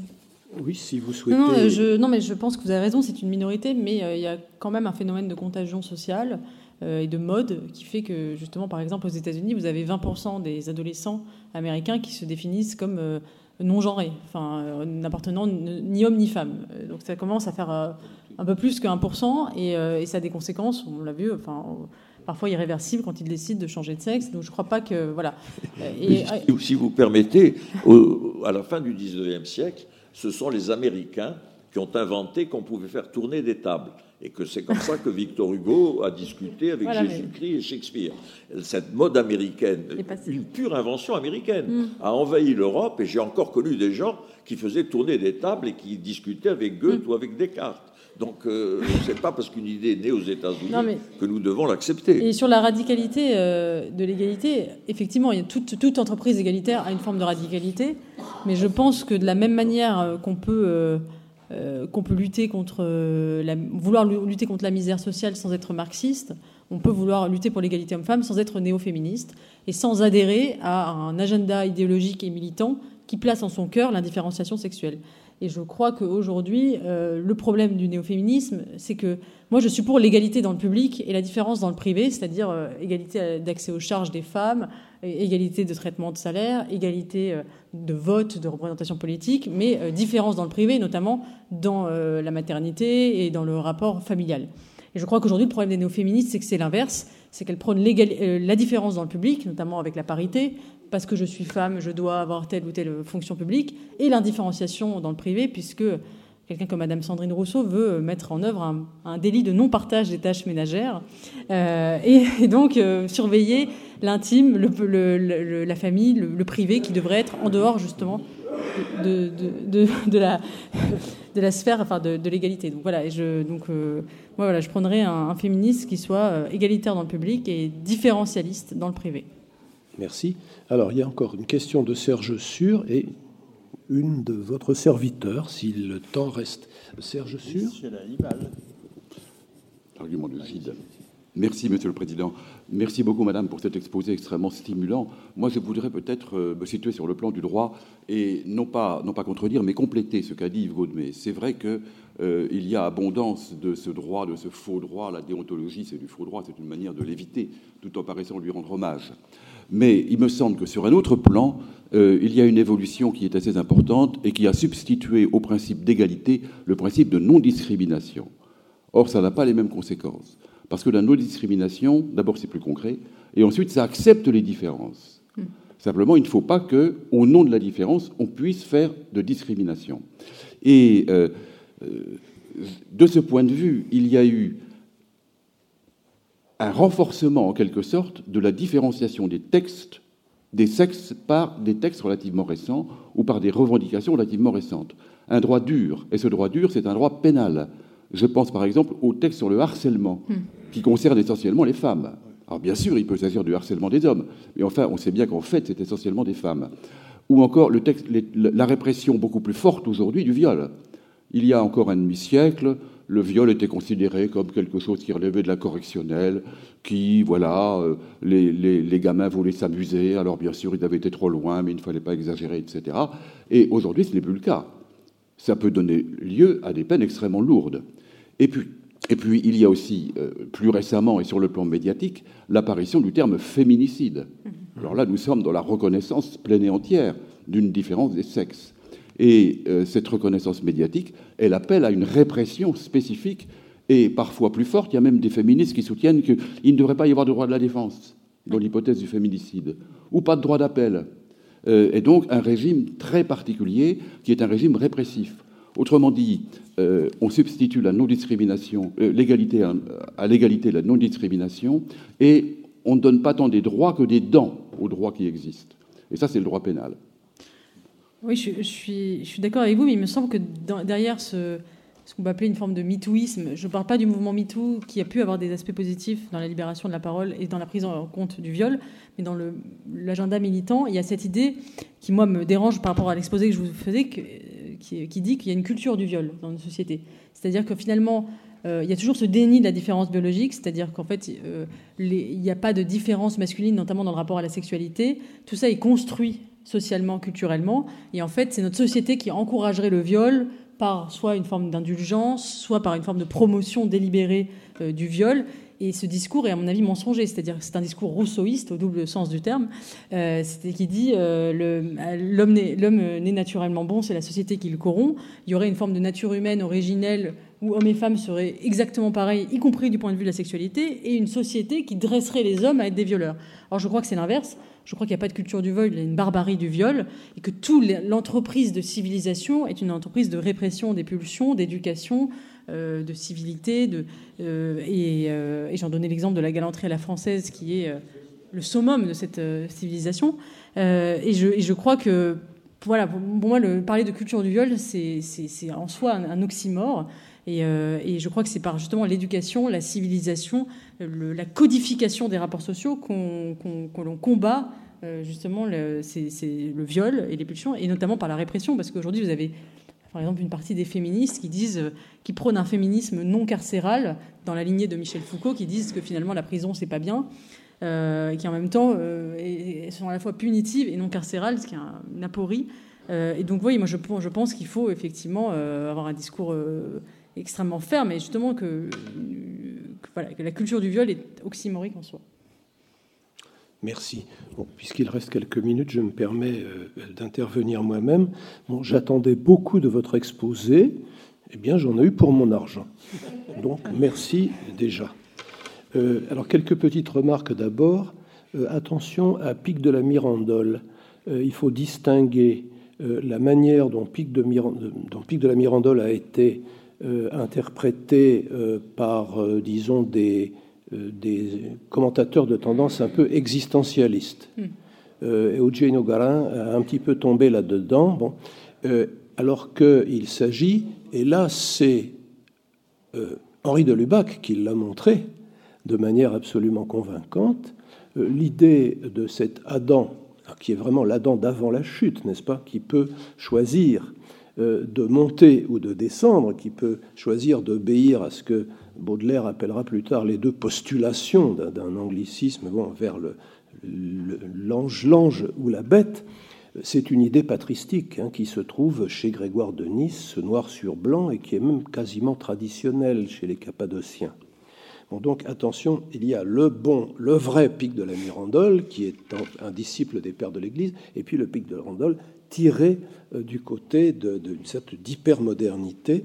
oui, si vous souhaitez. Non, non, je, non, mais je pense que vous avez raison, c'est une minorité, mais euh, il y a quand même un phénomène de contagion sociale euh, et de mode qui fait que, justement, par exemple, aux États-Unis, vous avez 20% des adolescents américains qui se définissent comme non genrés, enfin, n'appartenant ni homme ni femme. Donc ça commence à faire un peu plus que 1%, euh, et, ça a des conséquences, on l'a vu, enfin, parfois irréversibles quand ils décident de changer de sexe. Donc je ne crois pas que. Voilà. Et, si vous permettez, à la fin du 19e siècle, ce sont les Américains qui ont inventé qu'on pouvait faire tourner des tables. Et que c'est comme ça que Victor Hugo a discuté avec Jésus-Christ et Shakespeare. Cette mode américaine, une pure invention américaine, mm. a envahi l'Europe et j'ai encore connu des gens qui faisaient tourner des tables et qui discutaient avec Goethe mm. ou avec Descartes. Donc, euh, ce n'est pas parce qu'une idée est née aux États-Unis que nous devons l'accepter. Et sur la radicalité euh, de l'égalité, effectivement, il y a toute, toute, entreprise égalitaire a une forme de radicalité, mais je pense que de la même manière euh, qu'on peut, qu'on peut lutter contre la, vouloir lutter contre la misère sociale sans être marxiste, on peut vouloir lutter pour l'égalité homme-femme sans être néo-féministe et sans adhérer à un agenda idéologique et militant qui place en son cœur l'indifférenciation sexuelle. Et je crois qu'aujourd'hui, euh, le problème du néo-féminisme, c'est que moi, je suis pour l'égalité dans le public et la différence dans le privé, c'est-à-dire euh, égalité d'accès aux charges des femmes, égalité de traitement de salaire, égalité euh, de vote, de représentation politique, mais différence dans le privé, notamment dans la maternité et dans le rapport familial. Et je crois qu'aujourd'hui, le problème des néo-féministes, c'est que c'est l'inverse, c'est qu'elles prônent la différence dans le public, notamment avec la parité, parce que je suis femme, je dois avoir telle ou telle fonction publique, et l'indifférenciation dans le privé, puisque quelqu'un comme Madame Sandrine Rousseau veut mettre en œuvre un, délit de non-partage des tâches ménagères, euh, et, donc euh, surveiller l'intime, la famille, le, privé, qui devrait être en dehors justement de, la, sphère, enfin de, l'égalité. Donc voilà, je, donc, euh, moi, voilà, je prendrais un, un féministe qui soit égalitaire dans le public et différentialiste dans le privé. Merci. Alors, il y a encore une question de Serge Sûr et une de votre serviteur, si le temps reste. Serge Sûr Argument lucide. Merci, Monsieur le Président. Merci beaucoup, Madame, pour cet exposé extrêmement stimulant. Moi, je voudrais peut-être euh, me situer sur le plan du droit et non pas, non pas contredire, mais compléter ce qu'a dit Yves Gaudemé. C'est vrai qu'il euh, y a abondance de ce droit, de ce faux droit. La déontologie, c'est du faux droit, c'est une manière de l'éviter, tout en paraissant lui rendre hommage. Mais il me semble que sur un autre plan, euh, il y a une évolution qui est assez importante et qui a substitué au principe d'égalité le principe de non-discrimination. Or, ça n'a pas les mêmes conséquences. Parce que la non-discrimination, d'abord, c'est plus concret, et ensuite, ça accepte les différences. Hmm. Simplement, il ne faut pas que, au nom de la différence, on puisse faire de discrimination. Et euh, euh, de ce point de vue, il y a eu un renforcement, en quelque sorte, de la différenciation des textes, des sexes, par des textes relativement récents ou par des revendications relativement récentes. Un droit dur, et ce droit dur, c'est un droit pénal. Je pense par exemple au texte sur le harcèlement, hmm. qui concerne essentiellement les femmes. Alors bien sûr, il peut s'agir du harcèlement des hommes, mais enfin, on sait bien qu'en fait, c'est essentiellement des femmes. Ou encore le texte, la répression beaucoup plus forte aujourd'hui du viol. Il y a encore un demi-siècle, le viol était considéré comme quelque chose qui relevait de la correctionnelle, qui, voilà, euh, les, les, gamins voulaient s'amuser, alors bien sûr, ils avaient été trop loin, mais il ne fallait pas exagérer, etc. Et aujourd'hui, ce n'est plus le cas. Ça peut donner lieu à des peines extrêmement lourdes. Et puis, et puis il y a aussi, euh, plus récemment et sur le plan médiatique, l'apparition du terme féminicide. Mm-hmm. Alors là, nous sommes dans la reconnaissance pleine et entière d'une différence des sexes. Et euh, cette reconnaissance médiatique, elle appelle à une répression spécifique et parfois plus forte. Il y a même des féministes qui soutiennent qu'il ne devrait pas y avoir de droit de la défense dans l'hypothèse du féminicide, ou pas de droit d'appel. Euh, et donc un régime très particulier qui est un régime répressif. Autrement dit, euh, on substitue la non-discrimination, l'égalité à, l'égalité la non-discrimination, et on ne donne pas tant des droits que des dents aux droits qui existent. Et ça, c'est le droit pénal. Oui, je, suis, d'accord avec vous, mais il me semble que derrière ce, qu'on peut appeler une forme de MeTooisme, je ne parle pas du mouvement MeToo qui a pu avoir des aspects positifs dans la libération de la parole et dans la prise en compte du viol, mais dans l'agenda militant, il y a cette idée qui, moi, me dérange par rapport à l'exposé que je vous faisais, qui, dit qu'il y a une culture du viol dans une société. C'est-à-dire que finalement, euh, il y a toujours ce déni de la différence biologique, c'est-à-dire qu'en fait, euh, il n'y a pas de différence masculine, notamment dans le rapport à la sexualité. Tout ça est construit socialement, culturellement, et en fait, c'est notre société qui encouragerait le viol par soit une forme d'indulgence, soit par une forme de promotion délibérée euh, du viol. Et ce discours est, à mon avis, mensonger, c'est-à-dire c'est un discours rousseauiste au double sens du terme, euh, qui dit euh, l'homme n'est naturellement bon, c'est la société qui le corrompt. Il y aurait une forme de nature humaine originelle où hommes et femmes seraient exactement pareils, y compris du point de vue de la sexualité, et une société qui dresserait les hommes à être des violeurs. Alors je crois que c'est l'inverse. Je crois qu'il n'y a pas de culture du viol, il y a une barbarie du viol, et que toute l'entreprise de civilisation est une entreprise de répression des pulsions, d'éducation, euh, de civilité. Euh, euh, et, j'en donnais l'exemple de la galanterie à la française, qui est le summum de cette civilisation. Et je, crois que, voilà, pour moi, le, parler de culture du viol, c'est en soi un, oxymore. Et, je crois que c'est par justement l'éducation, la civilisation, la codification des rapports sociaux qu'on combat justement le, viol et les pulsions, et notamment par la répression, parce qu'aujourd'hui vous avez par exemple une partie des féministes qui disent, euh, qui prônent un féminisme non carcéral, dans la lignée de Michel Foucault, qui disent que finalement la prison c'est pas bien, euh, qui en même temps euh, sont à la fois punitives et non carcérales, ce qui est une aporie. et donc oui, moi je pense qu'il faut effectivement avoir un discours extrêmement ferme, et justement que, la culture du viol est oxymorique en soi. Merci. Puisqu'il reste quelques minutes, je me permets euh, d'intervenir moi-même. Bon, J'attendais beaucoup de votre exposé. Eh bien, j'en ai eu pour mon argent. Donc, merci déjà. Euh, alors, quelques petites remarques d'abord. Euh, attention à Pic de la Mirandole. il faut distinguer la manière dont Pic, dont Pic de la Mirandole a été interprété par, disons, des euh, des commentateurs de tendance un peu existentialiste. Hmm. Euh, Eugenio Garin a un petit peu tombé là-dedans, bon, euh, alors qu'il s'agit, et là c'est Henri de Lubac qui l'a montré de manière absolument convaincante, l'idée de cet Adam, qui est vraiment l'Adam d'avant la chute, n'est-ce pas, qui peut choisir euh, de monter ou de descendre, qui peut choisir d'obéir à ce que Baudelaire appellera plus tard les deux postulations d'un anglicisme bon, vers l'ange, l'ange ou la bête, c'est une idée patristique hein, qui se trouve chez Grégoire de Nice, ce noir sur blanc, et qui est même quasiment traditionnel chez les Cappadociens. Bon, donc attention, il y a le bon, le vrai pic de la Mirandole, qui est un, disciple des pères de l'Église, et puis le pic de la Mirandole tiré euh, du côté d'une certaine hypermodernité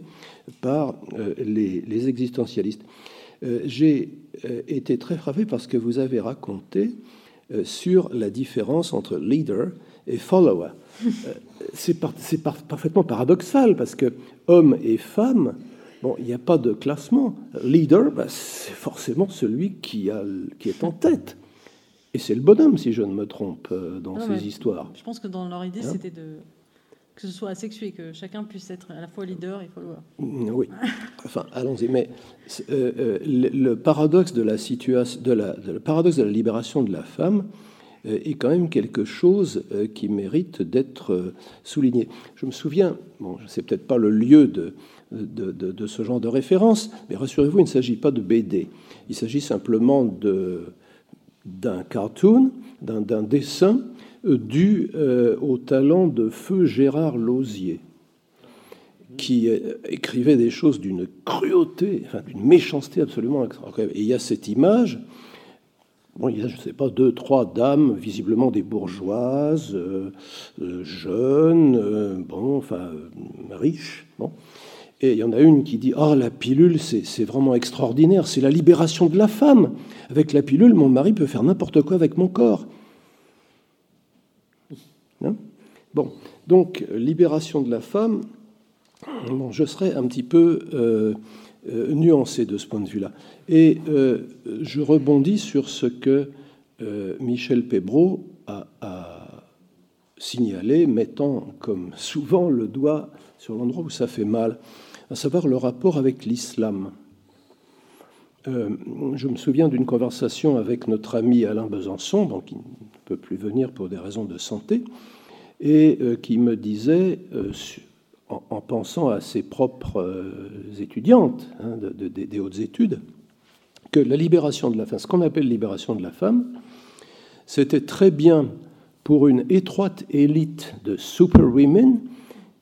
par euh, les, existentialistes. Euh, j'ai été très frappé parce que vous avez raconté sur la différence entre leader et follower. c'est parfaitement paradoxal parce que homme et femme Bon, il n'y a pas de classement. Leader, bah, c'est forcément celui qui est en tête. Et c'est le bonhomme, si je ne me trompe, euh, dans ces histoires. Je pense que dans leur idée, hein c'était de que ce soit asexué, que chacun puisse être à la fois leader et follower. Mm, oui. Enfin, allons-y. Mais euh, euh, le, paradoxe de la situation, de la, le paradoxe de la libération de la femme est quand même quelque chose qui mérite d'être souligné. Je me souviens, bon, c'est peut-être pas le lieu de, de, ce genre de référence. Mais rassurez-vous, il ne s'agit pas de BD. Il s'agit simplement d'un cartoon, d'un dessin euh, dû euh, au talent de feu Gérard Lausier, qui euh, écrivait des choses d'une cruauté, d'une méchanceté absolument incroyable. Et il y a cette image. Bon, il y a, je ne sais pas, deux, trois dames, visiblement des bourgeoises, jeunes, bon, enfin, riches, bon, et il y en a une qui dit Ah, la pilule, c'est vraiment extraordinaire, c'est la libération de la femme. Avec la pilule, mon mari peut faire n'importe quoi avec mon corps. Hein? Bon, donc, libération de la femme, bon, je serais un petit peu euh, euh, nuancé de ce point de vue-là. Et euh, je rebondis sur ce que Michel Pébreau a, a signalé, mettant comme souvent le doigt sur l'endroit où ça fait mal à savoir le rapport avec l'islam. Euh, je me souviens d'une conversation avec notre ami Alain Besançon, donc qui ne peut plus venir pour des raisons de santé, et euh, qui me disait, euh, en, pensant à ses propres étudiantes hein, des hautes études, que la libération de la femme, ce qu'on appelle libération de la femme, c'était très bien pour une étroite élite de superwomen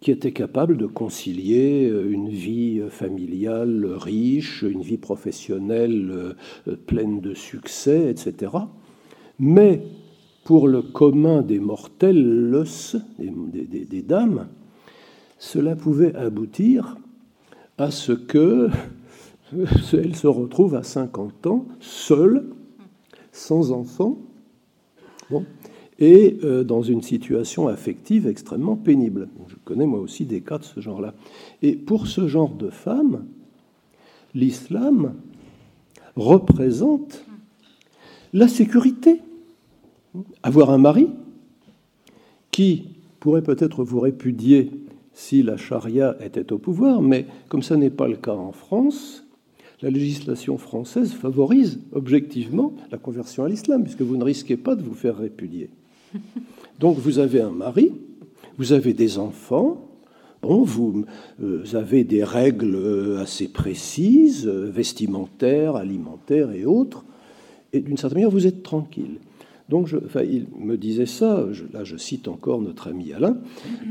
qui était capable de concilier euh, une vie familiale riche, une vie professionnelle euh, pleine de succès, etc. Mais pour le commun des mortels, des dames, cela pouvait aboutir à ce que elle se retrouve à 50 ans, seule, sans enfant, bon, et euh, dans une situation affective extrêmement pénible. Je connais moi aussi des cas de ce genre-là. Et pour ce genre de femmes, l'islam représente la sécurité. Avoir un mari qui pourrait peut-être vous répudier si la charia était au pouvoir, mais comme ça n'est pas le cas en France, la législation française favorise objectivement la conversion à l'islam, puisque vous ne risquez pas de vous faire répudier. Donc vous avez un mari, vous avez des enfants, bon, vous, euh, avez des règles euh, assez précises, euh, vestimentaires, alimentaires et autres, et d'une certaine manière, vous êtes tranquille. Donc, je, enfin, il me disait ça, là je cite encore notre ami Alain,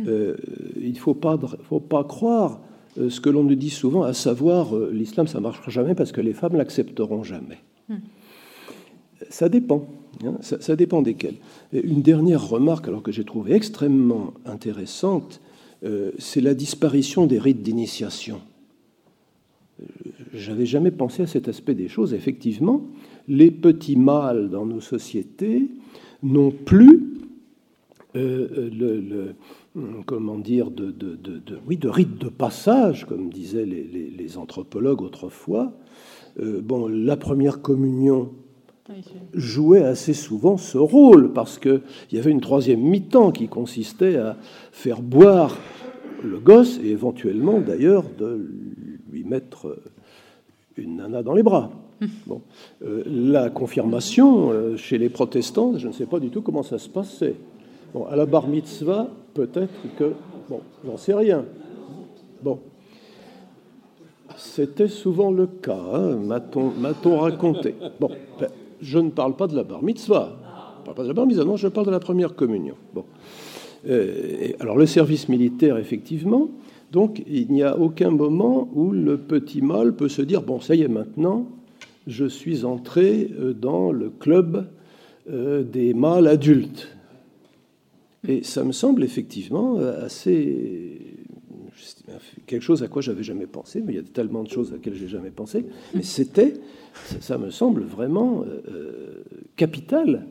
il ne faut pas, faut pas croire ce que l'on nous dit souvent, à savoir l'islam ça ne marchera jamais parce que les femmes l'accepteront jamais. Hmm. Ça dépend. Hein, ça, dépend desquels. une dernière remarque, alors que j'ai trouvé extrêmement intéressante, euh, c'est la disparition des rites d'initiation. Euh, j'avais jamais pensé à cet aspect des choses. Effectivement, les petits mâles dans nos sociétés n'ont plus euh, le, comment dire de, oui, de rite de passage, comme disaient les, anthropologues autrefois. bon, la première communion jouait assez souvent ce rôle, parce qu'il y avait une troisième mi-temps qui consistait à faire boire le gosse, et éventuellement d'ailleurs de lui mettre une nana dans les bras. Bon. Euh, la confirmation, euh, chez les protestants, je ne sais pas du tout comment ça se passait. Bon, à la bar mitzvah, peut-être que. Bon, j'en sais rien. Bon. C'était souvent le cas, hein, m'a-t-on raconté. Bon, ben, je ne parle pas de la bar mitzvah. Je ne parle pas de la bar mitzvah, non, je parle de la première communion. Bon. Euh, alors, le service militaire, effectivement. Donc, il n'y a aucun moment où le petit mâle peut se dire Bon, ça y est, maintenant, je suis entré euh, dans le club euh, des mâles adultes. Et ça me semble effectivement assez quelque chose à quoi j'avais jamais pensé, mais il y a tellement de choses à laquelle j'ai jamais pensé. Mais c'était, ça, me semble vraiment euh, capital.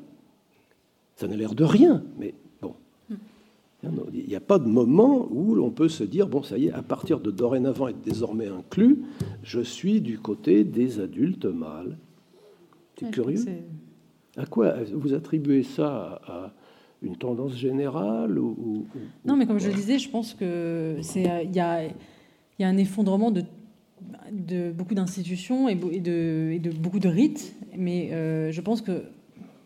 Ça n'a l'air de rien, mais bon. Il n'y a pas de moment où l'on peut se dire bon, ça y est, à partir de dorénavant être désormais inclus, je suis du côté des adultes mâles. C'est curieux. À quoi vous attribuez ça à, une tendance générale ou, Non, mais comme je le disais, je pense que c'est il y a, y a un effondrement de, de beaucoup d'institutions et, de, et de beaucoup de rites, mais euh, je pense que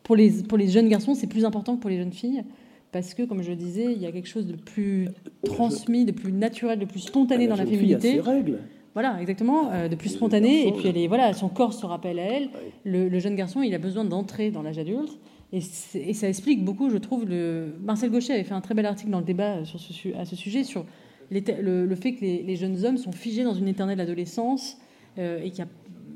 pour les, pour les jeunes garçons, c'est plus important que pour les jeunes filles. Parce que, comme je le disais, il y a quelque chose de plus transmis, de plus naturel, de plus spontané ah, dans la féminité. Fille règles. Voilà, exactement, euh, de plus spontané. Et puis, elle est, voilà, son corps se rappelle à elle. Le, jeune garçon, il a besoin d'entrer dans l'âge adulte. Et, ça explique beaucoup, je trouve. Le... Marcel Gaucher avait fait un très bel article dans le débat à ce sujet sur le, fait que les, jeunes hommes sont figés dans une éternelle adolescence euh, et qu'il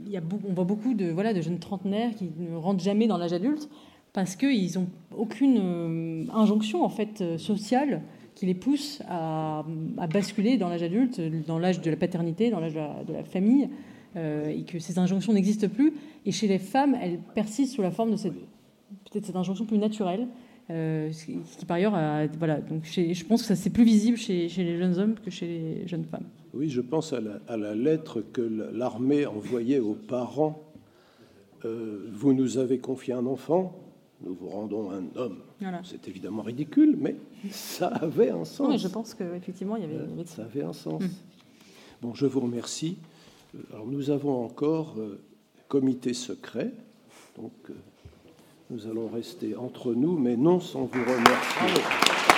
y a, on voit beaucoup de, de jeunes trentenaires qui ne rentrent jamais dans l'âge adulte parce qu'ils n'ont aucune euh, injonction en fait euh, sociale qui les pousse à, basculer dans l'âge adulte, dans l'âge de la paternité, dans l'âge de, la famille, et que ces injonctions n'existent plus. Et chez les femmes, elles persistent sous la forme de cette peut-être cette injonction plus naturelle, euh, qui, par ailleurs, voilà, donc je pense que ça c'est plus visible chez, les jeunes hommes que chez les jeunes femmes. Oui, je pense à la, lettre que l'armée envoyait aux parents. Euh, vous nous avez confié un enfant, nous vous rendons un homme. C'est évidemment ridicule, mais ça avait un sens. Oui, je pense qu'effectivement, il y avait, euh, Ça avait un sens. Hum. Bon, je vous remercie. Alors, nous avons encore comité secret. Donc, nous allons rester entre nous, mais non sans vous remercier.